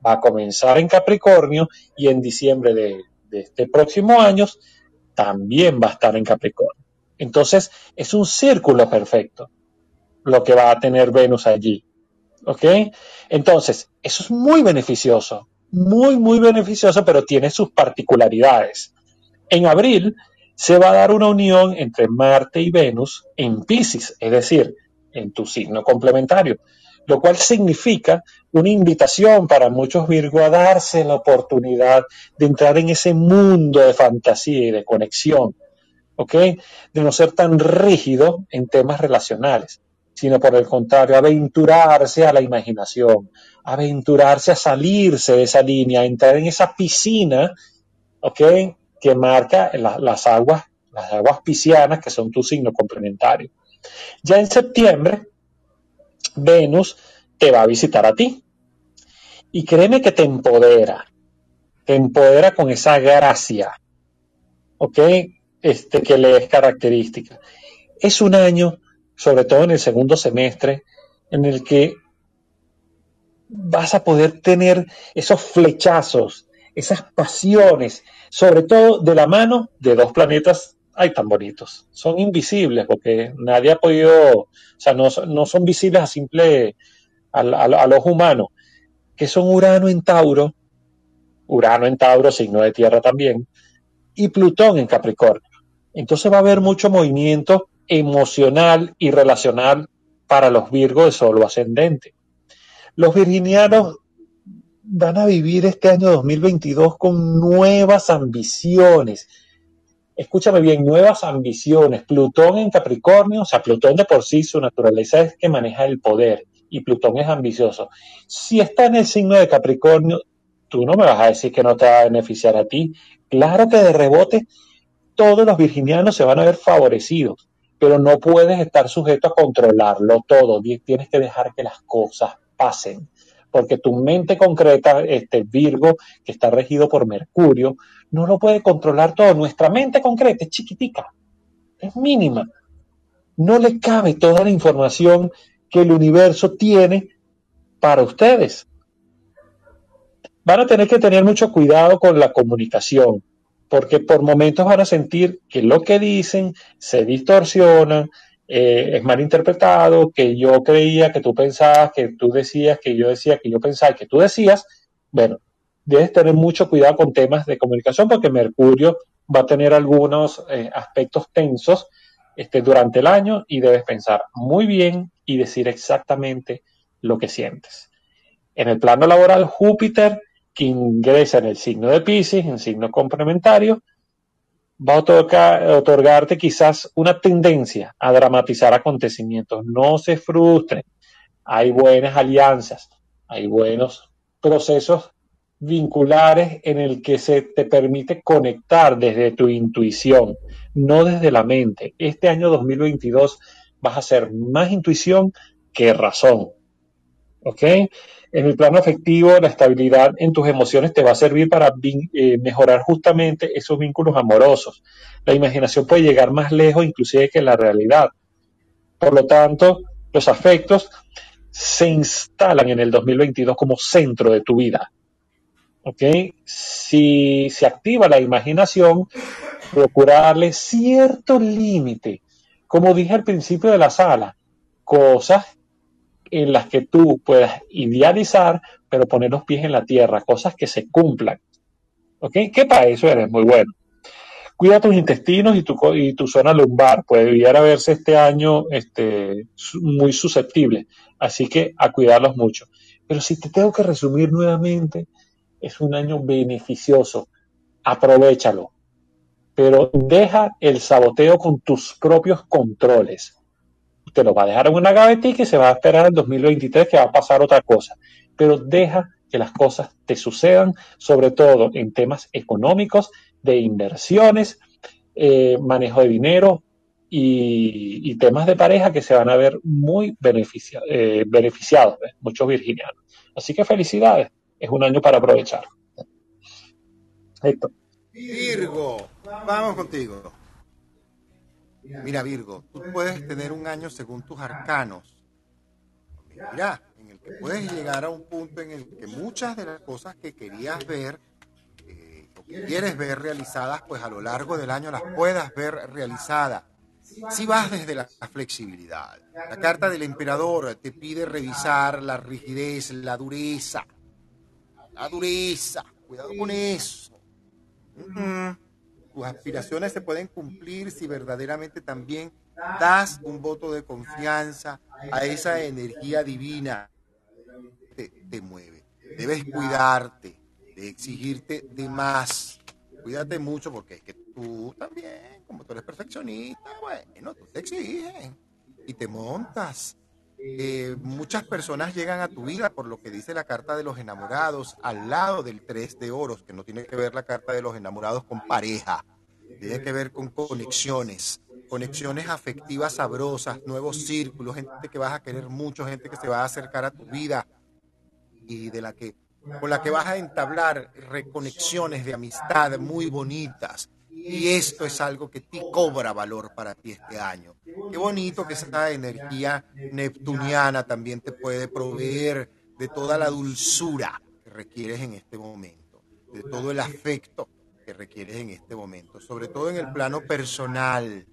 Speaker 2: va a comenzar en Capricornio y en diciembre de, de este próximo año también va a estar en Capricornio. Entonces, es un círculo perfecto lo que va a tener Venus allí. ¿Ok? Entonces, eso es muy beneficioso, muy, muy beneficioso, pero tiene sus particularidades. En abril se va a dar una unión entre Marte y Venus en Pisces, es decir, en tu signo complementario, lo cual significa una invitación para muchos Virgo a darse la oportunidad de entrar en ese mundo de fantasía y de conexión, ¿ok? De no ser tan rígido en temas relacionales sino por el contrario, aventurarse a la imaginación, aventurarse a salirse de esa línea, a entrar en esa piscina, ¿ok? Que marca la- las aguas, las aguas piscianas, que son tu signo complementario. Ya en septiembre, Venus te va a visitar a ti. Y créeme que te empodera, te empodera con esa gracia, ¿ok? Este, que le es característica. Es un año sobre todo en el segundo semestre, en el que vas a poder tener esos flechazos, esas pasiones, sobre todo de la mano de dos planetas, ay, tan bonitos. Son invisibles porque nadie ha podido, o sea, no, son- no son visibles a simple, al, al, al ojo humano, que son Urano en Tauro, Urano en Tauro, signo de tierra también, y Plutón en Capricornio. Entonces va a haber mucho movimiento emocional y relacional para los Virgos de Solo ascendente. Los virginianos van a vivir este año 2022 con nuevas ambiciones. Escúchame bien, nuevas ambiciones. Plutón en Capricornio, o sea, Plutón de por sí, su naturaleza es que maneja el poder y Plutón es ambicioso. Si está en el signo de Capricornio, tú no me vas a decir que no te va a beneficiar a ti. Claro que de rebote todos los virginianos se van a ver favorecidos pero no puedes estar sujeto a controlarlo todo. Tienes que dejar que las cosas pasen, porque tu mente concreta, este Virgo, que está regido por Mercurio, no lo puede controlar todo. Nuestra mente concreta es chiquitica, es mínima. No le cabe toda la información que el universo tiene para ustedes. Van a tener que tener mucho cuidado con la comunicación, porque por momentos van a sentir que lo que dicen se distorsiona, eh, es mal interpretado, que yo creía, que tú pensabas, que tú decías, que yo decía, que yo pensaba, que tú decías. Bueno, debes tener mucho cuidado con temas de comunicación porque Mercurio va a tener algunos eh, aspectos tensos este, durante el año y debes pensar muy bien y decir exactamente lo que sientes. En el plano laboral, Júpiter, que ingresa en el signo de Pisces, en signo complementario, va a otorgarte quizás una tendencia a dramatizar acontecimientos. No se frustren. Hay buenas alianzas, hay buenos procesos vinculares en el que se te permite conectar desde tu intuición, no desde la mente. Este año 2022 vas a ser más intuición que razón. ¿Ok? En el plano afectivo, la estabilidad en tus emociones te va a servir para eh, mejorar justamente esos vínculos amorosos. La imaginación puede llegar más lejos inclusive que la realidad. Por lo tanto, los afectos se instalan en el 2022 como centro de tu vida. ¿Ok? Si se activa la imaginación, procurarle cierto límite. Como dije al principio de la sala, cosas en las que tú puedas idealizar, pero poner los pies en la tierra, cosas que se cumplan. ¿Ok? Que para eso eres muy bueno. Cuida tus intestinos y tu, y tu zona lumbar. Puede llegar a verse este año este, muy susceptible. Así que a cuidarlos mucho. Pero si te tengo que resumir nuevamente, es un año beneficioso. Aprovechalo. Pero deja el saboteo con tus propios controles. Te lo va a dejar en una gavetica y se va a esperar en 2023 que va a pasar otra cosa. Pero deja que las cosas te sucedan, sobre todo en temas económicos, de inversiones, eh, manejo de dinero y, temas de pareja que se van a ver muy eh, beneficiados, muchos virginianos. Así que felicidades es un año para aprovechar.
Speaker 1: Virgo, vamos contigo. Mira, Virgo, tú puedes tener un año según tus arcanos. Mira, en el que puedes llegar a un punto en el que muchas de las cosas que querías ver eh, o que quieres ver realizadas, pues a lo largo del año las puedas ver realizadas. Si vas desde la flexibilidad, la carta del emperador te pide revisar la rigidez, la dureza, la dureza. Cuidado con eso. Tus aspiraciones se pueden cumplir si verdaderamente también das un voto de confianza a esa energía divina que te mueve. Debes cuidarte, de exigirte de más. Cuídate mucho porque es que tú también, como tú eres perfeccionista, bueno, tú te exiges y te montas eh, muchas personas llegan a tu vida por lo que dice la carta de los enamorados al lado del tres de oros, que no tiene que ver la carta de los enamorados con pareja, tiene que ver con conexiones, conexiones afectivas sabrosas, nuevos círculos, gente que vas a querer mucho, gente que se va a acercar a tu vida y de la que con la que vas a entablar reconexiones de amistad muy bonitas y esto es algo que ti cobra valor para ti este año. Qué bonito que esa energía neptuniana también te puede proveer de toda la dulzura que requieres en este momento, de todo el afecto que requieres en este momento, sobre todo en el plano personal.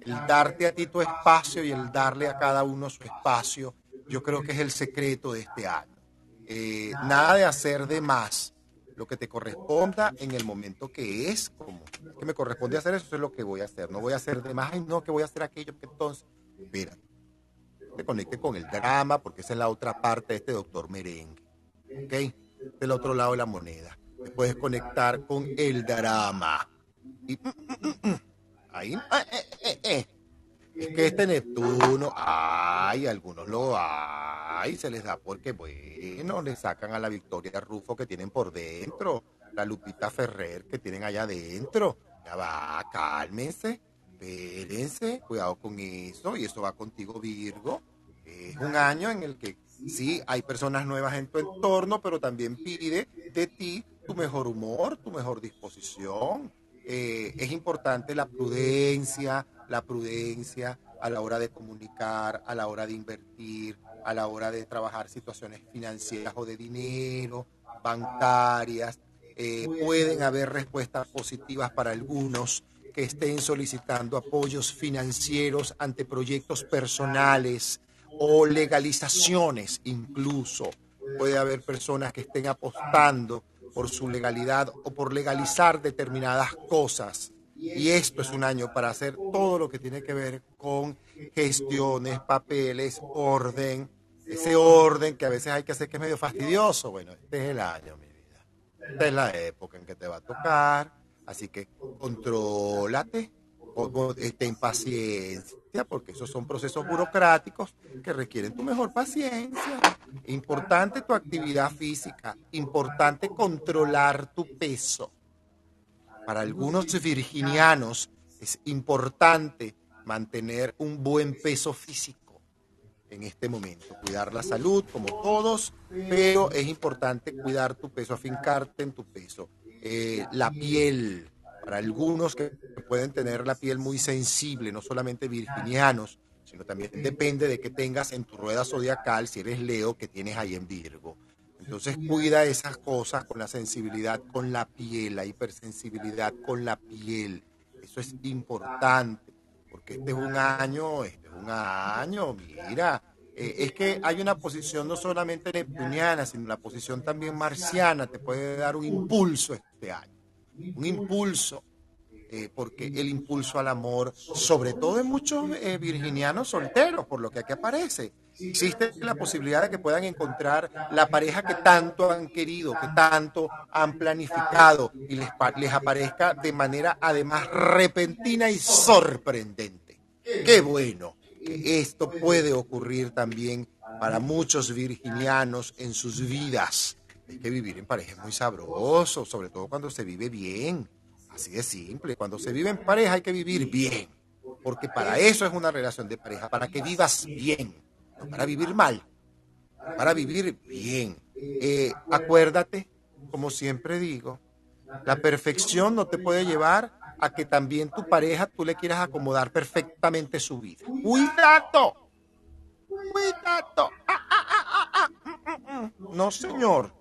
Speaker 1: El darte a ti tu espacio y el darle a cada uno su espacio, yo creo que es el secreto de este año. Eh, nada de hacer de más, lo que te corresponda en el momento que es, como que me corresponde hacer eso, es lo que voy a hacer. No voy a hacer de más, no, que voy a hacer aquello, que entonces, mira, te conecte con el drama, porque esa es la otra parte de este doctor merengue. ¿Ok? Del otro lado de la moneda. Te puedes conectar con el drama. Y, mm, mm, mm, ahí, eh, eh, eh, es que este Neptuno, ay, algunos lo hay, se les da porque, bueno, le sacan a la Victoria Rufo que tienen por dentro, la Lupita Ferrer que tienen allá adentro. Ya va, cálmense, cuídense, cuidado con eso, y eso va contigo Virgo. Es un año en el que sí hay personas nuevas en tu entorno, pero también pide de ti tu mejor humor, tu mejor disposición. Eh, es importante la prudencia, la prudencia a la hora de comunicar, a la hora de invertir, a la hora de trabajar situaciones financieras o de dinero, bancarias. Eh, pueden haber respuestas positivas para algunos que estén solicitando apoyos financieros ante proyectos personales o legalizaciones incluso. Puede haber personas que estén apostando por su legalidad o por legalizar determinadas cosas. Y esto es un año para hacer todo lo que tiene que ver con gestiones, papeles, orden, ese orden que a veces hay que hacer que es medio fastidioso. Bueno, este es el año, mi vida. Esta es la época en que te va a tocar. Así que contrólate, ten paciencia, porque esos son procesos burocráticos que requieren tu mejor paciencia. Importante tu actividad física, importante controlar tu peso. Para algunos virginianos es importante mantener un buen peso físico en este momento. Cuidar la salud como todos, pero es importante cuidar tu peso, afincarte en tu peso. Eh, la piel, para algunos que pueden tener la piel muy sensible, no solamente virginianos, sino también depende de que tengas en tu rueda zodiacal, si eres Leo, que tienes ahí en Virgo. Entonces cuida esas cosas con la sensibilidad con la piel, la hipersensibilidad con la piel. Eso es importante, porque este es un año, este es un año, mira, eh, es que hay una posición no solamente neptuniana, sino la posición también marciana, te puede dar un impulso este año, un impulso eh, porque el impulso al amor, sobre todo en muchos eh, virginianos solteros, por lo que aquí aparece, existe la posibilidad de que puedan encontrar la pareja que tanto han querido, que tanto han planificado y les, les aparezca de manera además repentina y sorprendente. Qué bueno que esto puede ocurrir también para muchos virginianos en sus vidas. Hay que vivir en pareja es muy sabroso, sobre todo cuando se vive bien Así de simple. Cuando se vive en pareja hay que vivir bien. Porque para eso es una relación de pareja, para que vivas bien, para vivir mal, para vivir bien. Eh, acuérdate, como siempre digo, la perfección no te puede llevar a que también tu pareja tú le quieras acomodar perfectamente su vida. ¡Cuidado! ¡Cuidado! Ah, ah, ah, mm, mm, mm. no, señor.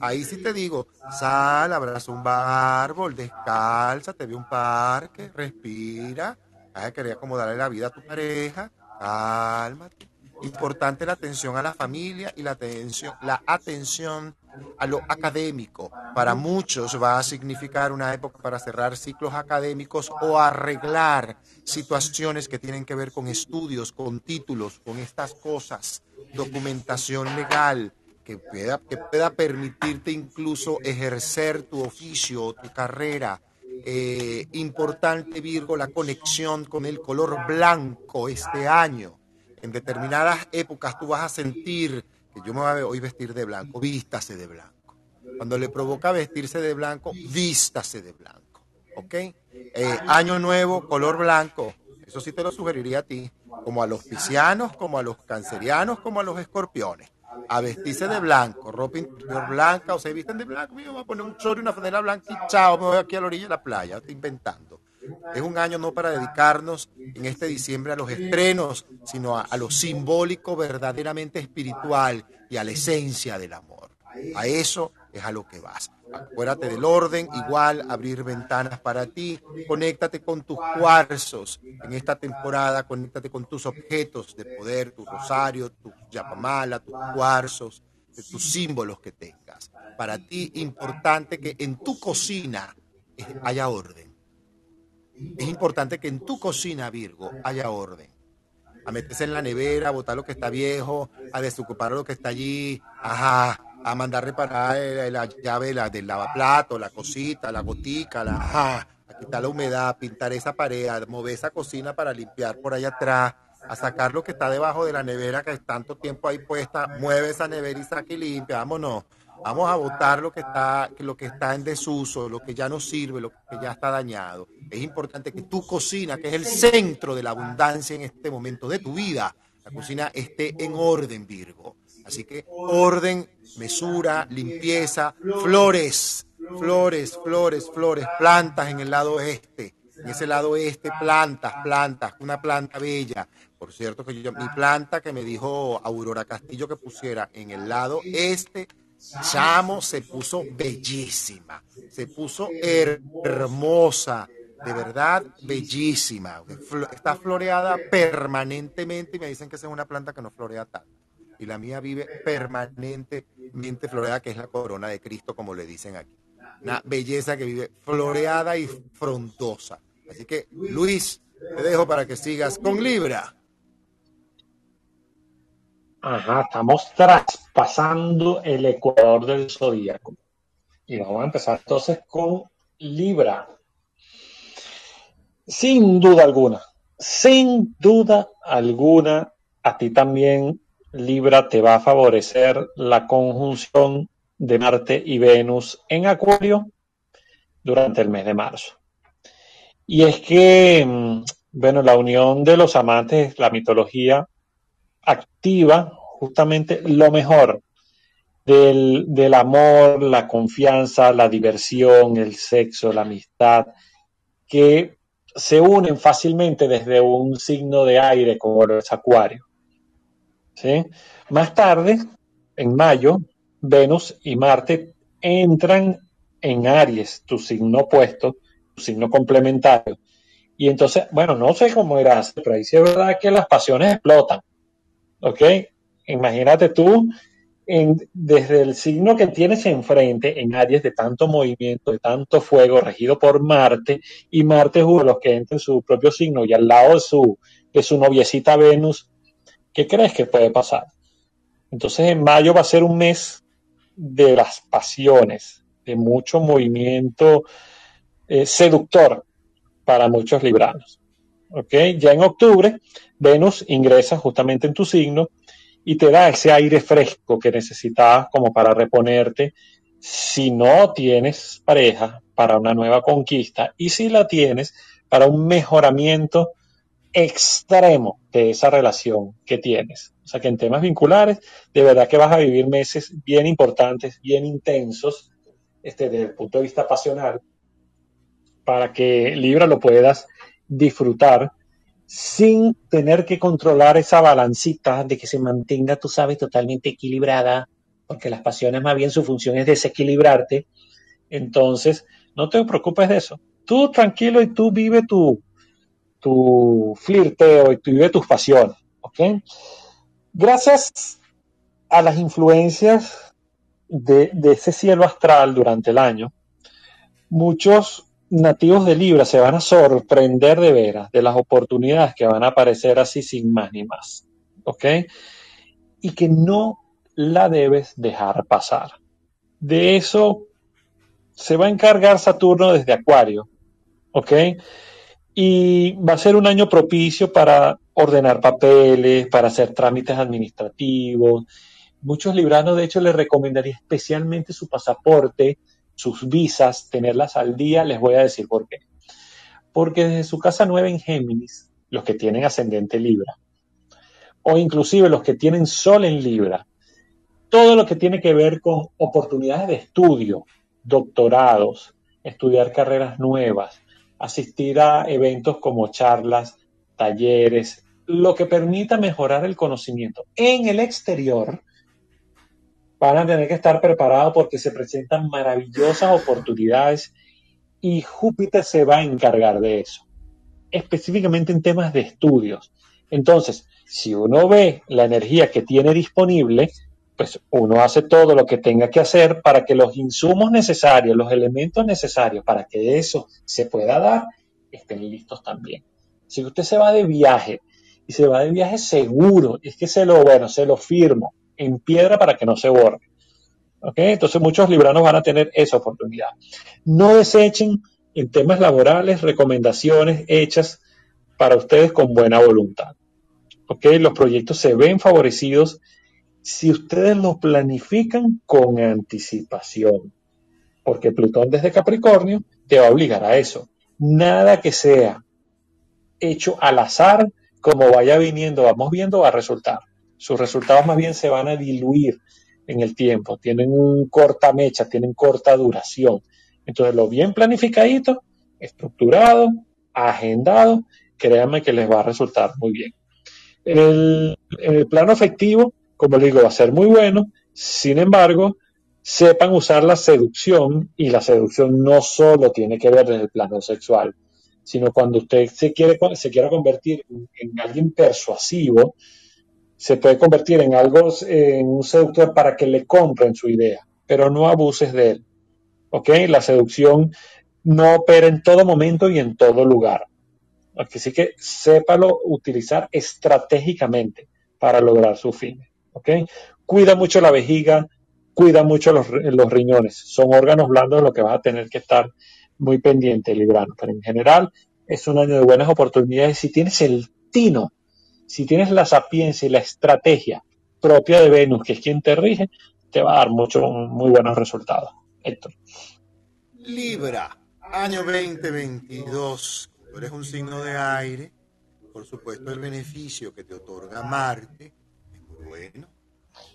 Speaker 1: Ahí sí te digo, sal, abraza un árbol, descalza, te ve un parque, respira. Ay, querer acomodarle la vida a tu pareja, cálmate. Importante la atención a la familia y la atención, la atención a lo académico. Para muchos va a significar una época para cerrar ciclos académicos o arreglar situaciones que tienen que ver con estudios, con títulos, con estas cosas, documentación legal, que pueda, que pueda permitirte incluso ejercer tu oficio, tu carrera. Eh, importante, Virgo, la conexión con el color blanco este año. En determinadas épocas tú vas a sentir que yo me voy a hoy vestir de blanco, vístase de blanco. Cuando le provoca vestirse de blanco, vístase de blanco. ¿Ok? Eh, año nuevo, color blanco. Eso sí te lo sugeriría a ti, como a los piscianos, como a los cancerianos, como a los escorpiones a vestirse de blanco, ropa interior blanca, o se visten de blanco, me voy a poner un chorro y una franela blanca y chao, me voy aquí a la orilla de la playa, estoy inventando. Es un año no para dedicarnos en este diciembre a los estrenos, sino a, lo simbólico verdaderamente espiritual y a la esencia del amor. A eso es a lo que vas. Acuérdate del orden, igual abrir ventanas para ti, conéctate con tus cuarzos en esta temporada, conéctate con tus objetos de poder, tu rosario, tu yapamala, tus cuarzos, tus símbolos que tengas. Para ti importante que en tu cocina haya orden. Es importante que en tu cocina, Virgo, haya orden. A meterse en la nevera, a botar lo que está viejo, a desocupar lo que está allí, ajá, a mandar reparar la llave la, del lavaplato, la cosita, la gotica, la, a quitar la humedad, pintar esa pared, a mover esa cocina para limpiar por allá atrás, a sacar lo que está debajo de la nevera que es tanto tiempo ahí puesta, mueve esa nevera y saca y limpia, vámonos. Vamos a votar lo que está, lo que está en desuso, lo que ya no sirve, lo que ya está dañado. Es importante que tu cocina, que es el centro de la abundancia en este momento de tu vida, la cocina esté en orden, Virgo. Así que orden, mesura, limpieza, flores, flores, flores, flores, plantas en el lado este. En ese lado este, plantas, plantas, una planta bella. Por cierto, que yo, mi planta que me dijo Aurora Castillo que pusiera en el lado este, chamo, se puso bellísima, se puso hermosa, de verdad bellísima. Está floreada permanentemente y me dicen que es una planta que no florea tanto. Y la mía vive permanentemente floreada, que es la corona de Cristo, como le dicen aquí. Una belleza que vive floreada y frondosa. Así que, Luis, te dejo para que sigas con Libra.
Speaker 2: Ajá, estamos traspasando el ecuador del zodíaco. Y vamos a empezar entonces con Libra. Sin duda alguna, sin duda alguna, a ti también, Libra, te va a favorecer la conjunción de Marte y Venus en Acuario durante el mes de marzo. Y es que, mm, bueno, la unión de los amantes, la mitología, activa justamente lo mejor del, del, amor, la confianza, la diversión, el sexo, la amistad, que se unen fácilmente desde un signo de aire como es Acuario. ¿Sí? Más tarde, en mayo, Venus y Marte entran en Aries, tu signo opuesto, tu signo complementario. Y entonces, bueno, no sé cómo irás, pero ahí sí es verdad que las pasiones explotan. ¿Ok? Imagínate tú desde el signo que tienes enfrente, en Aries, de tanto movimiento, de tanto fuego, regido por Marte, y Marte es uno de los que entra en su propio signo y al lado de su, de su noviecita Venus, ¿qué crees que puede pasar? Entonces, en mayo va a ser un mes de las pasiones, de mucho movimiento eh, seductor para muchos libranos. ¿Ok? Ya en octubre, Venus ingresa justamente en tu signo y te da ese aire fresco que necesitas como para reponerte si no tienes pareja para una nueva conquista y si la tienes para un mejoramiento extremo de esa relación que tienes. O sea que en temas vinculares, de verdad que vas a vivir meses bien importantes, bien intensos, este, desde el punto de vista pasional, para que Libra lo puedas disfrutar sin tener que controlar esa balancita de que se mantenga, tú sabes, totalmente equilibrada, porque las pasiones más bien su función es desequilibrarte. Entonces, no te preocupes de eso. Tú tranquilo y tú vive tu, tu flirteo y tú vive tus pasiones, ¿ok? Gracias a las influencias de, de ese cielo astral durante el año, muchos nativos de Libra se van a sorprender de veras de las oportunidades que van a aparecer así sin más ni más. ¿Ok? Y que no la debes dejar pasar. De eso se va a encargar Saturno desde Acuario. ¿Ok? Y va a ser un año propicio para ordenar papeles, para hacer trámites administrativos. Muchos libranos, de hecho, les recomendaría especialmente su pasaporte sus visas, tenerlas al día, les voy a decir por qué. Porque desde su casa nueva en Géminis, los que tienen ascendente Libra, o inclusive los que tienen Sol en Libra, todo lo que tiene que ver con oportunidades de estudio, doctorados, estudiar carreras nuevas, asistir a eventos como charlas, talleres, lo que permita mejorar el conocimiento en el exterior, van a tener que estar preparados porque se presentan maravillosas oportunidades y Júpiter se va a encargar de eso, específicamente en temas de estudios. Entonces, si uno ve la energía que tiene disponible, pues uno hace todo lo que tenga que hacer para que los insumos necesarios, los elementos necesarios para que eso se pueda dar, estén listos también. Si usted se va de viaje y se va de viaje seguro, es que se lo, bueno, se lo firmo, en piedra para que no se borre. Entonces muchos libranos van a tener esa oportunidad. No desechen en temas laborales recomendaciones hechas para ustedes con buena voluntad. Los proyectos se ven favorecidos si ustedes lo planifican con anticipación. Porque Plutón desde Capricornio te va a obligar a eso. Nada que sea hecho al azar, como vaya viniendo, vamos viendo, va a resultar. Sus resultados más bien se van a diluir en el tiempo, tienen un corta mecha, tienen corta duración. Entonces, lo bien planificadito, estructurado, agendado, créanme que les va a resultar muy bien. en el plano efectivo, como les digo, va a ser muy bueno. Sin embargo, sepan usar la seducción y la seducción no solo tiene que ver desde el plano sexual, sino cuando usted se, quiere, se quiera convertir en alguien persuasivo, se puede convertir en algo, en un seductor para que le compren su idea, pero no abuses de él. ¿Ok? La seducción no opera en todo momento y en todo lugar. Así que sépalo utilizar estratégicamente para lograr su fin. ¿Ok? Cuida mucho la vejiga, cuida mucho los, los riñones. Son órganos blandos lo que vas a tener que estar muy pendiente, Librano. Pero en general es un año de buenas oportunidades. Si tienes el tino si tienes la sapiencia y la estrategia propia de Venus, que es quien te rige, te va a dar mucho, muy buenos resultados. Héctor.
Speaker 1: Libra, año 2022. Tú eres un signo de aire. Por supuesto, el beneficio que te otorga Marte es muy bueno.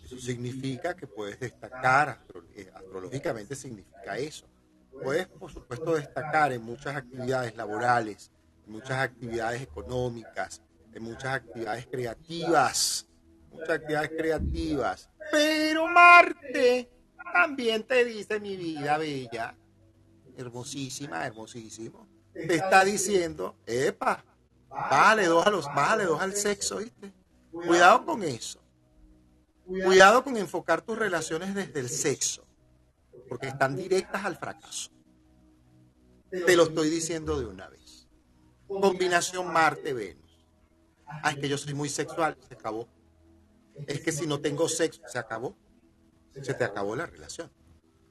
Speaker 1: Eso significa que puedes destacar, eh, astrológicamente significa eso. Puedes, por supuesto, destacar en muchas actividades laborales, en muchas actividades económicas, muchas actividades creativas, muchas actividades creativas. Pero Marte también te dice, mi vida bella, hermosísima, hermosísimo, te está diciendo, epa, bájale dos, a los, bájale dos al sexo, ¿viste? Cuidado con eso. Cuidado con enfocar tus relaciones desde el sexo, porque están directas al fracaso. Te lo estoy diciendo de una vez. Combinación Marte-Venus. Ah, es que yo soy muy sexual, se acabó. Es que si no tengo sexo, se acabó. Se te acabó la relación.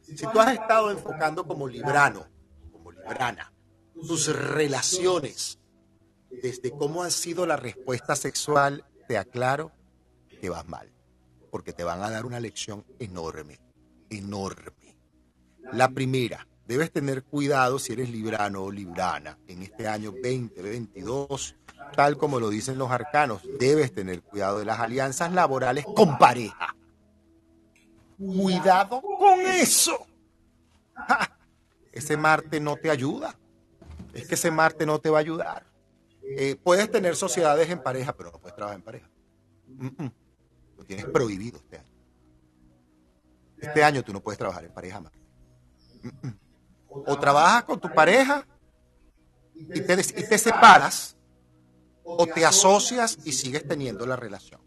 Speaker 1: Si tú has estado enfocando como librano, como librana, tus relaciones, desde cómo ha sido la respuesta sexual, te aclaro que vas mal. Porque te van a dar una lección enorme, enorme. La primera, debes tener cuidado si eres librano o librana en este año 2022 tal como lo dicen los arcanos, debes tener cuidado de las alianzas laborales con pareja. Cuidado con eso. Ese Marte no te ayuda. Es que ese Marte no te va a ayudar. Eh, puedes tener sociedades en pareja, pero no puedes trabajar en pareja. Lo tienes prohibido este año. Este año tú no puedes trabajar en pareja más. O trabajas con tu pareja y te, y te separas o te asocias y sigues teniendo la relación.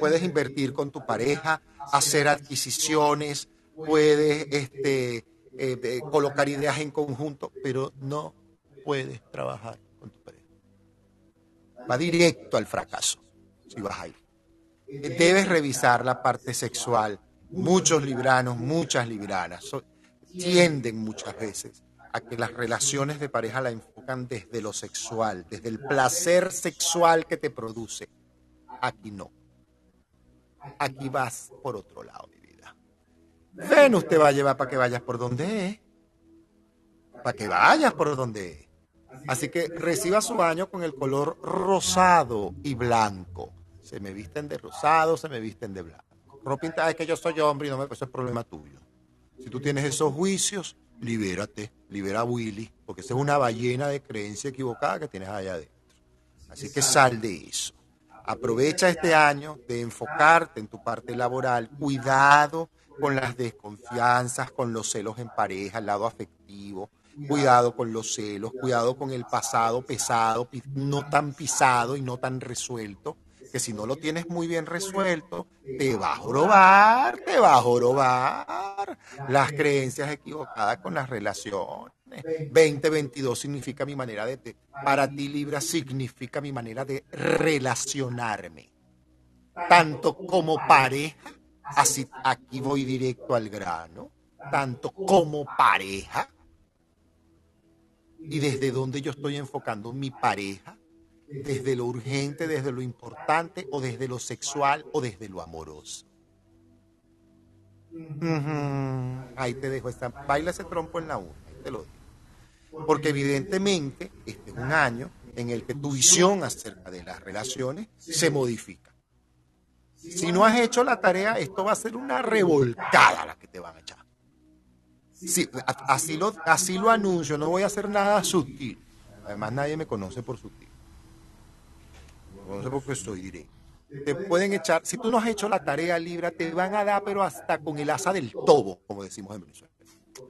Speaker 1: Puedes invertir con tu pareja, hacer adquisiciones, puedes este, eh, colocar ideas en conjunto, pero no puedes trabajar con tu pareja. Va directo al fracaso si vas ahí. Debes revisar la parte sexual. Muchos libranos, muchas libranas tienden muchas veces a que las relaciones de pareja la desde lo sexual, desde el placer sexual que te produce. Aquí no. Aquí vas por otro lado, mi vida. Venus te va a llevar para que vayas por donde es. Para que vayas por donde es. Así que reciba su baño con el color rosado y blanco. Se me visten de rosado, se me visten de blanco. Ropa es que yo soy hombre y no me, eso es problema tuyo. Si tú tienes esos juicios, libérate, libera a Willy, porque esa es una ballena de creencia equivocada que tienes allá adentro. Así que sal de eso. Aprovecha este año de enfocarte en tu parte laboral. Cuidado con las desconfianzas, con los celos en pareja, el lado afectivo. Cuidado con los celos, cuidado con el pasado pesado, no tan pisado y no tan resuelto que si no lo tienes muy bien resuelto, te va a jorobar, te va a jorobar las creencias equivocadas con las relaciones. 2022 significa mi manera de, para ti Libra significa mi manera de relacionarme, tanto como pareja, así aquí voy directo al grano, tanto como pareja, y desde donde yo estoy enfocando mi pareja, desde lo urgente, desde lo importante, o desde lo sexual, o desde lo amoroso. Ahí te dejo esta. Baila ese trompo en la una, ahí te lo digo. Porque evidentemente este es un año en el que tu visión acerca de las relaciones se modifica. Si no has hecho la tarea, esto va a ser una revolcada la que te van a echar. Así lo anuncio, no voy a hacer nada sutil. Además, nadie me conoce por sutil. Me conoce porque soy directo. Te pueden echar, si tú no has hecho la tarea Libra, te van a dar, pero hasta con el asa del tobo, como decimos en Venezuela.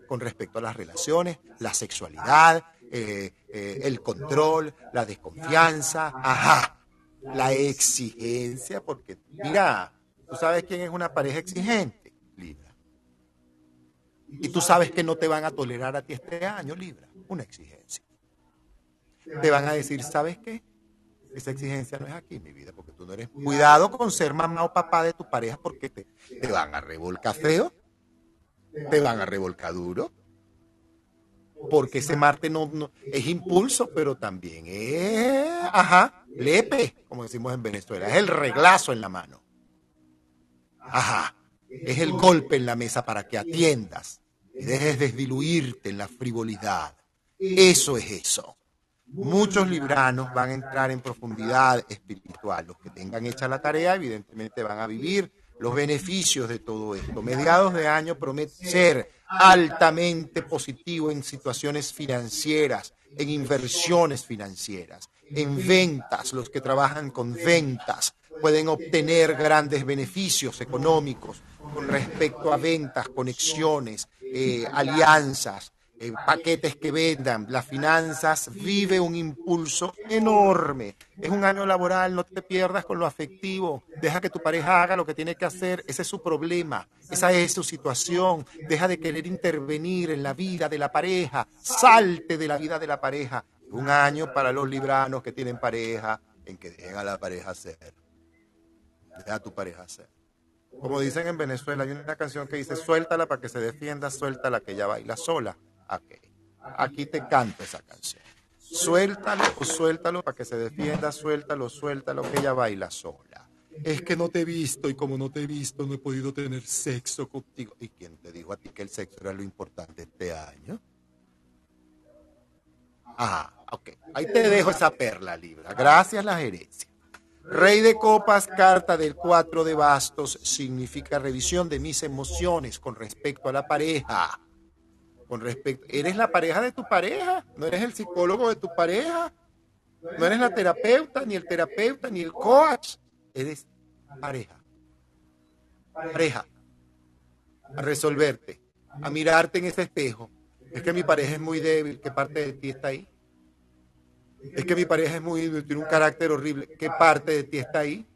Speaker 1: Con respecto a las relaciones, la sexualidad, eh, eh, el control, la desconfianza, ajá, la exigencia, porque mira, tú sabes quién es una pareja exigente, Libra. Y tú sabes que no te van a tolerar a ti este año, Libra, una exigencia. Te van a decir, ¿sabes qué? Esa exigencia no es aquí, mi vida, porque tú no eres. Cuidado con ser mamá o papá de tu pareja porque te, te van a revolcar feo, te van a revolcar duro, porque ese Marte no, no- es impulso, pero también es, ajá, lepe, como decimos en Venezuela, es el reglazo en la mano. Ajá, es el golpe en la mesa para que atiendas y dejes de diluirte en la frivolidad. Eso es eso. Muchos libranos van a entrar en profundidad espiritual. Los que tengan hecha la tarea, evidentemente van a vivir los beneficios de todo esto. Mediados de año promete ser altamente positivo en situaciones financieras, en inversiones financieras, en ventas. Los que trabajan con ventas pueden obtener grandes beneficios económicos con respecto a ventas, conexiones, eh, alianzas, paquetes que vendan, las finanzas, vive un impulso enorme. Es un año laboral, no te pierdas con lo afectivo, deja que tu pareja haga lo que tiene que hacer, ese es su problema, esa es su situación, deja de querer intervenir en la vida de la pareja, salte de la vida de la pareja. Un año para los libranos que tienen pareja, en que dejen a la pareja ser. Deja a tu pareja ser. Como dicen en Venezuela, hay una canción que dice, suéltala para que se defienda, suéltala que ella baila sola. Aquí te canto esa canción. Suéltalo o suéltalo para que se defienda, suéltalo, suéltalo que ella baila sola. Es que no te he visto y como no te he visto no he podido tener sexo contigo. ¿Y quién te dijo a ti que el sexo era lo importante este año? Ah, ok. Ahí te dejo esa perla, Libra. Gracias, la gerencia. Rey de copas, carta del 4 de bastos, significa revisión de mis emociones con respecto a la pareja. Con respecto, ¿eres la pareja de tu pareja? ¿No eres el psicólogo de tu pareja? ¿No eres la terapeuta, ni el terapeuta, ni el coach? Eres pareja. Pareja. A resolverte, a mirarte en ese espejo. Es que mi pareja es muy débil, ¿qué parte de ti está ahí? Es que mi pareja es muy, tiene un carácter horrible. ¿Qué parte de ti está ahí?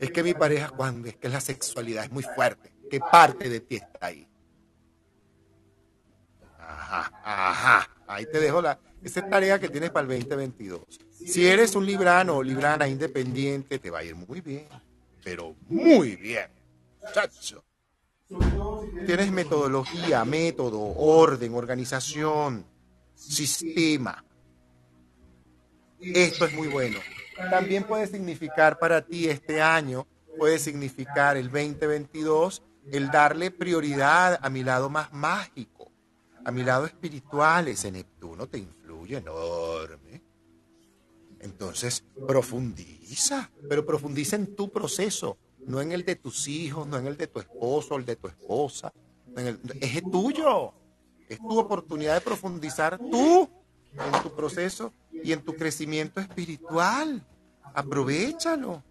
Speaker 1: Es que mi pareja, cuando es que la sexualidad es muy fuerte. ¿Qué parte de ti está ahí? Ajá. Ahí te dejo la. Esa es tarea que tienes para el 2022. Si eres un librano o librana independiente, te va a ir muy bien. Pero muy bien. Chacho. Tienes metodología, método, orden, organización, sistema. Esto es muy bueno. También puede significar para ti este año, puede significar el 2022, el darle prioridad a mi lado más mágico, a mi lado espiritual. Ese Neptuno te influye enorme. Entonces, profundiza, pero profundiza en tu proceso, no en el de tus hijos, no en el de tu esposo, el de tu esposa. es el tuyo. Es tu oportunidad de profundizar tú en tu proceso y en tu crecimiento espiritual. Aprovechalo.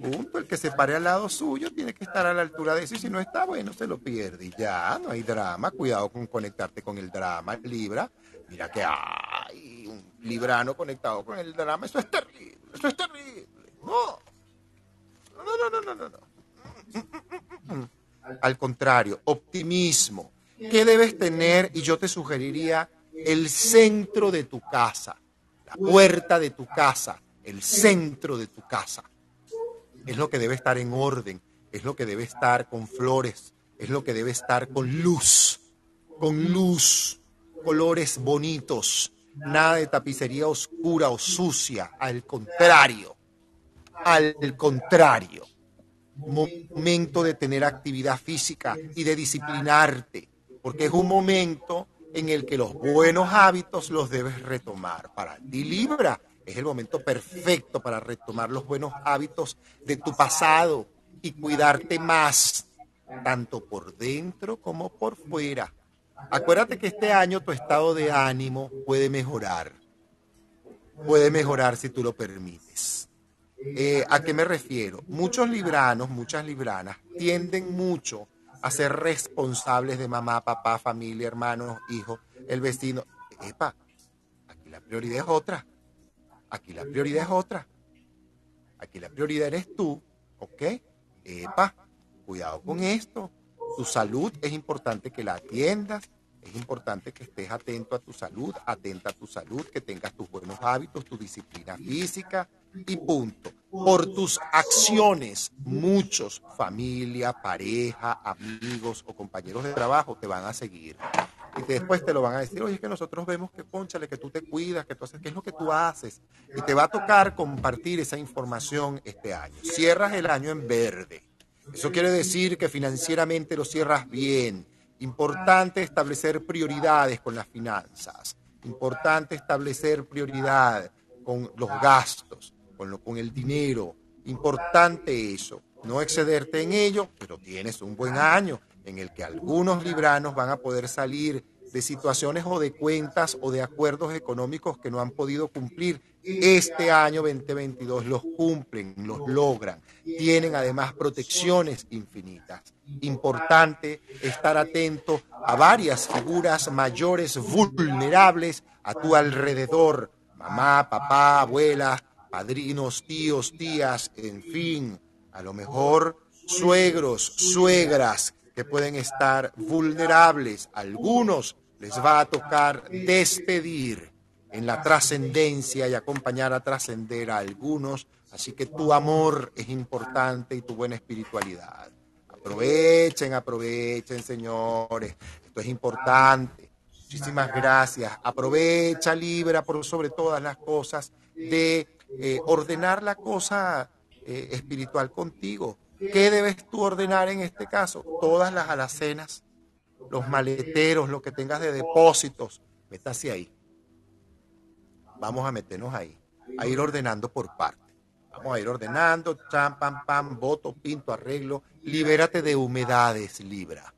Speaker 1: Punto. El que se pare al lado suyo tiene que estar a la altura de eso y si no está, bueno, se lo pierde y ya, no hay drama. Cuidado con conectarte con el drama, Libra. Mira que hay un librano conectado con el drama. Eso es terrible, eso es terrible. No, no, no, no, no, no. no. Al contrario, optimismo. ¿Qué debes tener? Y yo te sugeriría el centro de tu casa, la puerta de tu casa, el centro de tu casa. Es lo que debe estar en orden, es lo que debe estar con flores, es lo que debe estar con luz, con luz, colores bonitos, nada de tapicería oscura o sucia, al contrario, al contrario, momento de tener actividad física y de disciplinarte, porque es un momento en el que los buenos hábitos los debes retomar. Para ti, Libra, es el momento perfecto para retomar los buenos hábitos de tu pasado y cuidarte más, tanto por dentro como por fuera. Acuérdate que este año tu estado de ánimo puede mejorar. Puede mejorar si tú lo permites. Eh, ¿A qué me refiero? Muchos libranos, muchas libranas tienden mucho a ser responsables de mamá, papá, familia, hermanos, hijos, el vecino. Epa, aquí la prioridad es otra. Aquí la prioridad es otra. Aquí la prioridad eres tú, ¿ok? Epa, cuidado con esto. Tu salud es importante que la atiendas. Es importante que estés atento a tu salud, atenta a tu salud, que tengas tus buenos hábitos, tu disciplina física y punto. Por tus acciones, muchos, familia, pareja, amigos o compañeros de trabajo te van a seguir y después te lo van a decir, oye, es que nosotros vemos que, conchale, que tú te cuidas, que tú haces, ¿qué es lo que tú haces? Y te va a tocar compartir esa información este año. Cierras el año en verde. Eso quiere decir que financieramente lo cierras bien. Importante establecer prioridades con las finanzas. Importante establecer prioridad con los gastos, con, lo, con el dinero. Importante eso. No excederte en ello, pero tienes un buen año en el que algunos libranos van a poder salir de situaciones o de cuentas o de acuerdos económicos que no han podido cumplir. Este año 2022 los cumplen, los logran. Tienen además protecciones infinitas. Importante estar atento a varias figuras mayores vulnerables a tu alrededor. Mamá, papá, abuela, padrinos, tíos, tías, en fin. A lo mejor suegros, suegras que pueden estar vulnerables. Algunos les va a tocar despedir en la trascendencia y acompañar a trascender a algunos. Así que tu amor es importante y tu buena espiritualidad. Aprovechen, aprovechen, señores. Esto es importante. Muchísimas gracias. Aprovecha, Libra, por sobre todas las cosas, de eh, ordenar la cosa eh, espiritual contigo ¿Qué debes tú ordenar en este caso? Todas las alacenas, los maleteros, lo que tengas de depósitos, métase ahí. Vamos a meternos ahí, a ir ordenando por parte. Vamos a ir ordenando, cham, pam, pam, voto, pinto, arreglo. Libérate de humedades, Libra.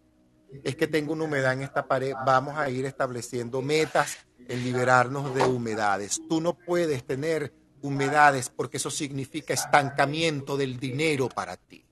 Speaker 1: Es que tengo una humedad en esta pared. Vamos a ir estableciendo metas en liberarnos de humedades. Tú no puedes tener humedades porque eso significa estancamiento del dinero para ti.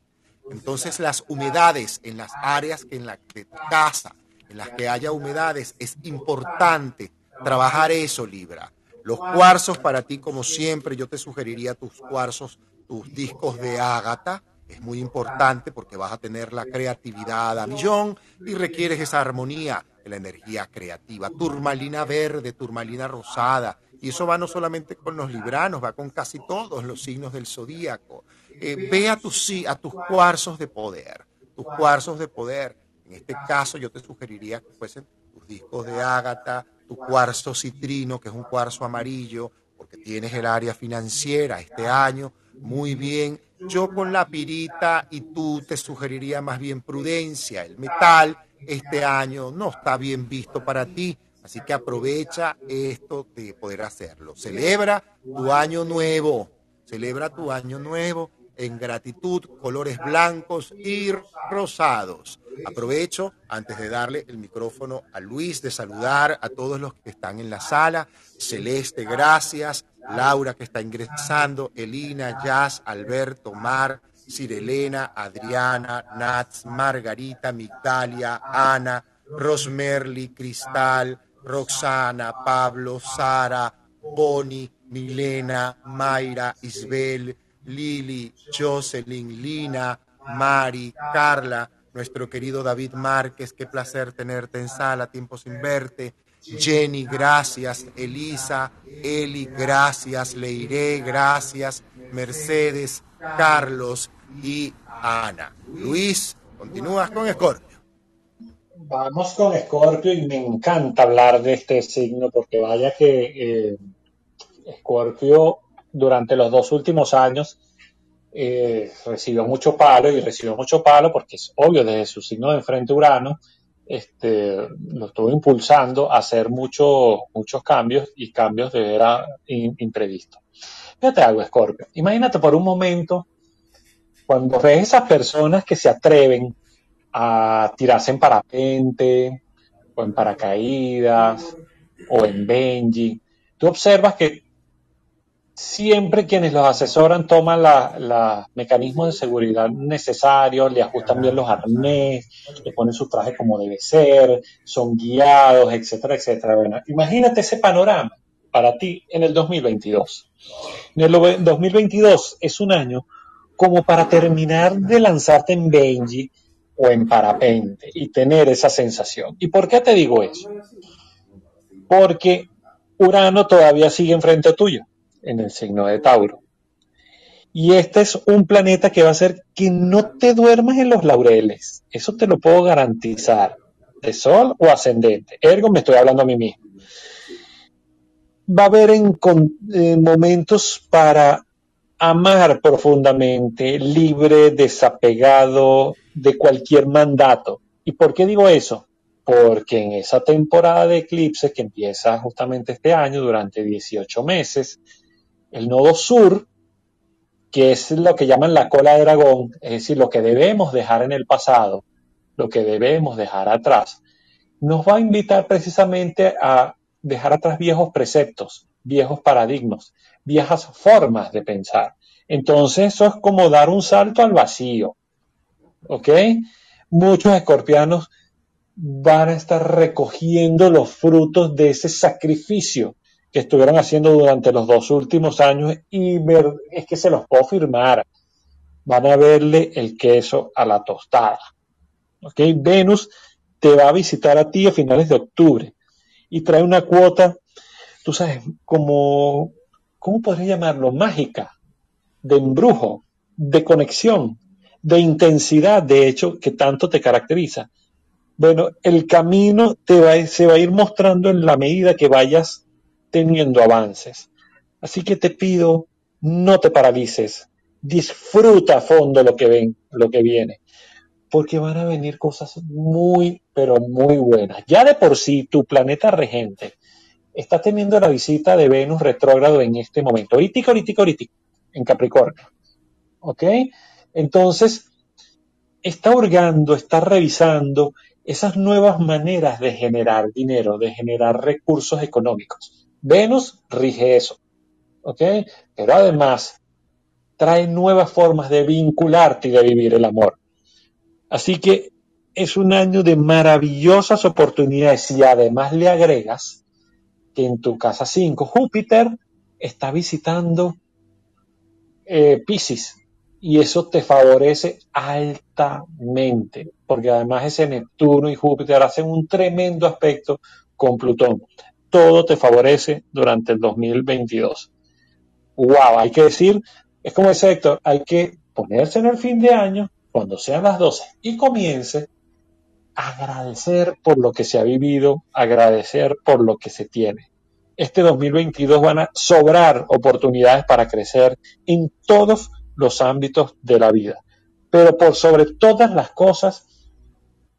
Speaker 1: Entonces las humedades en las áreas en la de casa, en las que haya humedades, es importante trabajar eso, Libra. Los cuarzos para ti, como siempre, yo te sugeriría tus cuarzos, tus discos de ágata. Es muy importante porque vas a tener la creatividad a millón y requieres esa armonía la energía creativa. Turmalina verde, turmalina rosada. Y eso va no solamente con los libranos, va con casi todos los signos del zodíaco. Eh, ve a tus, a tus cuarzos de poder, tus cuarzos de poder. En este caso yo te sugeriría que fuesen tus discos de ágata, tu cuarzo citrino, que es un cuarzo amarillo, porque tienes el área financiera este año, muy bien. Yo con la pirita y tú te sugeriría más bien prudencia. El metal este año no está bien visto para ti, así que aprovecha esto de poder hacerlo. Celebra tu año nuevo, celebra tu año nuevo en gratitud, colores blancos y rosados. Aprovecho, antes de darle el micrófono a Luis, de saludar a todos los que están en la sala. Celeste, gracias. Laura, que está ingresando. Elina, Jazz, Alberto, Mar, Cirelena, Adriana, Nats, Margarita, Migdalia, Ana, Rosmerly, Cristal, Roxana, Pablo, Sara, Boni, Milena, Mayra, Isbel, Lili, Jocelyn, Lina, Mari, Carla, nuestro querido David Márquez, qué placer tenerte en sala, tiempo sin verte. Jenny, gracias. Elisa, Eli, gracias. Leiré, gracias. Mercedes, Carlos y Ana. Luis, continúas con Scorpio.
Speaker 2: Vamos con Escorpio y me encanta hablar de este signo porque vaya que eh, durante los dos últimos años eh, recibió mucho palo y recibió mucho palo porque es obvio desde su signo de enfrente Urano este, lo estuvo impulsando a hacer muchos muchos cambios y cambios de era imprevisto. Fíjate algo, Escorpio. Imagínate por un momento cuando ves esas personas que se atreven a tirarse en parapente o en paracaídas o en Benji, tú observas que siempre quienes los asesoran toman los mecanismos de seguridad necesarios, le ajustan bien los arnés, le ponen su traje como debe ser, son guiados, etcétera, etcétera. Imagínate ese panorama para ti en el 2022. En el 2022 es un año como para terminar de lanzarte en Benji o en parapente y tener esa sensación. ¿Y por qué te digo eso? Porque Urano todavía sigue enfrente tuyo en el signo de Tauro. Y este es un planeta que va a hacer que no te duermas en los laureles. Eso te lo puedo garantizar. De sol o ascendente. Ergo, me estoy hablando a mí mismo. Va a haber en, momentos para amar profundamente, libre, desapegado de cualquier mandato. ¿Y por qué digo eso? Porque en esa temporada de eclipses que empieza justamente este año, durante 18 meses, el nodo sur, que es lo que llaman la cola de dragón, es decir, lo que debemos dejar en el pasado, lo que debemos dejar atrás, nos va a invitar precisamente a dejar atrás viejos preceptos, viejos paradigmas, viejas formas de pensar. Entonces eso es como dar un salto al vacío. ¿Ok? Muchos escorpianos van a estar recogiendo los frutos de ese sacrificio que estuvieron haciendo durante los dos últimos años y ver, es que se los puedo firmar. Van a verle el queso a la tostada. ¿Ok? Venus te va a visitar a ti a finales de octubre y trae una cuota, tú sabes, como, ¿cómo podría llamarlo? Mágica, de embrujo, de conexión, de intensidad, de hecho, que tanto te caracteriza. Bueno, el camino te va, se va a ir mostrando en la medida que vayas teniendo avances. Así que te pido, no te paralices, disfruta a fondo lo que ven, lo que viene, porque van a venir cosas muy, pero muy buenas. Ya de por sí, tu planeta regente está teniendo la visita de Venus retrógrado en este momento, ahorita, ahorita, ahorita, en Capricornio. ¿Ok? Entonces, está hurgando, está revisando esas nuevas maneras de generar dinero, de generar recursos económicos. Venus rige eso, ¿ok? Pero además trae nuevas formas de vincularte y de vivir el amor. Así que es un año de maravillosas oportunidades y además le agregas que en tu casa 5 Júpiter está visitando eh, Pisces y eso te favorece altamente porque además ese Neptuno y Júpiter hacen un tremendo aspecto con Plutón todo te favorece durante el 2022. ¡Wow! Hay que decir, es como ese Héctor, hay que ponerse en el fin de año, cuando sean las 12 y comience, agradecer por lo que se ha vivido, agradecer por lo que se tiene. Este 2022 van a sobrar oportunidades para crecer en todos los ámbitos de la vida. Pero por sobre todas las cosas,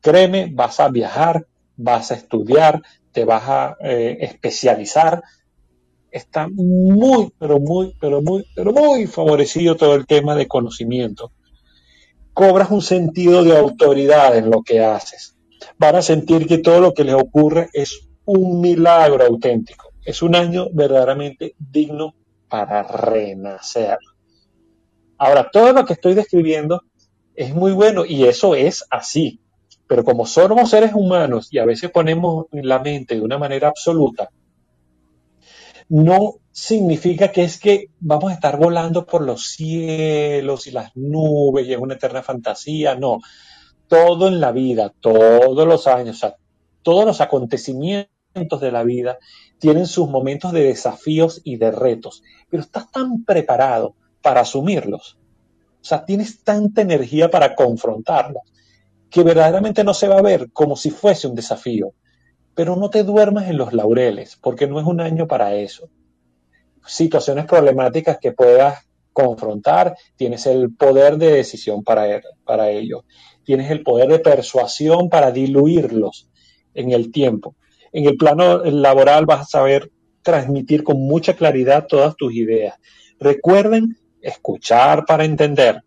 Speaker 2: créeme, vas a viajar, vas a estudiar, te vas a eh, especializar. Está muy, pero muy, pero muy, pero muy favorecido todo el tema de conocimiento. Cobras un sentido de autoridad en lo que haces. Van a sentir que todo lo que les ocurre es un milagro auténtico. Es un año verdaderamente digno para renacer. Ahora, todo lo que estoy describiendo es muy bueno y eso es así. Pero como somos seres humanos y a veces ponemos la mente de una manera absoluta, no significa que es que vamos a estar volando por los cielos y las nubes y es una eterna fantasía, no. Todo en la vida, todos los años, todos los acontecimientos de la vida tienen sus momentos de desafíos y de retos, pero estás tan preparado para asumirlos. O sea, tienes tanta energía para confrontarlos que verdaderamente no se va a ver como si fuese un desafío. Pero no te duermas en los laureles, porque no es un año para eso. Situaciones problemáticas que puedas confrontar, tienes el poder de decisión para, para ello. Tienes el poder de persuasión para diluirlos en el tiempo. En el plano laboral vas a saber transmitir con mucha claridad todas tus ideas. Recuerden escuchar para entender.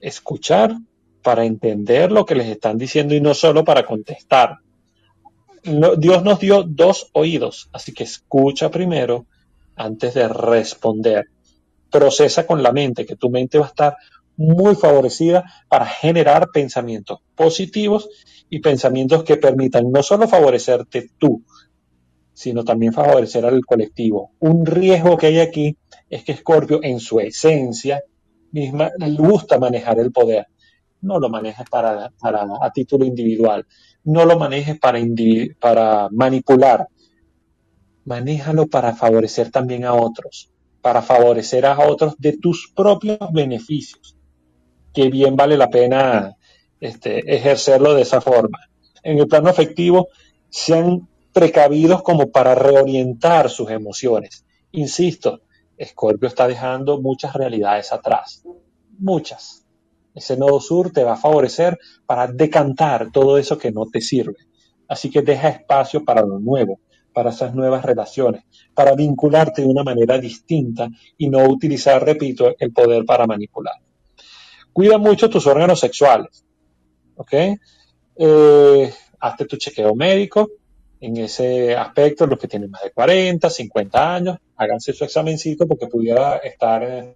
Speaker 2: Escuchar para entender lo que les están diciendo y no solo para contestar. Dios nos dio dos oídos, así que escucha primero antes de responder. Procesa con la mente, que tu mente va a estar muy favorecida para generar pensamientos positivos y pensamientos que permitan no solo favorecerte tú, sino también favorecer al colectivo. Un riesgo que hay aquí es que Scorpio en su esencia misma le gusta manejar el poder. No lo manejes para, a título individual, no lo manejes para, para manipular, manéjalo para favorecer también a otros, para favorecer a otros de tus propios beneficios, que bien vale la pena este, ejercerlo de esa forma. En el plano afectivo, sean precavidos como para reorientar sus emociones. Insisto, Scorpio está dejando muchas realidades atrás, muchas. Ese nodo sur te va a favorecer para decantar todo eso que no te sirve. Así que deja espacio para lo nuevo, para esas nuevas relaciones, para vincularte de una manera distinta y no utilizar, repito, el poder para manipular. Cuida mucho tus órganos sexuales, ¿ok? Eh, hazte tu chequeo médico, en ese aspecto, los que tienen más de 40, 50 años, háganse su examencito porque pudiera estar